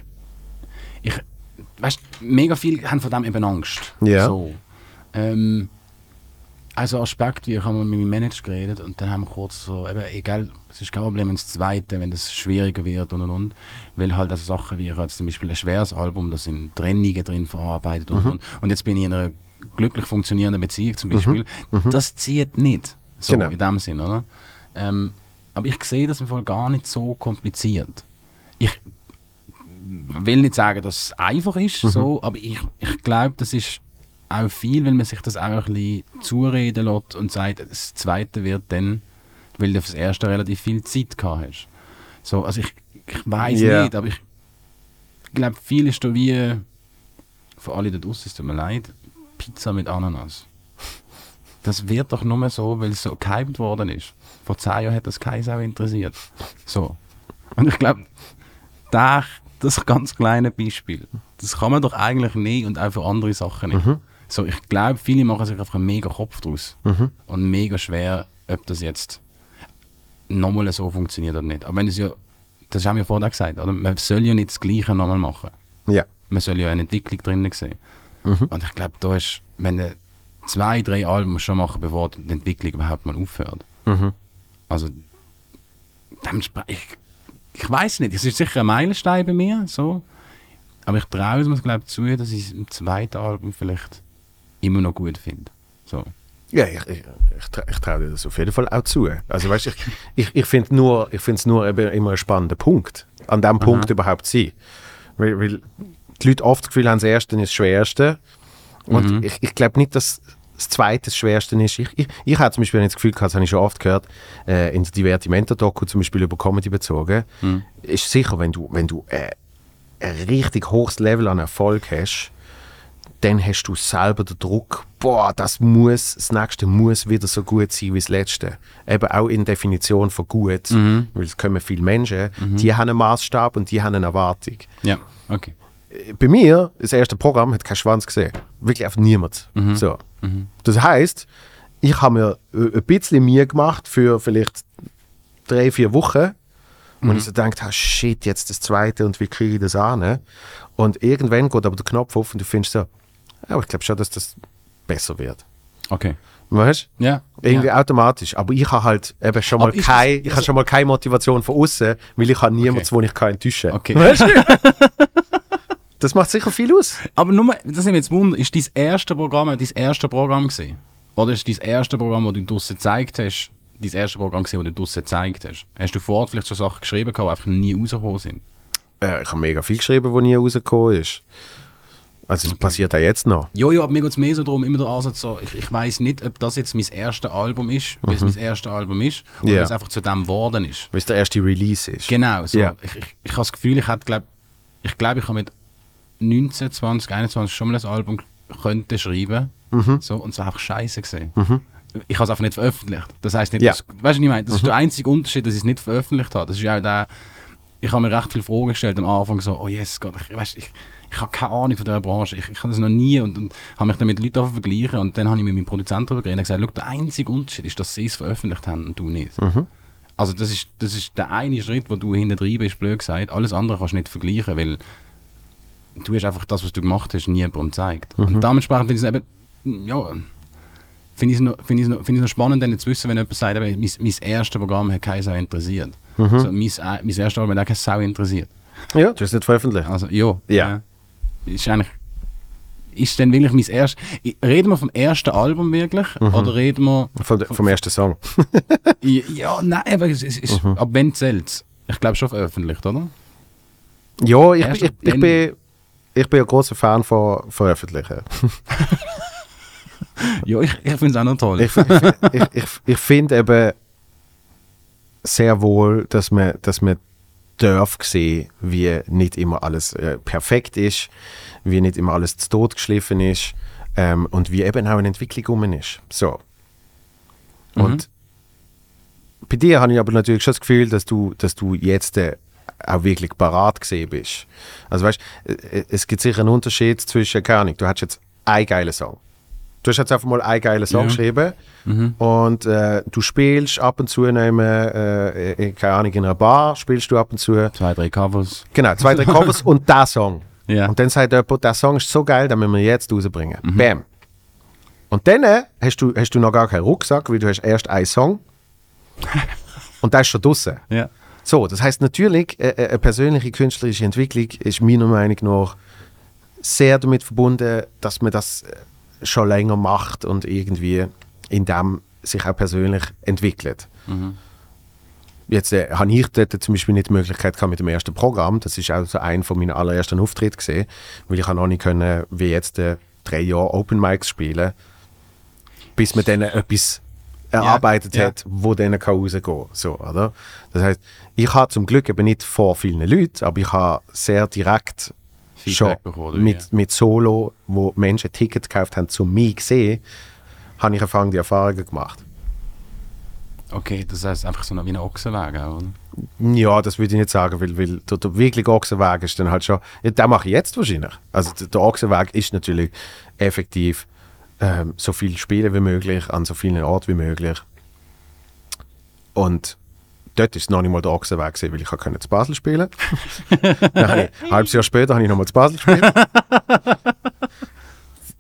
Ich. Weißt mega viele haben von dem eben Angst. Ja. So. Ähm, also Aspekt, wie ich habe mit meinem Manager geredet und dann haben wir kurz so, eben, egal, es ist kein Problem, wenn das zweite, wenn das schwieriger wird und und und, weil halt also Sachen wie ich habe jetzt zum Beispiel ein schweres Album, da sind Trennungen drin verarbeitet und und und jetzt bin ich in einer glücklich funktionierenden Beziehung zum Beispiel, das zieht nicht, so Genau. in dem Sinn, oder? Ähm, aber ich sehe das im Fall gar nicht so kompliziert. Ich will nicht sagen, dass es einfach ist, so, aber ich, ich glaube, das ist auch viel, weil man sich das auch ein bisschen zureden lässt und sagt, das Zweite wird dann, weil du fürs Erste relativ viel Zeit gehabt hast. So, also ich, ich weiß Ja. nicht, aber ich glaube, viel ist da wie, für alle da draußen, es tut mir leid, Pizza mit Ananas. Das wird doch nur so, weil es so gehypt worden ist. Vor zehn Jahren hat das keinen Sau interessiert. So. Und ich glaube, da, das ganz kleine Beispiel, das kann man doch eigentlich nicht und auch für andere Sachen nicht. So, ich glaube, viele machen sich einfach einen mega Kopf draus. Und mega schwer, ob das jetzt nochmal so funktioniert oder nicht. Aber wenn es ja, das haben wir vorher gesagt, oder? man soll ja nicht das Gleiche nochmal machen. Ja. Man soll ja eine Entwicklung drinnen sehen. Und ich glaube, da ist, wenn du zwei, drei Alben schon machen, bevor die Entwicklung überhaupt mal aufhört. Also, dementsprechend- ich, weiß nicht, es ist sicher ein Meilenstein bei mir, so. Aber ich traue es mir, glaube zu, dass ich es im zweiten Album vielleicht immer noch gut finde. So. Ja, ich, ich, ich, tra- ich traue dir das auf jeden Fall auch zu. Also weißt, ich, ich, ich finde nur, ich es nur eben immer ein spannender Punkt, an dem Punkt überhaupt zu sein. Weil, weil die Leute oft das Gefühl haben, das Erste ist das Schwerste. Und ich, ich glaube nicht, dass das Zweite das Schwerste ist. Ich, ich, ich habe zum Beispiel das Gefühl gehabt, das habe ich schon oft gehört, äh, in der Divertimento-Doku zum Beispiel über Comedy bezogen, ist sicher, wenn du, wenn du äh, ein richtig hohes Level an Erfolg hast, dann hast du selber den Druck, boah, das muss, das nächste muss wieder so gut sein wie das letzte. Eben auch in Definition von gut, weil es kommen viele Menschen, die haben einen Maßstab und die haben eine Erwartung. Ja, okay. Bei mir, das erste Programm, hat keinen Schwanz gesehen. Wirklich einfach niemand. So. Das heißt, ich habe mir ein bisschen Mühe gemacht für vielleicht drei, vier Wochen. Und ich so gedacht, ah, shit, jetzt das zweite und wie kriege ich das an? ne? Und irgendwann geht aber der Knopf auf und du findest so, ja, ich glaube schon, dass das besser wird. Okay. Weißt du? Ja. Irgendwie ja. automatisch. Aber ich habe halt eben schon mal ist keine, ich habe schon mal keine Motivation von außen, weil ich habe niemanden, wo ich kann enttäuschen kann. Okay. Weißt du? das macht sicher viel aus. Aber nur, mal- das nimmt jetzt Wunder, ist dein erste Programm dein erste Programm gewesen? Oder ist dein erste Programm, das du draussen gezeigt hast, dein erste Programm gewesen, das du draussen gezeigt hast? Hast du vorher vielleicht schon Sachen geschrieben, die einfach nie rausgekommen sind? Äh, ich habe mega viel geschrieben, wo nie rausgekommen ist. Also es passiert auch jetzt noch. Ja, ja, aber mir geht es mehr so darum, immer der Ansatz so, ich, ich weiß nicht, ob das jetzt mein erstes Album ist, weil es mein erstes Album ist, oder Ja. weil es einfach zu dem geworden ist. Weil es der erste Release ist. Genau, so. Ja. Ich, ich, ich habe das Gefühl, ich hätte, glaub, ich glaube, ich habe mit 19, 20, 21 schon mal ein Album könnte schreiben. Mhm. So, und es war einfach scheiße gesehen. Ich habe es einfach nicht veröffentlicht. Das heißt nicht, Ja. dass, weißt du, was ich meine? Das ist Mhm. der einzige Unterschied, dass ich es nicht veröffentlicht habe. Das ist ja auch der, ich habe mir recht viele Fragen gestellt am Anfang, so, oh yes, Gott, ich, weißt, ich, ich habe keine Ahnung von dieser Branche, ich, ich habe das noch nie und, und habe mich dann mit Leuten vergleichen und dann habe ich mit meinem Produzenten darüber geredet und gesagt, der einzige Unterschied ist, dass sie es veröffentlicht haben und du nicht. Also das ist, das ist der eine Schritt, wo du hinten drin bist, blöd gesagt. Alles andere kannst du nicht vergleichen, weil du hast einfach das, was du gemacht hast, nie jemandem gezeigt. Und dementsprechend finde ich es eben, ja, finde ich es noch, finde ich es noch, ich es noch spannend, dann zu wissen, wenn jemand sagt, eben, mein, mein erstes Programm hat keine Sau interessiert. So, mein, äh, mein erstes Album hat auch keine Sau interessiert. Ja, du hast es nicht veröffentlicht. Also, ja. Ja. äh, Ist eigentlich, ist denn wirklich mein erstes, reden wir vom ersten Album wirklich? Oder reden wir, Von, der- vom ersten Song. ja, nein, aber es, es ist, ab wenn zählt Ich glaube schon veröffentlicht, oder? Ja, ich, Erst ich, ich, dann- bin, ich bin ein großer Fan von Veröffentlichen. Ja, ich, ich finde es auch noch toll. Ich, ich, ich, ich, finde eben sehr wohl, dass man, dass man darf sehen, wie nicht immer alles äh, perfekt ist, wie nicht immer alles zu Tod geschliffen ist ähm, und wie eben auch eine Entwicklung rum ist. So. Und bei dir habe ich aber natürlich schon das Gefühl, dass du, dass du jetzt äh, auch wirklich parat gesehen bist. Also weißt, äh, es gibt sicher einen Unterschied zwischen, keine Ahnung, du hast jetzt einen geilen Song. Du hast jetzt einfach mal einen geilen Song Ja. geschrieben Mhm. und äh, du spielst ab und zu nehmen, äh, in- keine Ahnung, in einer Bar spielst du ab und zu, Zwei, drei Covers. genau, zwei, drei Covers und der Song. Ja. Und dann sagt jemand, der Song ist so geil, den müssen wir jetzt rausbringen. Mhm. Bam. Und dann äh, hast du, hast du noch gar keinen Rucksack, weil du hast erst einen Song und der ist schon draußen. ja. So, das heißt natürlich, äh, äh, eine persönliche künstlerische Entwicklung ist meiner Meinung nach sehr damit verbunden, dass man das äh, schon länger macht und irgendwie in dem sich auch persönlich entwickelt. Jetzt äh, habe ich dort zum Beispiel nicht die Möglichkeit gehabt mit dem ersten Programm. Das ist auch so ein von meinen allerersten Auftritten gesehen, weil ich noch nicht können, wie jetzt äh, drei Jahre Open Mics spielen, bis man dann etwas erarbeitet ja. hat, wo dann kann rausgehen kann. So, oder? Das heißt, ich habe zum Glück eben nicht vor vielen Leuten, aber ich habe sehr direkt Feedback schon bekommen, mit, mit Solo, wo Menschen Tickets gekauft haben, zu mir gesehen, habe ich angefangen, die Erfahrungen gemacht. Okay, das heißt einfach so wie ein Ochsenwagen, auch, oder? Ja, das würde ich nicht sagen, weil, weil der, der wirkliche Ochsenweg ist dann halt schon, ja, den mache ich jetzt wahrscheinlich. Also der, der Ochsenweg ist natürlich effektiv ähm, so viel spielen wie möglich, an so vielen Orten wie möglich. Und dort ist es noch nicht mal der Ochsenweg gewesen, weil ich konnte zu Basel spielen. dann ich, ein halbes Jahr später habe ich nochmal zu Basel gespielt.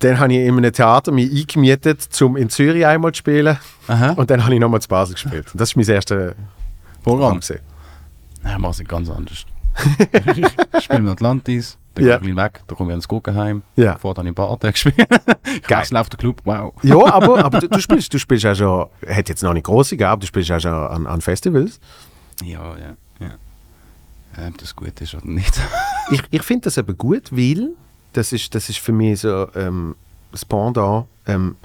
dann habe ich in einem Theater mich eingemietet, um in Zürich einmal zu spielen. Aha. Und dann habe ich nochmal zu Basel gespielt. Und das ist mein erstes Programm. Programm. Nein, mach es ganz anders. ich spiele mit Atlantis, dann Ja. ich weg, dann komme ich ins Guggenheim, Ja. vorher dann in Bad gespielt. Geil. Es läuft der Club, wow. Ja, aber, aber du, du spielst, du spielst ja schon, hat jetzt noch nicht große gehabt, du spielst ja schon an, an Festivals. Ja, ja, ja. Ob das gut ist oder nicht. Ich, ich finde das eben gut, weil das ist, das ist für mich so ähm, das Pendant. Ähm,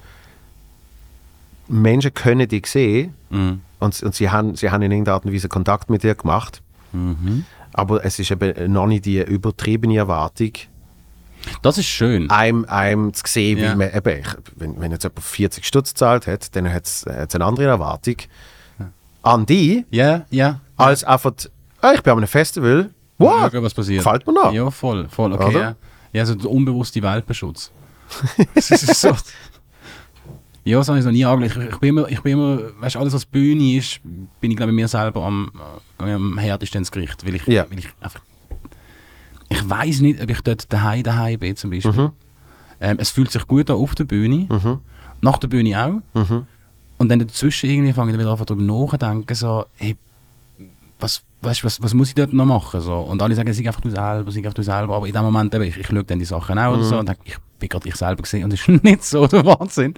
Menschen können dich sehen Mhm. und, und sie, haben, sie haben in irgendeiner Art und Weise Kontakt mit dir gemacht, Mhm. Aber es ist eben noch nicht die übertriebene Erwartung, Das ist schön. einem, einem zu sehen, Ja. weil man eben, wenn, wenn jetzt jemand 40 Stutz gezahlt hat, dann hat es eine andere Erwartung an dich, Ja, ja. als einfach, ah, ich bin an einem Festival, wow, Schauen, was passiert. gefällt mir noch. Ja, voll, voll, okay. Ja. ja, so der unbewusste Welpenschutz. das ist so. Ja, das habe ich noch nie angelegt. Ich, ich bin immer, ich bin immer, weißt du, alles was Bühne ist, bin ich glaube mir selber am, äh, am härtesten ins Gericht, weil ich, Ja. weil ich einfach, ich weiß nicht, ob ich dort daheim daheim bin zum Beispiel. Mhm. Ähm, es fühlt sich gut an auf der Bühne, nach der Bühne auch. Mhm. Und dann dazwischen irgendwie fange ich wieder einfach darüber nachzudenken, so, hey, was, weißt, was, was muss ich dort noch machen? So. Und alle sagen, sei einfach du selber, sei einfach du selber. Aber in dem Moment, eben, ich, ich schaue dann die Sachen an oder so und denke, ich bin gerade ich selber gesehen und es ist nicht so der Wahnsinn.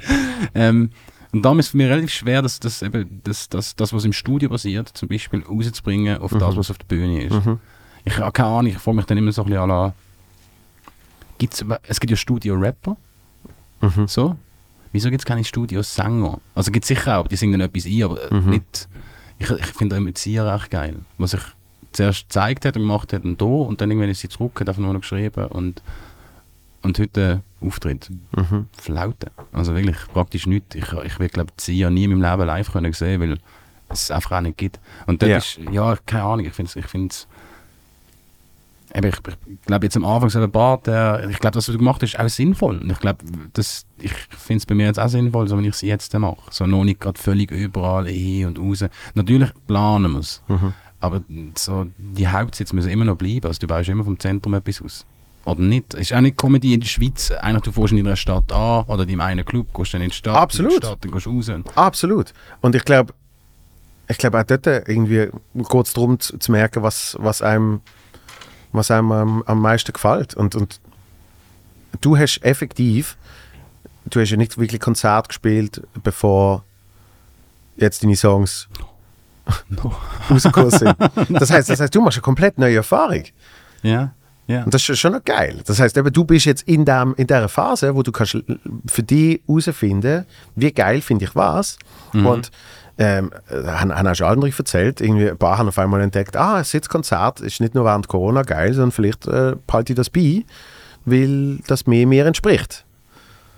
Ähm, und darum ist es für mich relativ schwer, das, das, eben, das, das, das, was im Studio passiert, zum Beispiel rauszubringen auf das, was auf der Bühne ist. Ich habe keine Ahnung, ich frage mich dann immer so ein bisschen an, gibt's, es gibt ja Studio-Rapper, Mhm. so. Wieso gibt es keine Studio-Sänger? Also gibt es sicher auch, die singen dann etwas ein, aber äh, Mhm. nicht. Ich, ich finde den Erzieher echt geil. Was ich zuerst gezeigt hat und gemacht hat und da und dann irgendwann ist sie zurück, hat einfach nur noch geschrieben und, und heute äh, Auftritt. Mhm. Flaute. Also wirklich praktisch nichts. Ich, ich will glaube Sia nie in meinem Leben live können sehen, weil es einfach auch nicht gibt. Und das Ja. ist, ja, keine Ahnung, ich finde es, ich find's, ich, ich glaube jetzt am Anfang so ein Bart, der, ich glaube, das, was du gemacht hast, ist auch sinnvoll. Und ich glaube, das, ich finde es bei mir jetzt auch sinnvoll, so wie ich es jetzt mache. So noch nicht gerade völlig überall hin und raus. Natürlich planen wir es. Mhm. Aber so, die Hauptsitze müssen immer noch bleiben. Also du baust immer vom Zentrum etwas aus. Oder nicht? Es ist auch nicht Comedy in der Schweiz. Eigentlich, du fährst in einer Stadt an oder in einem einen Club, gehst dann in die Stadt, Absolut. in die Stadt dann gehst du raus. Absolut. Und ich glaube, ich glaube auch dort irgendwie kurz darum zu, zu merken, was, was einem, was einem am, am meisten gefällt. Und, und du hast effektiv, du hast ja nicht wirklich Konzert gespielt, bevor jetzt deine Songs rausgekommen sind. Das heißt, das heißt, du machst eine komplett neue Erfahrung. ja, ja. Und das ist schon noch geil. Das heißt, eben, du bist jetzt in, dem, in dieser Phase, wo du kannst für dich herausfinden, wie geil finde ich was. Und ähm, äh, schon andere erzählt, irgendwie ein paar haben auf einmal entdeckt, ah, ein Sitzkonzert ist nicht nur während Corona geil, sondern vielleicht äh, behalte ich das bei, weil das mehr mir entspricht.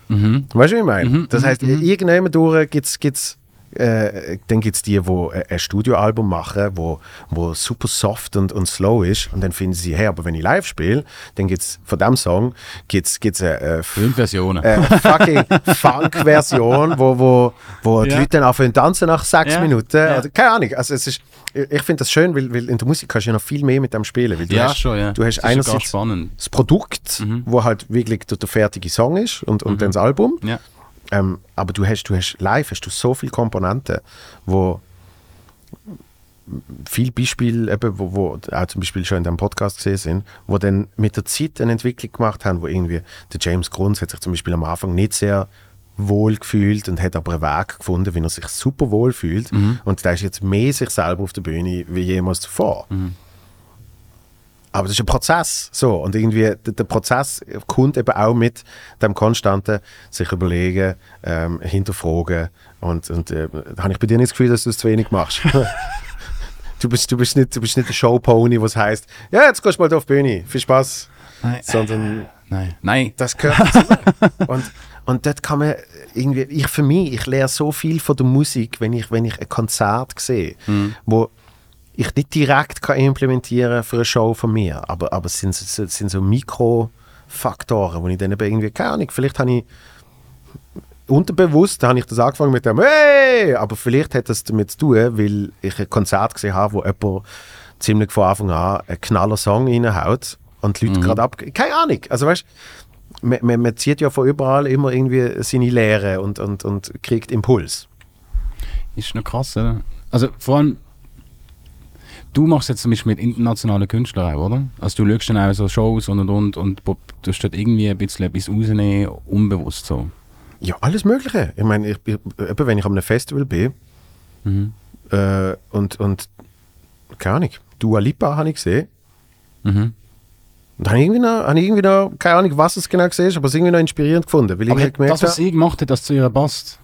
Mhm. Weißt du, wie ich meine? Mhm, das mhm, heißt, mhm. irgendwann durch gibt es äh, dann gibt es die, die äh, ein Studioalbum machen, wo, wo super soft und, und slow ist. Und dann finden sie, hey, aber wenn ich live spiele, dann gibt es von diesem Song gibt's, gibt's eine, äh, Fünf Versionen. äh, fucking Funk-Version, wo, wo, wo die Ja. Leute dann anfangen tanzen nach sechs Ja, Minuten. ja. Also, keine Ahnung. Also, es ist, ich ich finde das schön, weil, weil in der Musik kannst du ja noch viel mehr mit dem spielen. Weil du ja, hast, schon, ja. Du hast Das einerseits das Produkt, wo halt wirklich der, der fertige Song ist und, und dann das Album. Ja. Ähm, aber du hast, du hast live hast du so viele Komponenten, wo viele Beispiele, eben, wo, wo auch zum Beispiel schon in dem Podcast gesehen sind, wo dann mit der Zeit eine Entwicklung gemacht haben, wo irgendwie der James Grunz hat sich zum Beispiel am Anfang nicht sehr wohl gefühlt und hat aber einen Weg gefunden, wie er sich super wohl fühlt. Und der ist jetzt mehr sich selber auf der Bühne wie jemals zuvor. Aber das ist ein Prozess. So. Und irgendwie, der, der Prozess kommt eben auch mit dem konstanten sich überlegen, ähm, hinterfragen. Und, und äh, da habe ich bei dir nicht das Gefühl, dass du es zu wenig machst. du, bist, du, bist nicht, du bist nicht der Showpony, was heißt, ja, jetzt gehst du mal auf die Bühne, viel Spaß. Nein. Sondern Nein. Nein. das gehört dazu. und, und dort kann man irgendwie, ich für mich, ich lerne so viel von der Musik, wenn ich, wenn ich ein Konzert sehe, wo ich nicht direkt kann implementieren für eine Show von mir, aber, aber es sind, so- sind so Mikrofaktoren, wo ich dann eben irgendwie, keine Ahnung, vielleicht habe ich unterbewusst habe ich das angefangen mit dem Hey! Aber vielleicht hat das damit zu tun, weil ich ein Konzert gesehen habe, wo jemand ziemlich von Anfang an einen knaller Song reinhaut und die Leute gerade ab... Keine Ahnung. Also weißt man, man, man zieht ja von überall immer irgendwie seine Lehre und, und, und kriegt Impuls. Ist noch krass, oder? Also vor allem, du machst jetzt zum Beispiel mit internationalen Künstlern auch, oder? Also du schaust dann auch so Shows und und und und du dort irgendwie ein bisschen etwas rausnehmen, unbewusst so. Ja, alles Mögliche. Ich meine, ich, ich, wenn ich an einem Festival bin äh, und, und keine Ahnung, Dua Lipa habe ich gesehen. Mhm. Und habe ich irgendwie noch, habe ich irgendwie noch, keine Ahnung, was es genau gesehen ist, aber es irgendwie noch inspirierend gefunden. Weil ich Aber halt gemerkt das, was sie gemacht hat, das zu ihr passt.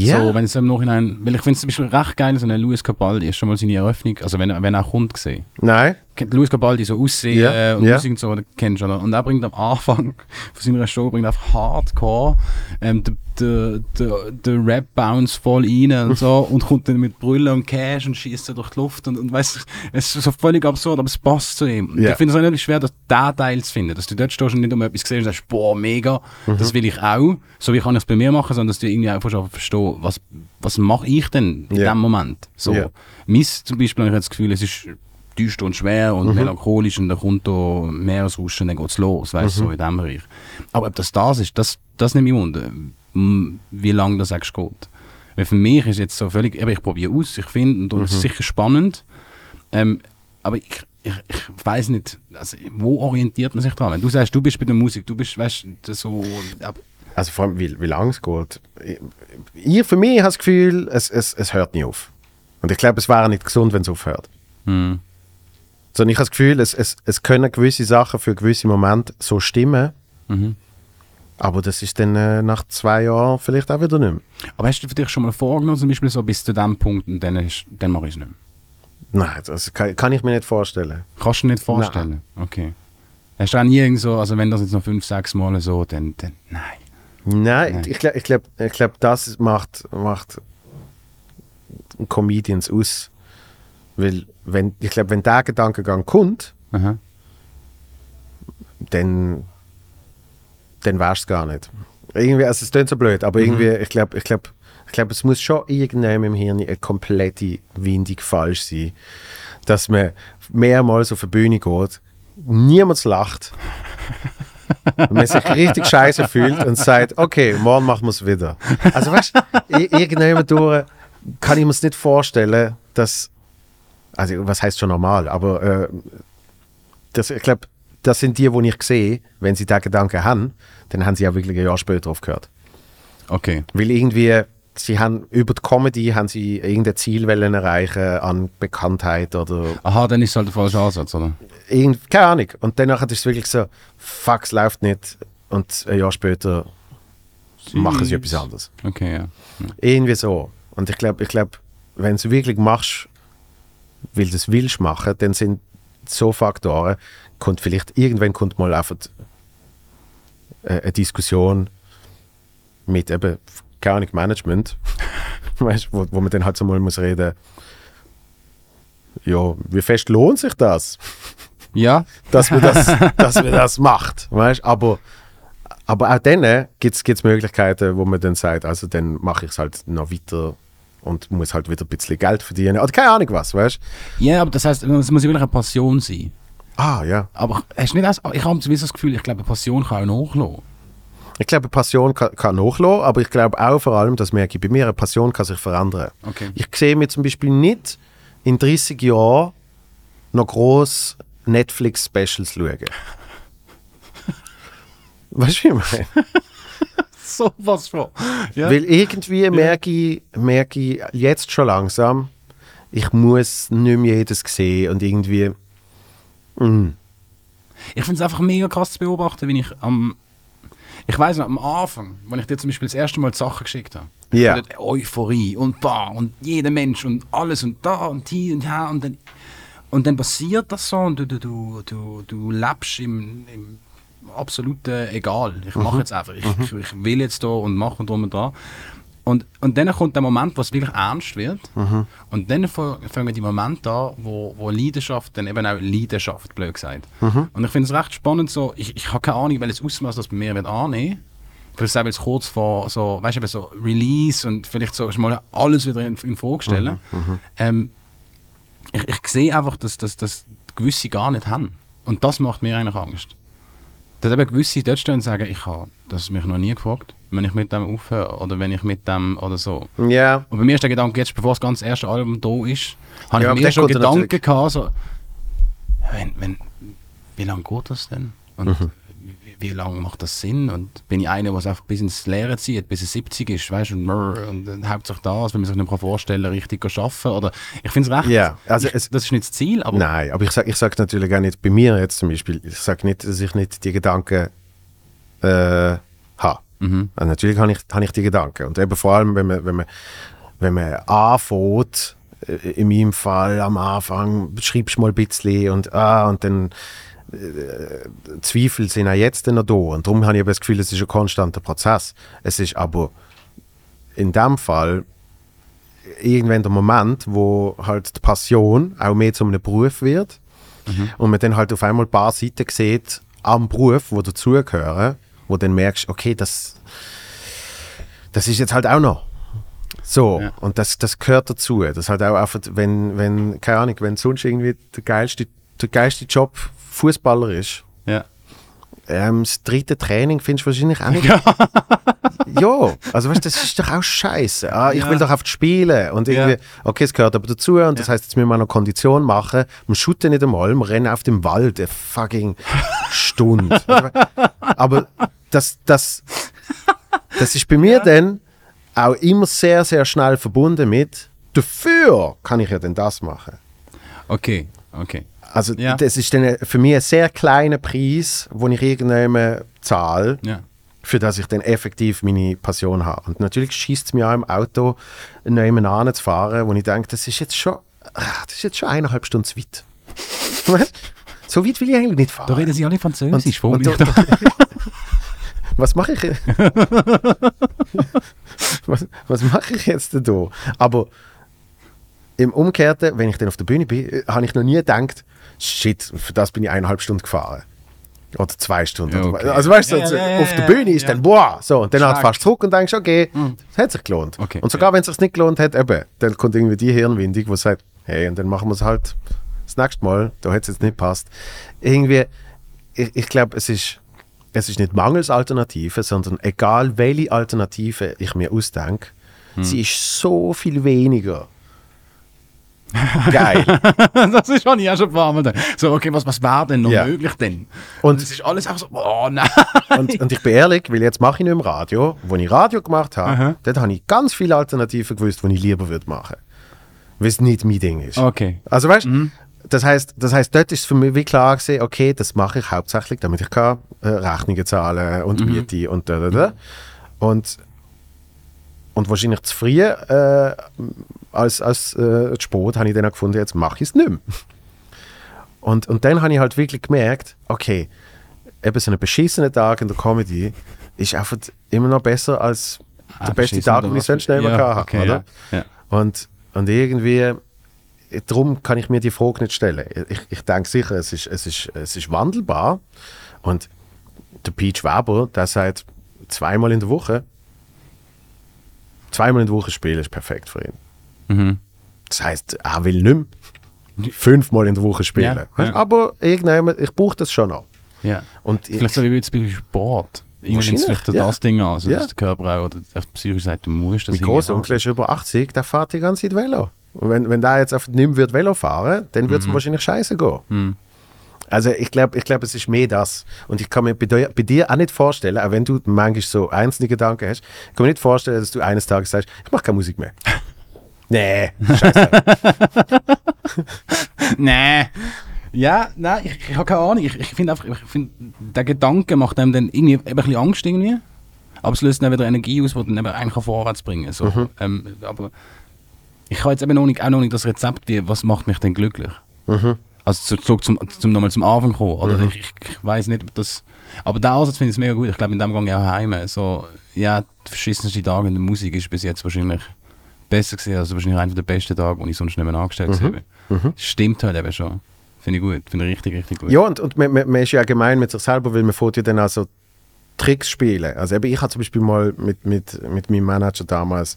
Ja, So, wenn es im Nachhinein, weil ich finde es zum Beispiel recht geil, so eine Louis Capaldi, ist schon mal seine Eröffnung, also wenn, er- wenn er kommt gesehen. nein, Kennt Louis Capaldi so aussehen äh, und ja. Musik und so, oder kennst du, oder? Und er bringt am Anfang von seiner Show bringt einfach Hardcore ähm, den de, de, de Rap-Bounce voll rein und so und kommt dann mit Brüllen und Cash und schießt durch die Luft und, und weißt es ist so völlig absurd, aber es passt zu ihm. Ja. Ich finde es auch nicht schwer, dass der Teil zu finden, dass du dort stehst und nicht um etwas siehst und sagst, boah, mega, Mhm. das will ich auch, so wie kann ich es bei mir machen, sondern dass du irgendwie einfach schon verstehst, was, was mache ich denn in Ja. dem Moment. So. Ja. Miss zum Beispiel habe ich das Gefühl, es ist düster und schwer Mhm. und melancholisch und dann kommt da Meeresrauschen und dann geht es los, weißt du, Mhm. so in dem Bereich. Aber ob das das ist, das, das nimmt mich wunder, wie lange das eigentlich geht. Weil für mich ist jetzt so völlig, eben, ich probiere aus, ich finde, und es Mhm. ist sicher spannend, ähm, aber ich, ich, ich weiß nicht, also, wo orientiert man sich dran? Wenn du sagst, du bist bei der Musik, du bist, weißt so, ab- also vor allem, wie, wie lange es geht. Ich für mich habe das Gefühl, es, es, es hört nie auf. Und ich glaube, es wäre nicht gesund, wenn es aufhört. hm, Sondern ich habe das Gefühl, es, es, es können gewisse Sachen für gewisse Momente so stimmen, mhm. aber das ist dann äh, nach zwei Jahren vielleicht auch wieder nicht mehr. Aber hast du für dich schon mal vorgenommen, zum Beispiel so bis zu dem Punkt und dann, ist, dann mache ich es nicht mehr? Nein, das kann, kann ich mir nicht vorstellen. Kannst du dir nicht vorstellen? Okay. Hast du auch nie irgend so, also wenn das jetzt noch fünf, sechs Mal so, dann, dann nein. Nein, Nein. ich glaube, ich glaub, ich glaub, das macht, macht Comedians aus. Weil, wenn, ich glaube, wenn der Gedankengang kommt, Aha. dann, dann wärst du gar nicht. Irgendwie, also es klingt so blöd, aber irgendwie, ich glaube, ich glaube, ich glaube, es muss schon irgendwann im Hirn eine komplette Windung falsch sein, dass man mehrmals auf die Bühne geht, niemand lacht, und man sich richtig scheiße fühlt und sagt, okay, morgen machen wir es wieder. Also weißt du, i- irgendwann durch kann ich mir es nicht vorstellen, dass, also was heißt schon normal, aber äh, das, ich glaube, das sind die, die ich sehe, wenn sie diesen Gedanken haben, dann haben sie auch wirklich ein Jahr später aufgehört. Okay. Weil irgendwie, sie haben über die Comedy haben sie irgendein Ziel wollen erreichen an Bekanntheit oder Aha, dann ist es halt der falsche Ansatz, oder? irgend, keine Ahnung. Und danach ist es wirklich so, fuck, es läuft nicht. Und ein Jahr später machen sie etwas anderes. Okay, ja. Irgendwie so. Und ich glaube, ich glaub, wenn du es wirklich machst, weil du es willst machen, dann sind so Faktoren, kommt vielleicht irgendwann kommt mal einfach äh, eine Diskussion mit eben, keine Ahnung, Management weißt, wo, wo man dann halt so mal muss reden ja, wie fest lohnt sich das, Ja, dass man das, dass man das macht, weißt? Aber, aber auch dann gibt es Möglichkeiten, wo man dann sagt, also dann mache ich es halt noch weiter und muss halt wieder ein bisschen Geld verdienen oder keine Ahnung was, weißt? ja, aber das heißt, es muss wirklich eine Passion sein. Ah, ja. Aber hast du nicht das, ich habe zumindest das Gefühl, ich glaube, eine Passion kann auch nachlassen. Ich glaube, Passion kann, kann nachlassen, aber ich glaube auch vor allem, das merke ich bei mir, eine Passion kann sich verändern. Okay. Ich sehe mir zum Beispiel nicht in 30 Jahren noch groß Netflix-Specials schauen. weißt du, wie ich meine? So was von. Ja. Weil irgendwie merke ich, merke ich jetzt schon langsam, ich muss nicht mehr jedes sehen und irgendwie. Mm, Ich finde es einfach mega krass zu beobachten, wenn ich am. Ich weiß noch, am Anfang, wenn ich dir zum Beispiel das erste Mal die Sachen geschickt habe. Dann Euphorie und da und jeder Mensch und alles und da und hier und da und dann. Und dann passiert das so und du, du, du, du, du lebst im, im absoluten Egal. Ich mache jetzt einfach. Ich, ich, ich will jetzt da und mache und drum und dran. Und, und dann kommt der Moment, wo es wirklich ernst wird. Und dann fangen die Momente an, wo, wo Leidenschaft dann eben auch Leidenschaft, blöd gesagt. Und ich finde es recht spannend, so, ich, ich habe keine Ahnung, welches Ausmaß das bei mir wird annehmen. Vielleicht selber jetzt kurz vor so, weißt du, so Release und vielleicht so mal alles wieder in, in Frage stellen. Ähm, ich, ich sehe einfach, dass, dass, dass gewisse gar nicht haben. Und das macht mir eigentlich Angst. Dass eben gewisse dort stehen und sagen, ich habe das mich noch nie gefragt, wenn ich mit dem aufhöre oder wenn ich mit dem oder so. ja. Und bei mir ist der Gedanke, jetzt bevor das ganze erste Album da ist, habe Ja, ich mir schon Gedanken gehabt, so, wenn, wenn, wie lange geht das denn? Und Mhm. Wie, lange macht das Sinn? Und bin ich einer, der es einfach bis ins Leere zieht, bis er 70 ist, weißt du, und, mrr, und dann hauptsächlich das, wenn man sich nicht vorstellen kann, richtig arbeiten. Oder, ich finde es recht, Ja, also ich, es- das ist nicht das Ziel, aber Nein, aber ich sage ich sag natürlich auch nicht bei mir jetzt zum Beispiel, ich sage nicht, dass ich nicht die Gedanken äh, habe. Mhm. Also natürlich habe ich, habe ich die Gedanken. Und eben vor allem, wenn man, wenn man, wenn man anfängt, äh, in meinem Fall am Anfang schreibst du mal ein bisschen und, ah, und dann äh, Zweifel sind auch jetzt noch da. Und darum habe ich eben das Gefühl, es ist ein konstanter Prozess. Es ist aber in dem Fall irgendwann der Moment, wo halt die Passion auch mehr zu einem Beruf wird und man dann halt auf einmal ein paar Seiten sieht am Beruf, wo dazugehören, wo dann merkst, okay, das, das ist jetzt halt auch noch. So, Ja. und das, das gehört dazu. Das halt auch einfach, wenn, wenn, keine Ahnung, wenn sonst irgendwie der geilste, der geilste Job Fußballer ist, ja. ähm, das dritte Training findest du wahrscheinlich auch nicht. ja, also weißt du, das ist doch auch scheiße. Ah, ich Ja. will doch einfach spielen. Und irgendwie, Ja. okay, es gehört aber dazu. Und das heißt, jetzt müssen wir noch Kondition machen. Wir shooten nicht einmal, wir rennen auf dem Wald eine fucking Stunde. aber das, das, das ist bei mir dann auch immer sehr, sehr schnell verbunden mit, dafür kann ich ja dann das machen. Okay, okay. Also Ja. das ist dann für mich ein sehr kleiner Preis, den ich irgendwann zahle Ja. für das ich dann effektiv meine Passion habe. Und natürlich schießt es mir auch im Auto, nebenan zu fahren, wo ich denke, das ist jetzt schon, ah, das ist jetzt schon eineinhalb Stunden zu weit. So weit will ich eigentlich nicht Da fahren. reden sie alle Französisch. und, und, mir. was mache ich? was, was mache ich jetzt da? Aber im Umgekehrten, wenn ich dann auf der Bühne bin, äh, habe ich noch nie gedacht, shit, für das bin ich eineinhalb Stunden gefahren. Oder zwei Stunden. Ja, okay. Also weißt du, Ja, ja, ja, auf der Bühne ist ja. dann, boah, so, und dann Stark. fährst du zurück und denkst, okay, das hat sich gelohnt. Okay, und sogar ja. wenn es sich nicht gelohnt hat, eben, dann kommt irgendwie die Hirnwindung, die sagt, hey, und dann machen wir es halt das nächste Mal, da hat es jetzt nicht passt. Irgendwie, ich, ich glaube, es ist, es ist nicht mangels Alternative, sondern egal welche Alternative ich mir ausdenke, Hm. sie ist so viel weniger geil. das ist schon, ja schon ein paar Mal. So, okay, was, was wäre denn noch Ja. möglich denn? Und- Und es ist alles einfach so, oh nein. Und, und ich bin ehrlich, weil jetzt mache ich nicht im Radio. Wo ich Radio gemacht habe, Aha. dort habe ich ganz viele Alternativen gewusst, die ich lieber würde machen. Weil es nicht mein Ding ist. Okay. Also weißt du, das heißt, das heißt, dort ist für mich wie klar gewesen, okay, das mache ich hauptsächlich, damit ich kann, äh, Rechnungen zahlen und Miete und da, da, da. Und, und wahrscheinlich zu früh äh, als, als äh, spät habe ich dann gefunden, jetzt mache ich es nicht mehr. Und, und dann habe ich halt wirklich gemerkt, okay, eben so ein beschissener Tag in der Comedy ist einfach immer noch besser als der beste Tag, den ich sonst mehr ja, okay, habe, oder? Ja. Ja. Und, und irgendwie, darum kann ich mir die Frage nicht stellen. Ich, ich denke sicher, es ist, es, ist, es ist wandelbar. Und der Peach Weber, der sagt, zweimal in der Woche, zweimal in der Woche spielen ist perfekt für ihn. Mhm. Das heißt, er will nicht mehr fünfmal in der Woche spielen. Ja, ja. Aber irgendjemand, ich brauche das schon noch. Ja. Und ich, Vielleicht so wie jetzt bei Sport. Irgendwie nimmt vielleicht ja. das Ding an, also Ja. dass der Körper auch oder der psychisch sagt, du musst das mein Großonkel ist über 80, der fährt die ganze Zeit Velo. Und wenn, wenn der jetzt nicht mehr wird Velo fahren dann wird es wahrscheinlich scheiße gehen. Mhm. Also ich glaube, ich glaub, es ist mehr das. Und ich kann mir bei dir, bei dir auch nicht vorstellen, auch wenn du manchmal so einzelne Gedanken hast, ich kann mir nicht vorstellen, dass du eines Tages sagst, ich mache keine Musik mehr. nee, scheiße. Nee. Ja, nein, ich, ich habe keine Ahnung. Ich, ich finde einfach, ich find, der Gedanke macht einem dann irgendwie ein bisschen Angst irgendwie. Aber es löst dann wieder Energie aus, die dann eben kann vorwärts bringen. So. Ähm, aber ich habe jetzt eben noch nicht, auch noch nicht das Rezept, wie, was macht mich denn glücklich. Also zu, zurück zum, zum nochmal zum Anfang kommen. Oder ich, ich, ich weiß nicht, ob das. Aber der Ansatz finde ich mega gut. Ich glaube, in dem Gang auch heim. So, ja, die verschissenste Tage in der Musik ist bis jetzt wahrscheinlich besser gewesen, also wahrscheinlich einer der besten Tage, die ich sonst nicht mehr angestellt habe. Stimmt halt eben schon. Finde ich gut. Finde ich richtig, richtig gut. Ja, und, und man, man, man ist ja gemein mit sich selber, weil man fährt ja dann auch so Tricks spielen. Also eben, ich hatte zum Beispiel mal mit, mit, mit meinem Manager damals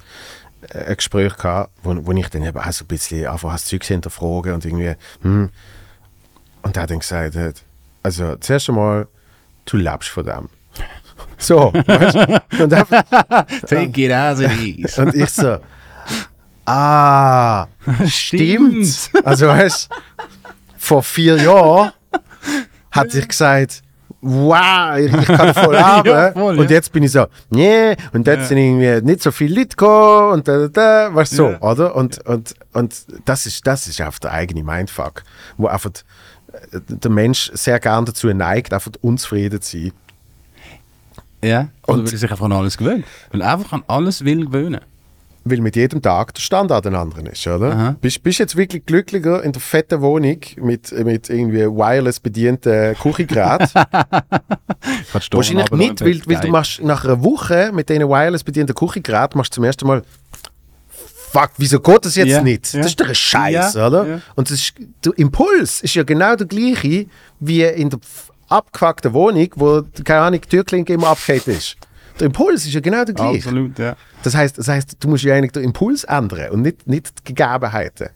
äh, ein Gespräch gehabt, wo, wo ich dann eben auch so ein bisschen einfach das Zeug hinterfragen und irgendwie, hm. Und er hat dann gesagt, also zuerst einmal, du lebst von dem. So, weißt du? Und, einfach, Take it as it is. und ich so, ah, stimmt. Also weißt vor vier Jahren hat ich gesagt, wow, ich, kann voll haben. Ja, voll, und ja. jetzt bin ich so, nee, und jetzt sind irgendwie nicht so viele Leute gekommen und da, da, da, weißt du, so, Ja. oder? Und, und, und das ist, das ist einfach der eigene Mindfuck, wo einfach der Mensch sehr gern dazu neigt, einfach unzufrieden zu sein. Ja, oder Und- weil er sich einfach an alles gewöhnt. Weil er einfach an alles will gewöhnen. Weil mit jedem Tag der Standard ein anderen ist, oder? Aha. Bist bist jetzt wirklich glücklicher in der fetten Wohnung mit, mit irgendwie wireless bedienten Küchengeräten? Wahrscheinlich nicht, weil, weil du machst nach einer Woche mit diesen wireless bedienten Küchengeräten machst du zum ersten Mal Fuck, wieso geht das jetzt Ja, nicht? ja. Das ist doch ein Scheiß, Ja, oder? Und ist, der Impuls ist ja genau der gleiche wie in der abgefuckten Wohnung, wo, keine Ahnung, die Türklinke immer abgehakt ist. Der Impuls ist ja genau der gleiche. Absolut, ja. Das heißt, das heißt, du musst ja eigentlich den Impuls ändern und nicht, nicht die Gegebenheiten.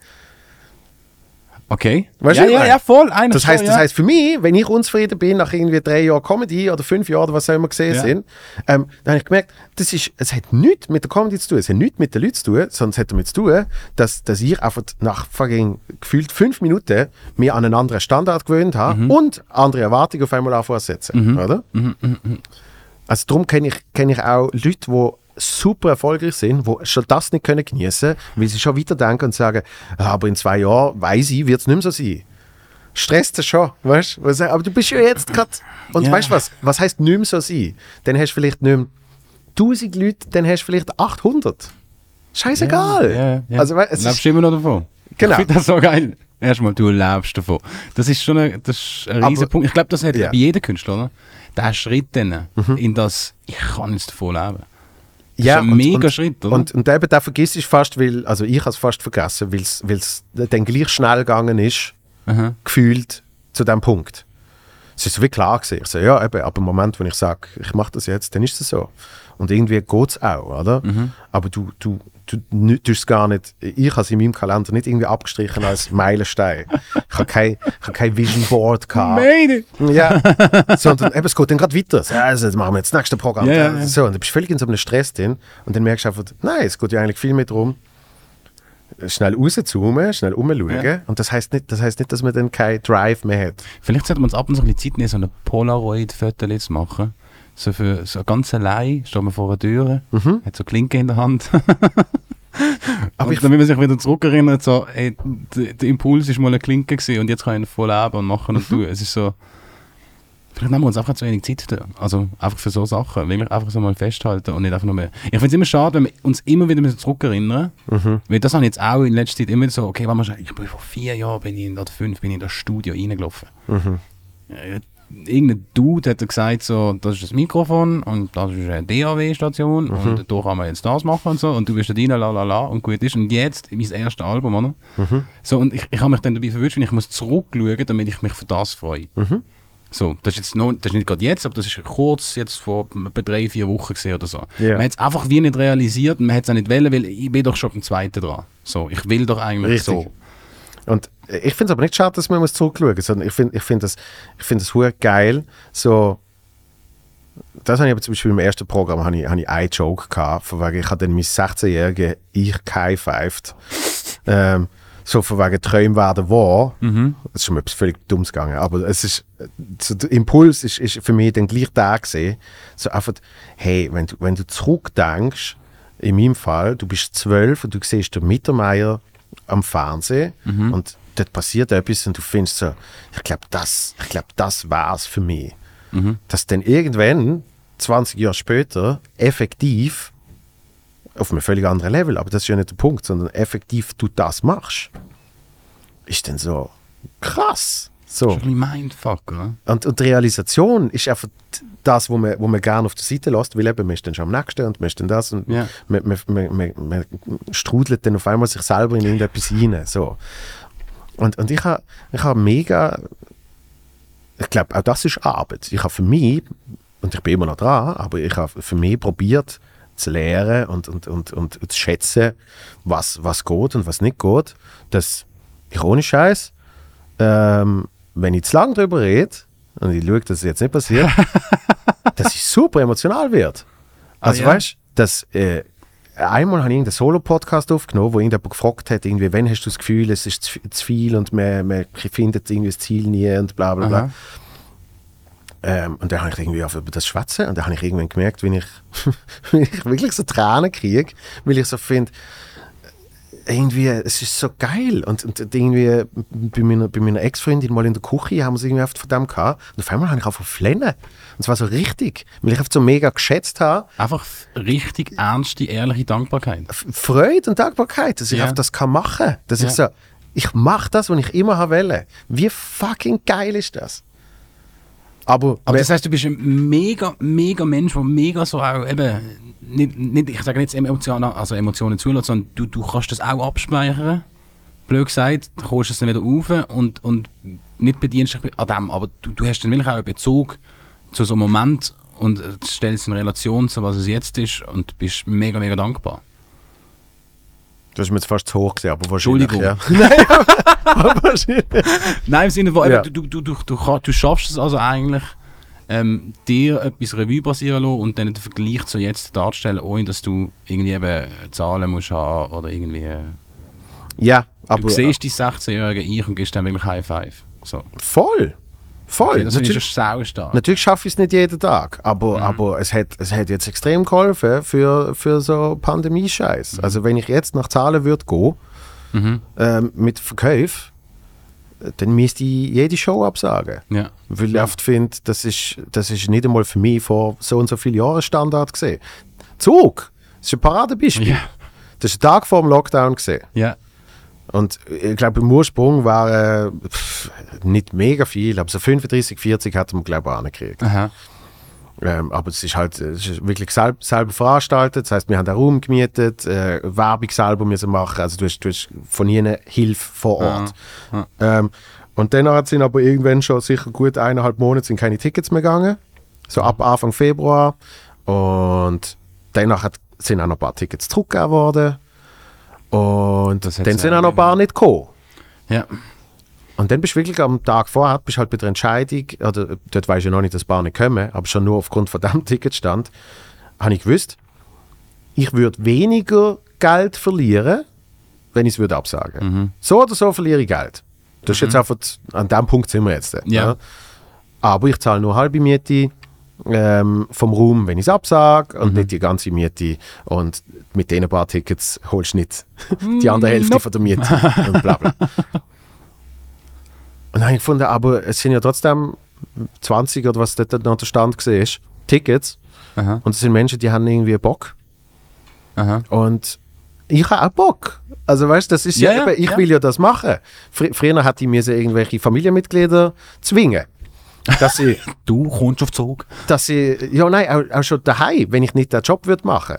Okay. Weißt ja, du, ja, ja, voll. Einer Das heißt, ja. das heißt für mich, wenn ich unzufrieden bin nach irgendwie drei Jahren Comedy oder fünf Jahren oder was auch immer gesehen Ja. sind, ähm, dann habe ich gemerkt, das ist, es hat nichts mit der Comedy zu tun, es hat nichts mit den Leuten zu tun, sondern es hat damit zu tun, dass, dass ich einfach nach fucking gefühlt fünf Minuten mir an einen anderen Standard gewöhnt habe Mhm. und andere Erwartungen auf einmal ansetzen, oder? Mhm, Also darum kenne ich, kenn ich auch Leute, die super erfolgreich sind, die schon das nicht können genießen, weil sie schon weiterdenken und sagen, «Ah, aber in zwei Jahren, weiß ich, wird es nicht mehr so sein. Stresst das schon, weißt du? Aber du bist ja jetzt gerade. Und Ja. weißt du was? Was heißt nicht mehr so sein? Dann hast du vielleicht nicht mehr 1000 Leute, dann hast du vielleicht 800. Scheißegal. Ja, ja. Also, weißt, lebst du immer noch davon. Genau. Ich finde das so geil. Erstmal, du lebst davon. Das ist schon ein, das ist ein Aber- riesiger Punkt. Ich glaube, das hat Ja. Mhm. bei jedem Künstler, oder? Der Schritt dann in das, ich kann jetzt davon leben. Das ja, ist ein und- mega und, Schritt, oder? Und, und eben, da vergisst ich fast, weil, also ich habe es fast vergessen, weil es dann gleich schnell gegangen ist, Aha. gefühlt zu dem Punkt. Es ist so wie klar gewesen. Ich so, ja, eben, aber im Moment, wenn ich sage, ich mache das jetzt, dann ist es so. Und irgendwie geht es auch, oder? Mhm. Aber du, du, du tust es gar nicht, ich habe es in meinem Kalender nicht irgendwie abgestrichen als Meilenstein. Ich habe kein, ich habe kein Vision Board gehabt. It! Ja, sondern eben, es geht dann gerade weiter. So, Also, jetzt machen wir jetzt das nächste Programm. Ja, ja. So, und du bist völlig in so einem Stress drin. Und dann merkst du einfach, nein, es geht ja eigentlich viel mehr darum, schnell rauszoomen, schnell umschauen. Ja. Und das heißt nicht, das heißt nicht, dass man dann keinen Drive mehr hat. Vielleicht sollten wir uns ab und zu ein bisschen Zeit nehmen, so eine Polaroid-Foto zu machen. So für so ganz allein, steht man vor einer Tür, hat so Klinke in der Hand. Aber ich- damit man sich wieder zurückerinnert, so, ey, der, Impuls ist mal eine Klinke gewesen und jetzt kann ich ihn voll leben und machen und tun. Es ist so, vielleicht nehmen wir uns einfach zu wenig Zeit da. Also einfach für so Sachen, wirklich einfach so mal festhalten und nicht einfach nur mehr. Ich finde es immer schade, wenn wir uns immer wieder zurückerinnern weil das habe ich jetzt auch in letzter Zeit immer so, okay, wenn man sagt, ich bin vor vier Jahren, bin ich in, oder fünf, bin ich in das Studio reingelaufen. Ja, irgendein Dude hat gesagt, so, das ist das Mikrofon und das ist eine DAW-Station Mhm. und da kann man jetzt das machen und so und du bist da rein, la la la und gut ist. Und jetzt, mein erstes Album, oder? Mhm. So, und ich, ich habe mich dann dabei verwünscht, ich muss zurückschauen, damit ich mich für das freue. Mhm. So, das ist jetzt noch, das ist nicht gerade jetzt, aber das ist kurz jetzt vor etwa drei, vier Wochen gesehen oder so. Ja. Man hat es einfach wie nicht realisiert und man hat es auch nicht wollen, weil ich bin doch schon beim zweiten dran. So, ich will doch eigentlich Richtig. so. Und ich finde es aber nicht schade, dass man muss zurückschauen muss, sondern ich finde ich find das, ich find das geil, so das habe ich aber zum Beispiel im ersten Programm habe ich, habe ich einen Joke gehabt, von wegen, ich habe dann mein 16-jährige Ich gehighfived. ähm, so von wegen Träume werden wahr. Das ist schon etwas völlig Dummes gegangen, aber es ist, so der Impuls ist, ist für mich dann gleich da gesehen. So einfach, hey, wenn du, wenn du zurückdenkst, in meinem Fall, du bist zwölf und du siehst den Mittermeier am Fernsehen und dort passiert etwas und du findest so, ich glaube, das, ich glaub, das war's für mich. Dass dann irgendwann, 20 Jahre später, effektiv auf einem völlig anderen Level, aber das ist ja nicht der Punkt, sondern effektiv du das machst, ist dann so krass. So. Das ist ein Mindfuck, oder? Und, und die Realisation ist einfach das, wo man, wo man gerne auf der Seite lässt, weil eben, man ist dann schon am nächsten und man ist dann das und Ja. man, man, man, man, strudelt dann auf einmal sich selber in irgendetwas rein. So. Und, und ich habe ich ha mega, ich glaube, auch das ist Arbeit. Ich habe für mich, und ich bin immer noch dran, aber ich habe für mich probiert zu lernen und, und, und, und zu schätzen, was, was geht und was nicht geht, dass ich ohne Scheiß ähm, wenn ich zu lange darüber rede, und ich schaue, dass es jetzt nicht passiert, dass ich super emotional werde. Also ja? weißt du, dass äh, einmal habe ich irgendeinen Solo-Podcast aufgenommen, wo irgendjemand gefragt hat, irgendwie, wann hast du das Gefühl, es ist zu, zu viel und man, man findet irgendwie das Ziel nie und bla bla bla. Aha. Ähm, und dann habe ich irgendwie auf über das schwätzen und dann habe ich irgendwann gemerkt, wie ich, wie ich wirklich so Tränen kriege, weil ich so finde, irgendwie, es ist so geil. Und, und irgendwie bei meiner, bei meiner Ex-Freundin mal in der Küche haben wir es irgendwie oft von dem gehabt. Und auf einmal habe ich einfach flennen. Und es war so richtig, weil ich einfach so mega geschätzt habe. Einfach richtig ernste, ehrliche Dankbarkeit. Freude und Dankbarkeit, dass ich einfach das kann machen. Dass Ja. ich so, ich mache das, was ich immer habe. Wie fucking geil ist das? Aber, Aber das heißt, du bist ein mega, mega Mensch, der mega so auch eben, nicht, nicht, ich sage nicht Emotionen, also Emotionen zulässt, sondern du, du kannst das auch abspeichern. Blöd gesagt, du kommst es dann wieder rauf und, und nicht bedienst dich an dem, aber du, du hast dann wirklich auch einen Bezug zu so einem Moment und stellst es in Relation zu was es jetzt ist und bist mega, mega dankbar. Das ist mir jetzt fast zu hoch gewesen, aber wahrscheinlich. Entschuldigung. Ja. Nein, wahrscheinlich. Nein, im Sinne von, Ja. du, du, du, du, du schaffst es also eigentlich, ähm, dir etwas Revue passieren lassen und dann den Vergleich zu jetzt darzustellen, ohne dass du irgendwie eben Zahlen musst haben oder irgendwie... äh, Ja, Du aber siehst die 16-jährige Ich und gibst dann wirklich High Five. So. voll. Voll. Das Natürlich- stark. Natürlich schaffe ich es nicht jeden Tag, aber, aber es, hat, es hat jetzt extrem geholfen für, für so Pandemie-Scheiß. Also wenn ich jetzt nach Zahlen würde gehen, Mhm. ähm, mit Verkauf, dann müsste ich jede Show absagen. Ja. Weil ich oft finde, das ist, das ist nicht einmal für mich vor so und so vielen Jahren Standard gesehen. Zug, das ist ein Paradebeispiel. Ja. Das ist ein Tag vor dem Lockdown gesehen. Ja. Und ich glaube, im Ursprung war äh, pff, nicht mega viel, aber so 35, 40 hat man, glaube ich, angekriegt. Ähm, aber es ist halt es ist wirklich selb, selber veranstaltet. Das heißt, wir haben den Raum gemietet, äh, Werbung selber müssen machen. Also du hast, du hast von ihnen Hilfe vor Ort. Ja, Ähm, und dann sind aber irgendwann schon sicher gut eineinhalb Monate sind keine Tickets mehr gegangen. So ab Anfang Februar. Und danach hat, sind auch noch ein paar Tickets zurückgegeben worden. Und Das dann sind auch noch ein paar nicht gekommen. Ja. Und dann bist du wirklich am Tag vorher, bist halt bei der Entscheidung, oder dort weiß ich noch nicht, dass Bahnen kommen, aber schon nur aufgrund von dem Ticketstand, habe ich gewusst, ich würde weniger Geld verlieren, wenn ich es würde absagen. Mhm. So oder so verliere ich Geld. Das ist jetzt einfach, an dem Punkt sind wir jetzt. Ja. Aber ich zahle nur halbe Miete ähm, vom Raum, wenn ich es absage, und nicht die ganze Miete. Und mit den paar Tickets holst du nicht die andere Hälfte Nope. von der Miete. und bla bla. Und dann habe ich gefunden, aber es sind ja trotzdem 20 oder was dort noch der Stand gesehen ist, Tickets. Aha. Und es sind Menschen, die haben irgendwie Bock. Aha. Und ich habe auch Bock. Also weißt du, das ist ja, Ja, ich ja. will ja das machen. Fr früher hatte ich mir so irgendwelche Familienmitglieder zwingen. Dass ich, Du kommst auf Zug. dass ich, ja nein, auch, auch schon daheim, wenn ich nicht den Job würde machen,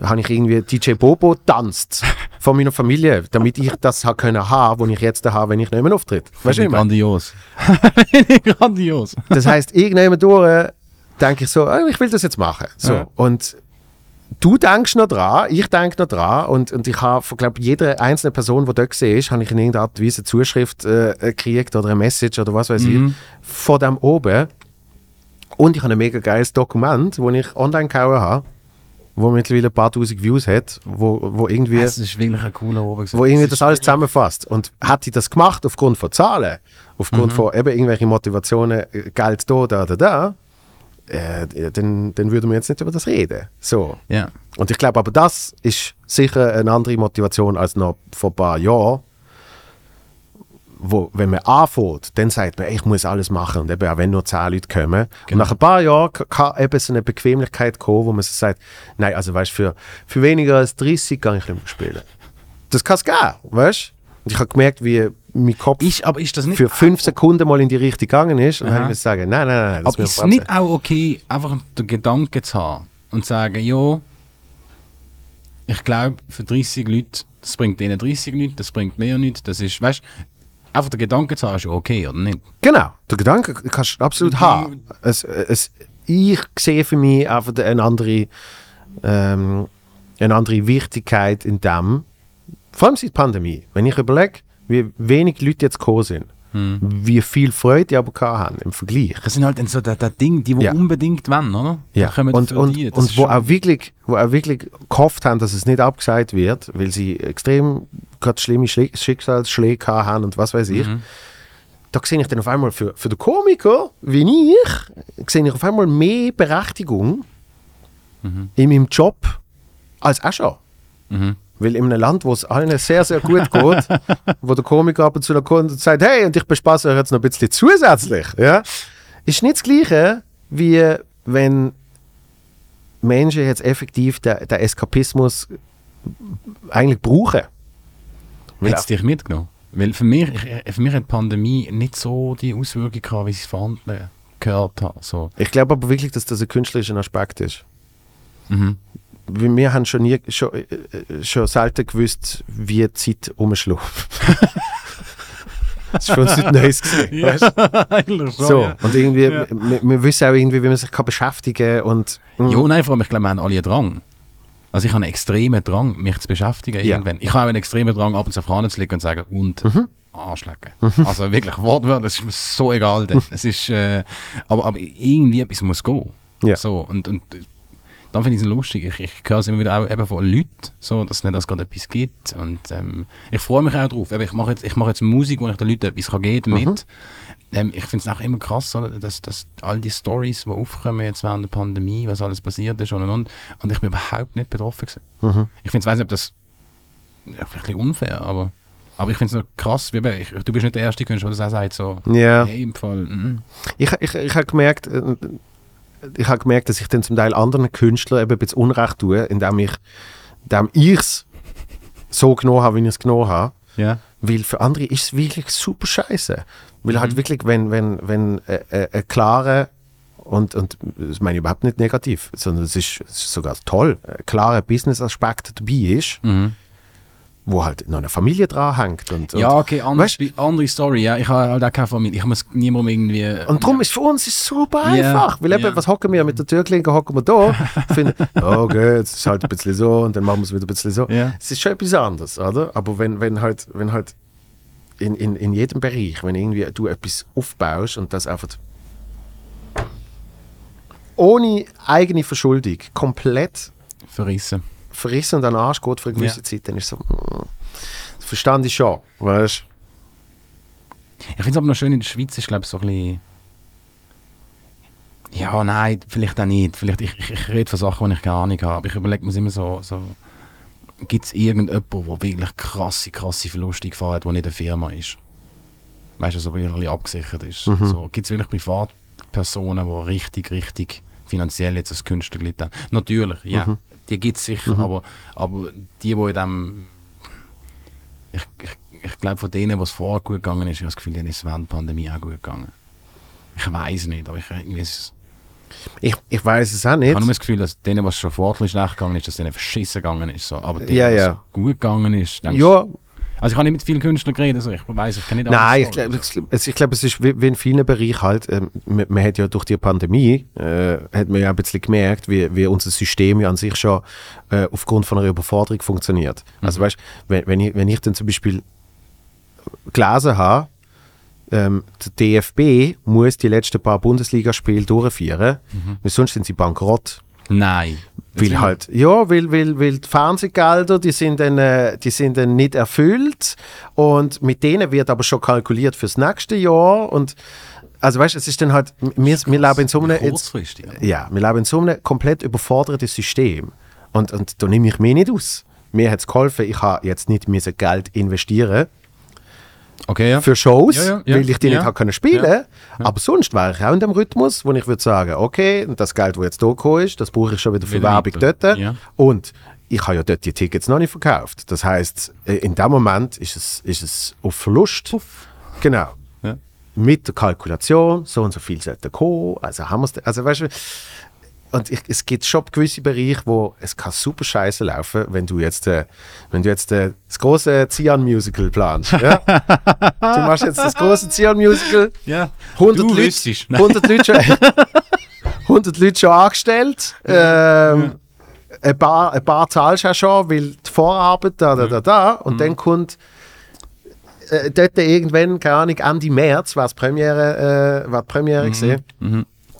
habe ich irgendwie DJ Bobo tanzt von meiner Familie, damit ich das ha können haben, was ich jetzt habe, wenn ich nicht mehr auftritt. Weißt du, grandios. grandios. Das heißt, irgendjemand durch denke ich so, oh, ich will das jetzt machen. So. Ja. Und du denkst noch dran, ich denke noch dran und, und ich habe von glaub, jeder einzelnen Person, die dort war, habe ich in irgendeiner Art und Weise eine Zuschrift äh, gekriegt oder eine Message oder was weiß Mhm. ich, von dem oben. Und ich habe ein mega geiles Dokument, das ich online gehauen habe, wo mittlerweile ein paar tausend Views hat, wo, wo irgendwie Das ist wirklich ein cooler Oben. wo irgendwie das alles zusammenfasst. Und hat die das gemacht aufgrund von Zahlen, aufgrund von eben irgendwelchen Motivationen, äh, Geld da, da, da, da, äh, dann, dann würden wir jetzt nicht über das reden. So. Ja. Und ich glaube aber, das ist sicher eine andere Motivation als noch vor ein paar Jahren, wo, wenn man anfängt, dann sagt man, ey, ich muss alles machen. Und eben auch wenn nur 10 Leute kommen. Und nach ein paar Jahren kann eben so eine Bequemlichkeit kommen, wo man so sagt, nein, also weißt für, für weniger als 30 kann ich nicht mehr spielen. Das kann es geben, weißt Und ich habe gemerkt, wie mein Kopf Ist, aber ist das nicht für fünf Sekunden mal in die Richtung gegangen ist. Dann habe ich sagen, nein, nein, nein, Aber ist es nicht auch okay, einfach den Gedanken zu haben und zu sagen, ja, ich glaube, für 30 Leute, das bringt denen 30 Leute, das bringt mir nichts, das ist, weißt einfach den Gedanken zu haben, ist okay, oder nicht? Genau, der Gedanke kannst du absolut haben. Es, es, ich sehe für mich einfach eine andere, ähm, eine andere Wichtigkeit in dem, vor allem seit der Pandemie. Wenn ich überlege, wie wenig Leute jetzt gekommen sind, wie viel Freude die aber haben im Vergleich. Das sind halt so der, der Ding, die, die Ja. unbedingt wollen, oder? Ja. Und, und, die, das und ist wo auch, wirklich, wo auch wirklich gehofft haben, dass es nicht abgesagt wird, weil sie extrem gerade schlimme Schli- Schicksalsschläge haben und was weiß ich. Mhm. Da sehe ich dann auf einmal für, für den Komiker, wie ich, sehe ich auf einmal mehr Berechtigung Mhm. in meinem Job als auch schon. Mhm. Weil in einem Land, wo es allen sehr, sehr gut geht, wo der Komiker ab und zu kommt und sagt, hey, und ich bespaße euch jetzt noch ein bisschen zusätzlich, ja, ist nicht das Gleiche, wie wenn Menschen jetzt effektiv den, den Eskapismus eigentlich brauchen. Hat es dich mitgenommen? Weil für mich, ich, für mich hat die Pandemie nicht so die Auswirkungen gehabt, wie ich es von anderen gehört habe. So. Ich glaube aber wirklich, dass das ein künstlerischer Aspekt ist. Mhm. Wir haben schon, nie, schon, äh, äh, schon selten gewusst, wie die Zeit umschlägt. das ist für uns nicht Neues gewesen, weißt So, ja. und irgendwie, Ja. wir, wir wissen auch irgendwie, wie man sich kann beschäftigen kann. Und, mm, Ja, nein, vor allem, ich glaube, wir haben alle einen Drang. Also ich habe einen extremen Drang, mich zu beschäftigen Ja. irgendwann. Ich habe auch einen extremen Drang, ab und zu auf zu liegen und zu sagen, und Mhm. Arschlecken. Also wirklich, wortwörtlich, das ist mir so egal. Denn. es ist, äh, aber, aber irgendwie etwas muss gehen. Ja. So, und, und dann finde ich es lustig. Ich, ich höre es immer wieder auch eben von Leuten, so, dass es nicht dass gerade etwas gibt. Und ähm, ich freue mich auch drauf. Eben, ich mache jetzt, ich mache jetzt Musik, wo ich den Leuten etwas kann geben Mhm. mit. Ähm, ich finde es auch immer krass, oder, dass, dass all die Stories, die aufkommen jetzt während der Pandemie, was alles passiert ist und und und, und ich bin überhaupt nicht betroffen gewesen. Mhm. Ich finde, ich weiß nicht, ob das ja, vielleicht ein bisschen unfair, aber, aber ich finde es noch krass, wie ich, du bist nicht der erste Künstler, der das auch sagt, so, Ja. hey, im Fall, mm, Ich, ich, ich habe gemerkt, äh, ich habe gemerkt, dass ich dann zum Teil anderen Künstlern eben ein bisschen Unrecht tue, indem ich indem es so genommen habe, wie ich es genommen habe. ja. Weil für andere ist es wirklich super scheiße. Weil halt wirklich, wenn, wenn, wenn äh, äh, ein klarer und, und das meine ich überhaupt nicht negativ, sondern es ist, es ist sogar toll, ein klarer Business-Aspekt dabei ist, Mhm. Wo halt noch eine Familie dran hängt. Und, und, Ja, okay, andere, andere Story, ja. Ich habe halt auch keine Familie. Ich muss niemandem irgendwie. Und darum ist für uns ist super Ja, einfach. Weil eben, ja. was hocken wir mit der Türklinke, hocken wir da, finden, oh, okay, jetzt ist halt ein bisschen so und dann machen wir es wieder ein bisschen so. Ja. Es ist schon etwas anderes, oder? Aber wenn, wenn halt, wenn halt in, in, in jedem Bereich, wenn irgendwie du etwas aufbaust und das einfach ohne eigene Verschuldung komplett verrissen. verrissen und an den Arsch geht für eine gewisse Ja. Zeit, dann ist so, mm, das verstand ich schon, weißt Ich finde es aber noch schön, in der Schweiz ist, glaube ich, so ein bisschen. Ja, nein, vielleicht auch nicht. Vielleicht, ich, ich, ich rede von Sachen, die ich keine Ahnung habe. Aber ich überlege mir immer so, so gibt es irgendjemanden, der wirklich krasse, krasse Verluste gefahren hat, der nicht eine Firma ist? Weißt du, so wirklich ein bisschen abgesichert ist. So, gibt es wirklich Privatpersonen, die richtig, richtig finanziell jetzt als Künstler gelitten haben? Natürlich, ja. Die gibt es sicher, aber, aber die, die in dem ich, ich, ich glaube, von denen, was vorher gut gegangen ist, ich habe das Gefühl, denen ist während der Pandemie auch gut gegangen. Ich weiß nicht, aber ich, irgendwie ist, Ich, ich weiß es auch ich nicht. habe nur das Gefühl, dass denen, was schon vorher schlecht gegangen ist, dass denen verschissen gegangen ist. So. Aber denen, Ja, was ja. gut gegangen ist, denkst Ja, Also ich habe nicht mit vielen Künstlern geredet, also ich weiß, ich kenne nicht Nein, ich glaube, es, ich glaub, es ist wie, wie in vielen Bereichen halt, ähm, man, man hat ja durch die Pandemie, äh, hat man ja ein bisschen gemerkt, wie, wie unser System ja an sich schon äh, aufgrund von einer Überforderung funktioniert. Also weißt, wenn, wenn, ich, wenn ich dann zum Beispiel gelesen habe, ähm, der DFB muss die letzten paar Bundesligaspiele durchführen, weil sonst sind sie bankrott. Nein. Weil halt, ja, weil, weil, weil die Fernsehgelder, die sind, dann, äh, die sind dann nicht erfüllt und mit denen wird aber schon kalkuliert fürs nächste Jahr und also weißt, es ist dann halt, wir, wir leben in so einem, Kurzfristig. ja, wir leben in so einem komplett überforderten System und, und da nehme ich mich nicht aus. Mir hat es geholfen, ich habe jetzt nicht Geld investieren Okay, ja. für Shows, Ja, ja, weil ich die nicht können spielen Aber sonst wäre ich auch in dem Rhythmus, wo ich würde sagen, okay, das Geld, das jetzt hier gekommen ist, das brauche ich schon wieder für Werbung dort. Und ich habe ja dort die Tickets noch nicht verkauft. Das heißt, in dem Moment ist es, ist es auf Verlust. Genau. Ja. Mit der Kalkulation, so und so viel sollte kommen. Also haben wir es. Also weißt du, und ich, es gibt schon gewisse Bereiche, wo es kann super scheiße laufen, wenn du jetzt, äh, wenn du jetzt äh, das große Zion-Musical planst. Ja? du machst jetzt das große Zion-Musical, ja. 100 Du Leute, wüsstest. Nein. 100 Leute, schon, 100 Leute schon angestellt. Ähm, ein, paar, ein paar zahlst du auch schon, weil die Vorarbeit da, da, da, da. Und dann kommt äh, dort irgendwann, keine Ahnung, Ende März, war die Premiere, äh, war die Premiere gesehen.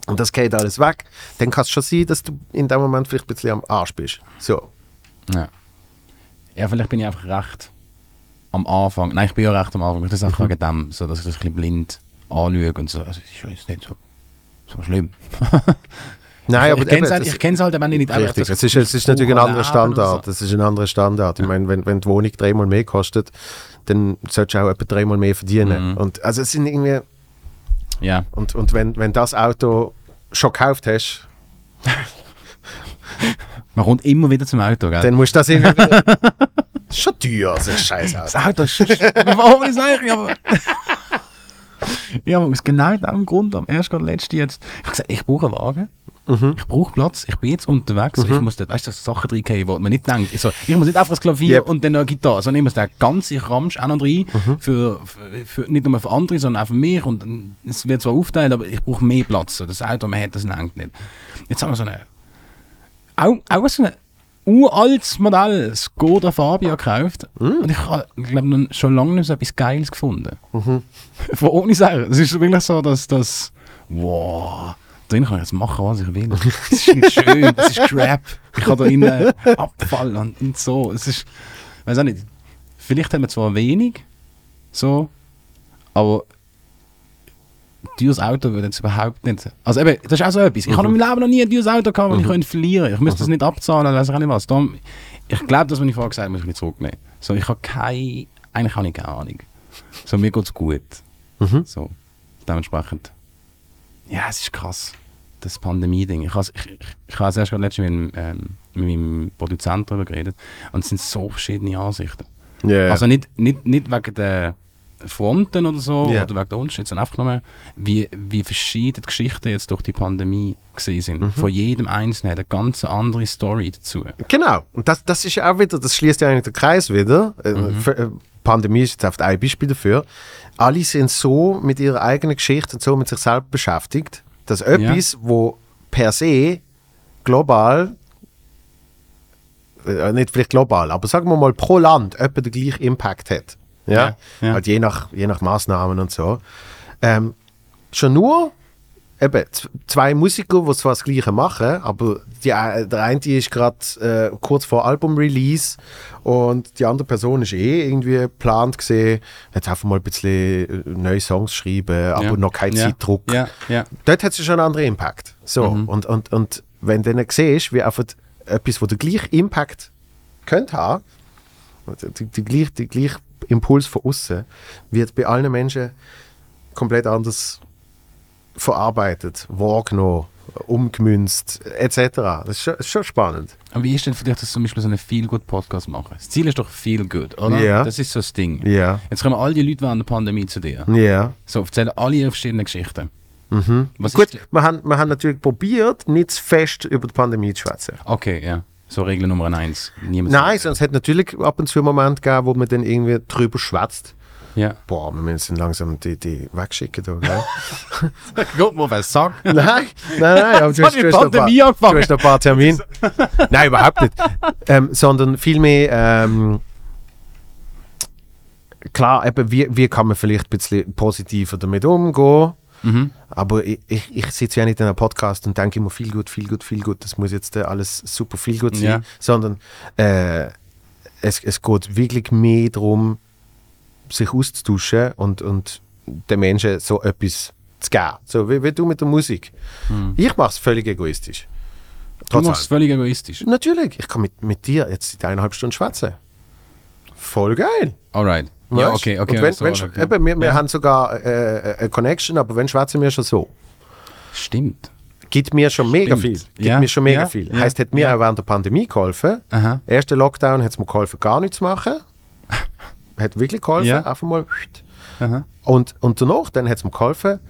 Und das geht alles weg. Dann kann es schon sein, dass du in dem Moment vielleicht ein bisschen am Arsch bist. So. Ja. ja, vielleicht bin ich einfach recht am Anfang. Nein, ich bin ja recht am Anfang. Das ist einfach wegen dem, so, dass ich das ein bisschen blind anschaue und so. Also, es ist nicht so, so schlimm. Nein, aber ich kenne es halt, das- ich kenn's halt, wenn ich nicht Richtig, das es ist, es ist natürlich ein anderer Standard. so. Das ist ein anderer Standard. Ich meine, wenn, wenn die Wohnung dreimal mehr kostet, dann solltest du auch etwa dreimal mehr verdienen. Mhm. Und, also es sind irgendwie, Ja, und, und wenn, wenn das Auto schon gekauft hast, man kommt immer wieder zum Auto, gell? dann musst du das irgendwie. ist schon teuer, das ist scheiße. Das Auto ist... Warum ist eigentlich? Aber... Ja, aber aus genau diesem Grund, am erst gerade letzten jetzt, ich habe gesagt, ich brauche einen Wagen, ich brauche Platz, ich bin jetzt unterwegs, ich muss dort, weißt du, Sachen reingehen, wo man nicht denkt. Ich, so, ich muss nicht einfach das Klavier Yep. und dann noch eine Gitarre, sondern ich muss den ganzen Ramsch auch noch rein, für, für, für, nicht nur für andere, sondern auch für mich und es wird zwar aufteilt, aber ich brauche mehr Platz. So, Das Auto, man hat das langt nicht. Jetzt haben wir so eine, auch, auch so ein uraltes Modell, Skoda Fabia gekauft und ich habe, glaube schon lange nicht so etwas Geiles gefunden. Von ohne sagen. Es ist wirklich so, dass das. Wow. Drin kann ich jetzt machen, was ich will. Es ist nicht schön, es ist Crap. Ich kann da innen Abfall und, und so. Es ist. weiß auch nicht. Vielleicht haben wir zwar wenig, so, aber teures Auto würde jetzt überhaupt nicht. Also eben, das ist auch so etwas. Ich habe in meinem Leben noch nie ein teures Auto gehabt, das ich könnte verlieren Ich müsste das nicht abzahlen, weiß ich auch nicht was. Darum, ich glaube, das, was ich vorher gesagt habe, muss ich nicht zurücknehmen. So, ich habe keine. Eigentlich habe ich keine Ahnung. So, mir geht es gut. So, dementsprechend. Ja, es ist krass. Das Pandemie-Ding. Ich habe ich, ich, ich habe erst gerade letztens mit, ähm, mit meinem Produzenten darüber geredet. Und es sind so verschiedene Ansichten. Ja. Also nicht, nicht, nicht wegen der Fronten oder so, Ja. oder wegen der Unterschiede, sondern einfach nur, wie, wie verschiedene die Geschichten jetzt durch die Pandemie gesehen sind. Mhm. Von jedem Einzelnen hat eine ganz andere Story dazu. Genau. Und das, das ist ja auch wieder, das schließt ja eigentlich den Kreis wieder. Äh, Mhm. für- Pandemie ist jetzt oft ein Beispiel dafür. Alle sind so mit ihrer eigenen Geschichte und so mit sich selbst beschäftigt, dass etwas, wo per se global, äh, nicht vielleicht global, aber sagen wir mal pro Land etwa den gleichen Impact hat. Ja, Ja, ja. Halt je nach, je nach Maßnahmen und so. Ähm, schon nur eben zwei Musiker, die zwar das Gleiche machen, aber die, der eine ist gerade äh, kurz vor Album-Release und die andere Person ist eh irgendwie geplant gesehen, jetzt einfach mal ein bisschen äh, neue Songs schreiben, aber Ja. noch kein ja. Zeitdruck. Ja, ja. Dort hat es schon einen anderen Impact. So, und, und, und wenn du dann siehst, wie einfach etwas, wo der gleiche Impact könnte haben, die gleiche Impuls von außen, wird bei allen Menschen komplett anders verarbeitet, wahrgenommen, umgemünzt, etc. Das ist schon, ist schon spannend. Aber wie ist denn für dich, dass zum Beispiel so einen Feel-Good-Podcast machen? Das Ziel ist doch Feel-Good, oder? Ja. Das ist so das Ding. Ja. Jetzt kommen all die Leute während der Pandemie zu dir. Ja. So, erzählen alle ihre verschiedenen Geschichten. Mhm. Was Gut, wir haben, wir haben natürlich probiert, nicht zu fest über die Pandemie zu schwätzen. Okay, ja. So Regel Nummer eins. Niemand Nein, sonst hat natürlich ab und zu einen Moment gegeben, wo man dann irgendwie drüber schwätzt. Ja. Boah, wir müssen langsam die, die wegschicken. Da, gell? Guck mal, was sagt. nein, nein, nein, aber du hast, die du hast, paar, du hast noch ein paar Termine. nein, überhaupt nicht. Ähm, sondern vielmehr, ähm, klar, eben, wie, wie kann man vielleicht ein bisschen positiver damit umgehen. Mhm. Aber ich, ich, ich sitze ja nicht in einem Podcast und denke immer viel gut, viel gut, viel gut. Das muss jetzt alles super viel gut sein. Ja. Sondern äh, es, es geht wirklich mehr darum, sich auszutauschen und, und den Menschen so etwas zu geben. So wie, wie du mit der Musik. Ich mache es völlig egoistisch. Du machst es völlig egoistisch. Natürlich, ich kann mit, mit dir jetzt seit eineinhalb Stunden schwätzen. Voll geil. Alright. Ja, Weißt? okay, okay. Und wenn, so, wenn, okay. eben, wir, wir Ja. haben sogar äh, eine Connection, aber wenn schwätzen wir schon so. Stimmt. Gibt mir schon mega Stimmt. viel. Gibt Ja, mir schon mega ja, viel. ja, Heißt, hat mir ja. auch während der Pandemie geholfen. Aha. Erster Lockdown hat es mir geholfen, gar nichts zu machen. Hat wirklich geholfen, Ja. einfach mal. Aha. Und, und danach, dann hat es mir geholfen,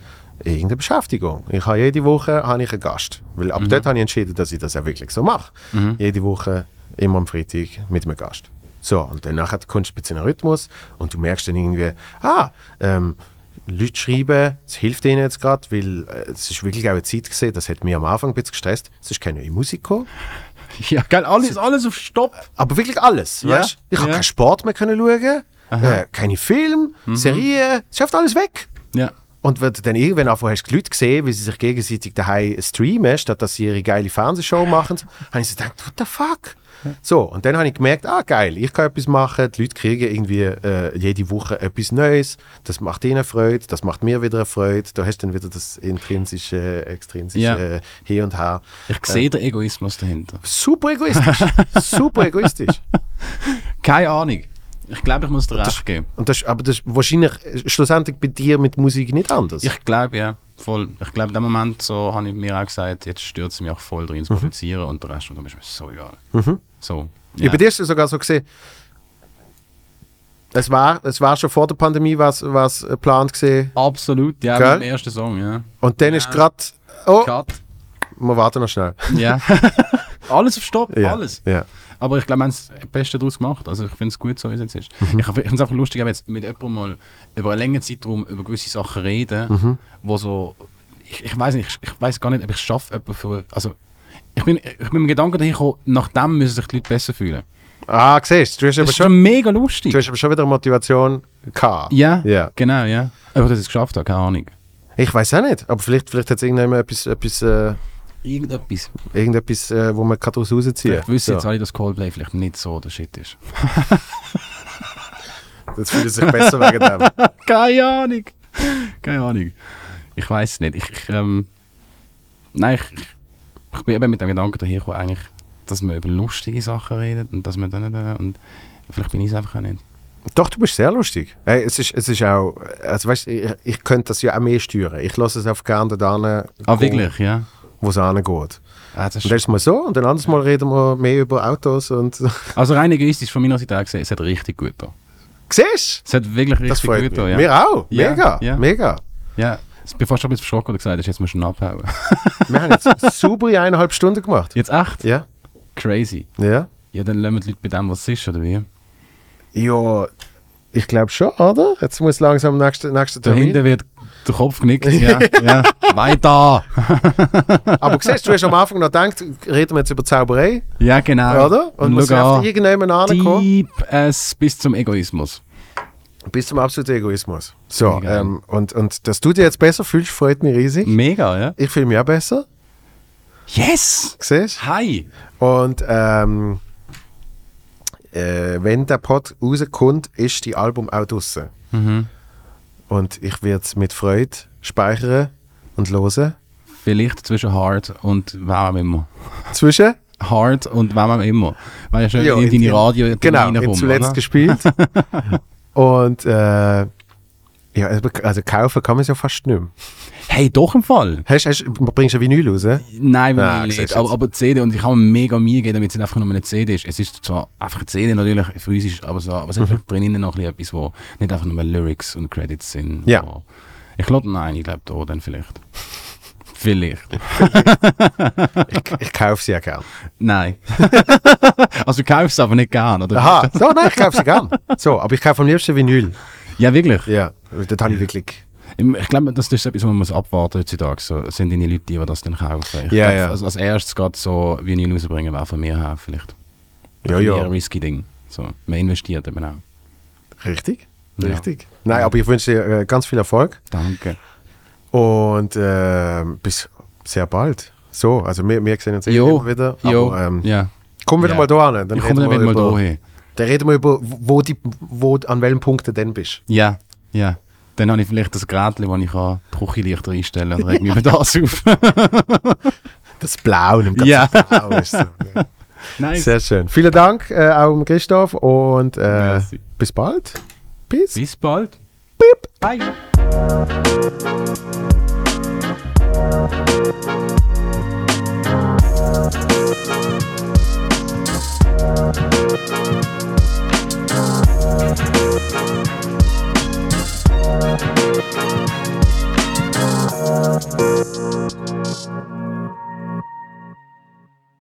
irgendeine Beschäftigung. Ich habe jede Woche habe ich einen Gast. Weil ab dort habe ich entschieden, dass ich das auch wirklich so mache. Jede Woche, immer am Freitag mit einem Gast. So, und dann nachher kommst du ein bisschen in den Rhythmus und du merkst dann irgendwie, ah, ähm, Leute schreiben, es hilft ihnen jetzt gerade, weil äh, es ist wirklich auch eine Zeit gesehen, das hat mich am Anfang ein bisschen gestresst. Es ist keine neue Musik gekommen. Ja, geil, alles, alles auf Stopp. Aber wirklich alles, Ja, weißt Ich habe ja. keinen Sport mehr können schauen, äh, keine Film, Mhm. Serien, es schafft alles weg. Ja. Und wenn du dann irgendwann einfach hast die Leute gesehen, wie sie sich gegenseitig daheim streamen, statt dass sie ihre geile Fernsehshow machen, habe ich so gedacht, what the fuck? So, und dann habe ich gemerkt, ah geil, ich kann etwas machen, die Leute kriegen irgendwie äh, jede Woche etwas Neues, das macht ihnen Freude, das macht mir wieder Freude, da hast du dann wieder das intrinsische, extrinsische Ja. äh, Hier und Her. Ich sehe den Egoismus dahinter. Super egoistisch, super egoistisch. Keine Ahnung. Ich glaube, ich muss dir recht geben. Und das, aber das ist wahrscheinlich äh, schlussendlich bei dir mit Musik nicht anders. Ich glaube, ja. Voll. Ich glaube, in dem Moment so habe ich mir auch gesagt, jetzt stört es mich auch voll drin zu Mhm. produzieren und der Rest und ist mir so egal. So. Ja. Bei dir ist es sogar so gesehen, es war, es war schon vor der Pandemie was, was geplant gesehen Absolut, ja, Gell? beim ersten Song, ja. und dann ist gerade, oh, Cut. wir warten noch schnell. Ja. alles auf Stopp, Ja, alles. Ja. Aber ich glaube, wir haben das Beste daraus gemacht. Also ich finde es gut, so wie es jetzt ist. Mhm. Ich, finde es einfach lustig, wenn jetzt mit jemandem mal über einen längeren Zeitraum über gewisse Sachen reden, Mhm. wo so, ich, ich weiß nicht, ich, ich weiß gar nicht, ob ich es schaffe, jemanden für, also ich bin, ich bin mit dem Gedanken dahin gekommen, nach dem müssen sich die Leute besser fühlen. Ah, siehst du, du hast Das aber ist schon, mega lustig. du hast aber schon wieder Motivation gehabt. Ja, Ja. genau, ja. Aber dass ich es geschafft habe, keine Ahnung. Ich weiß auch nicht, aber vielleicht, vielleicht hat es irgendjemand etwas, etwas, äh, Irgendetwas. irgendetwas äh, wo man kann daraus rausziehen Ich wüsste jetzt alle, dass Coldplay vielleicht nicht so der Shit ist. Das fühlt sich besser wegen dem. Keine Ahnung. Keine Ahnung. Ich weiß es nicht. Ich, ich, ähm, nein, ich, ich, bin eben mit dem Gedanken daher gekommen, eigentlich, dass man über lustige Sachen redet und dass man dann äh, und vielleicht bin ich es einfach auch nicht. Doch, du bist sehr lustig. Hey, es, ist, es ist auch, also weißt, ich, ich könnte das ja auch mehr steuern. Ich lasse es auf gerne da Ah, wirklich, ja. Wo es angeht. Ah, das Und ist, das ist mal so und dann anderes Mal reden wir mehr über Autos und also rein egoistisch von meiner Seite auch gesehen, es hat richtig gut da. siehst Es hat wirklich Das richtig freut gut da, ja. Wir auch. Ja, Mega. ja. Mega. Ja, fast schon ein bisschen verschrocken und gesagt, hast, jetzt musst du abhauen. Wir haben jetzt saubere eineinhalb Stunden gemacht. Jetzt echt? Ja. Crazy. Ja. Ja, dann lassen wir die Leute bei dem, was es ist, oder wie? Ja, ich glaube schon, oder? Jetzt muss langsam nächste Da Termin. hinten wird der Kopf genickt. Ja, ja. Weiter! Aber siehst du, hast am Anfang noch gedacht, reden wir jetzt über Zauberei, Ja, genau. oder? Und wir schau sind auf an. irgendjemanden angekommen. Deep as bis zum Egoismus. Bis zum absoluten Egoismus. So, ähm, und, und dass du dich jetzt besser fühlst, freut mich riesig. Mega, ja? Ich fühle mich auch besser. Yes! Siehst Hi! Und ähm, äh, wenn der Pod rauskommt, ist die Album auch draussen. Mhm. Und ich werde es mit Freude speichern und hören. Vielleicht zwischen Hard und wem auch immer. Zwischen? Hard und wem auch immer. Weil ja schon in, in- deine in- Radio Genau, in zuletzt gespielt. und äh, ja, also kaufen kann man es ja fast nicht mehr. Hey, doch im Fall. Hast, hast, bringst du ein Vinyl raus? äh? Nein, Ah, nicht. Aber, aber die CD, und ich habe mir mega Mühe gegeben, damit es nicht einfach nur eine CD ist. Es ist zwar einfach eine CD natürlich, physisch, aber, so, aber es Mhm. hat vielleicht drinnen noch etwas, wo nicht einfach nur Lyrics und Credits sind. Ja. Wo, Ich glaube, nein, ich glaube da dann vielleicht. vielleicht. Ich, ich kaufe sie ja gern. Nein. also du kaufst es aber nicht gern, oder? Aha, so, nein, ich kaufe sie gern. So, aber ich kaufe am liebsten Vinyl. Ja, wirklich. Ja, das habe ich wirklich. Ich glaube, das ist etwas, was man muss abwarten heutzutage. So, sind die Leute, die das dann kaufen. Ich Ja, glaub, ja. Als erstes gerade so Vinyl rausbringen, wäre von mir her vielleicht. Ja, ja, ein risky Ding. So, man investiert eben auch. richtig. Ja. Richtig. Nein, aber ich wünsche dir äh, ganz viel Erfolg Danke. und äh, bis sehr bald. So, also wir, wir sehen uns eh Jo, immer wieder. Jo, Aber, ähm, ja. komm wieder Ja. mal da hin. Dann Ich komme wieder mal da hin. Dann reden wir über, wo die, wo, an welchem Punkt du denn bist. Ja, ja. Dann habe ich vielleicht das Gerät, das ich kann, die Küche leichter einstellen kann Dann reg mich über das auf. das Blau, nimmt ganz ja. Blau. Ist so, ja. Nice. Sehr schön. Vielen Dank äh, auch Christoph und äh, bis bald. Peace. Bis bald. Beep. Bye. Thank you. Thank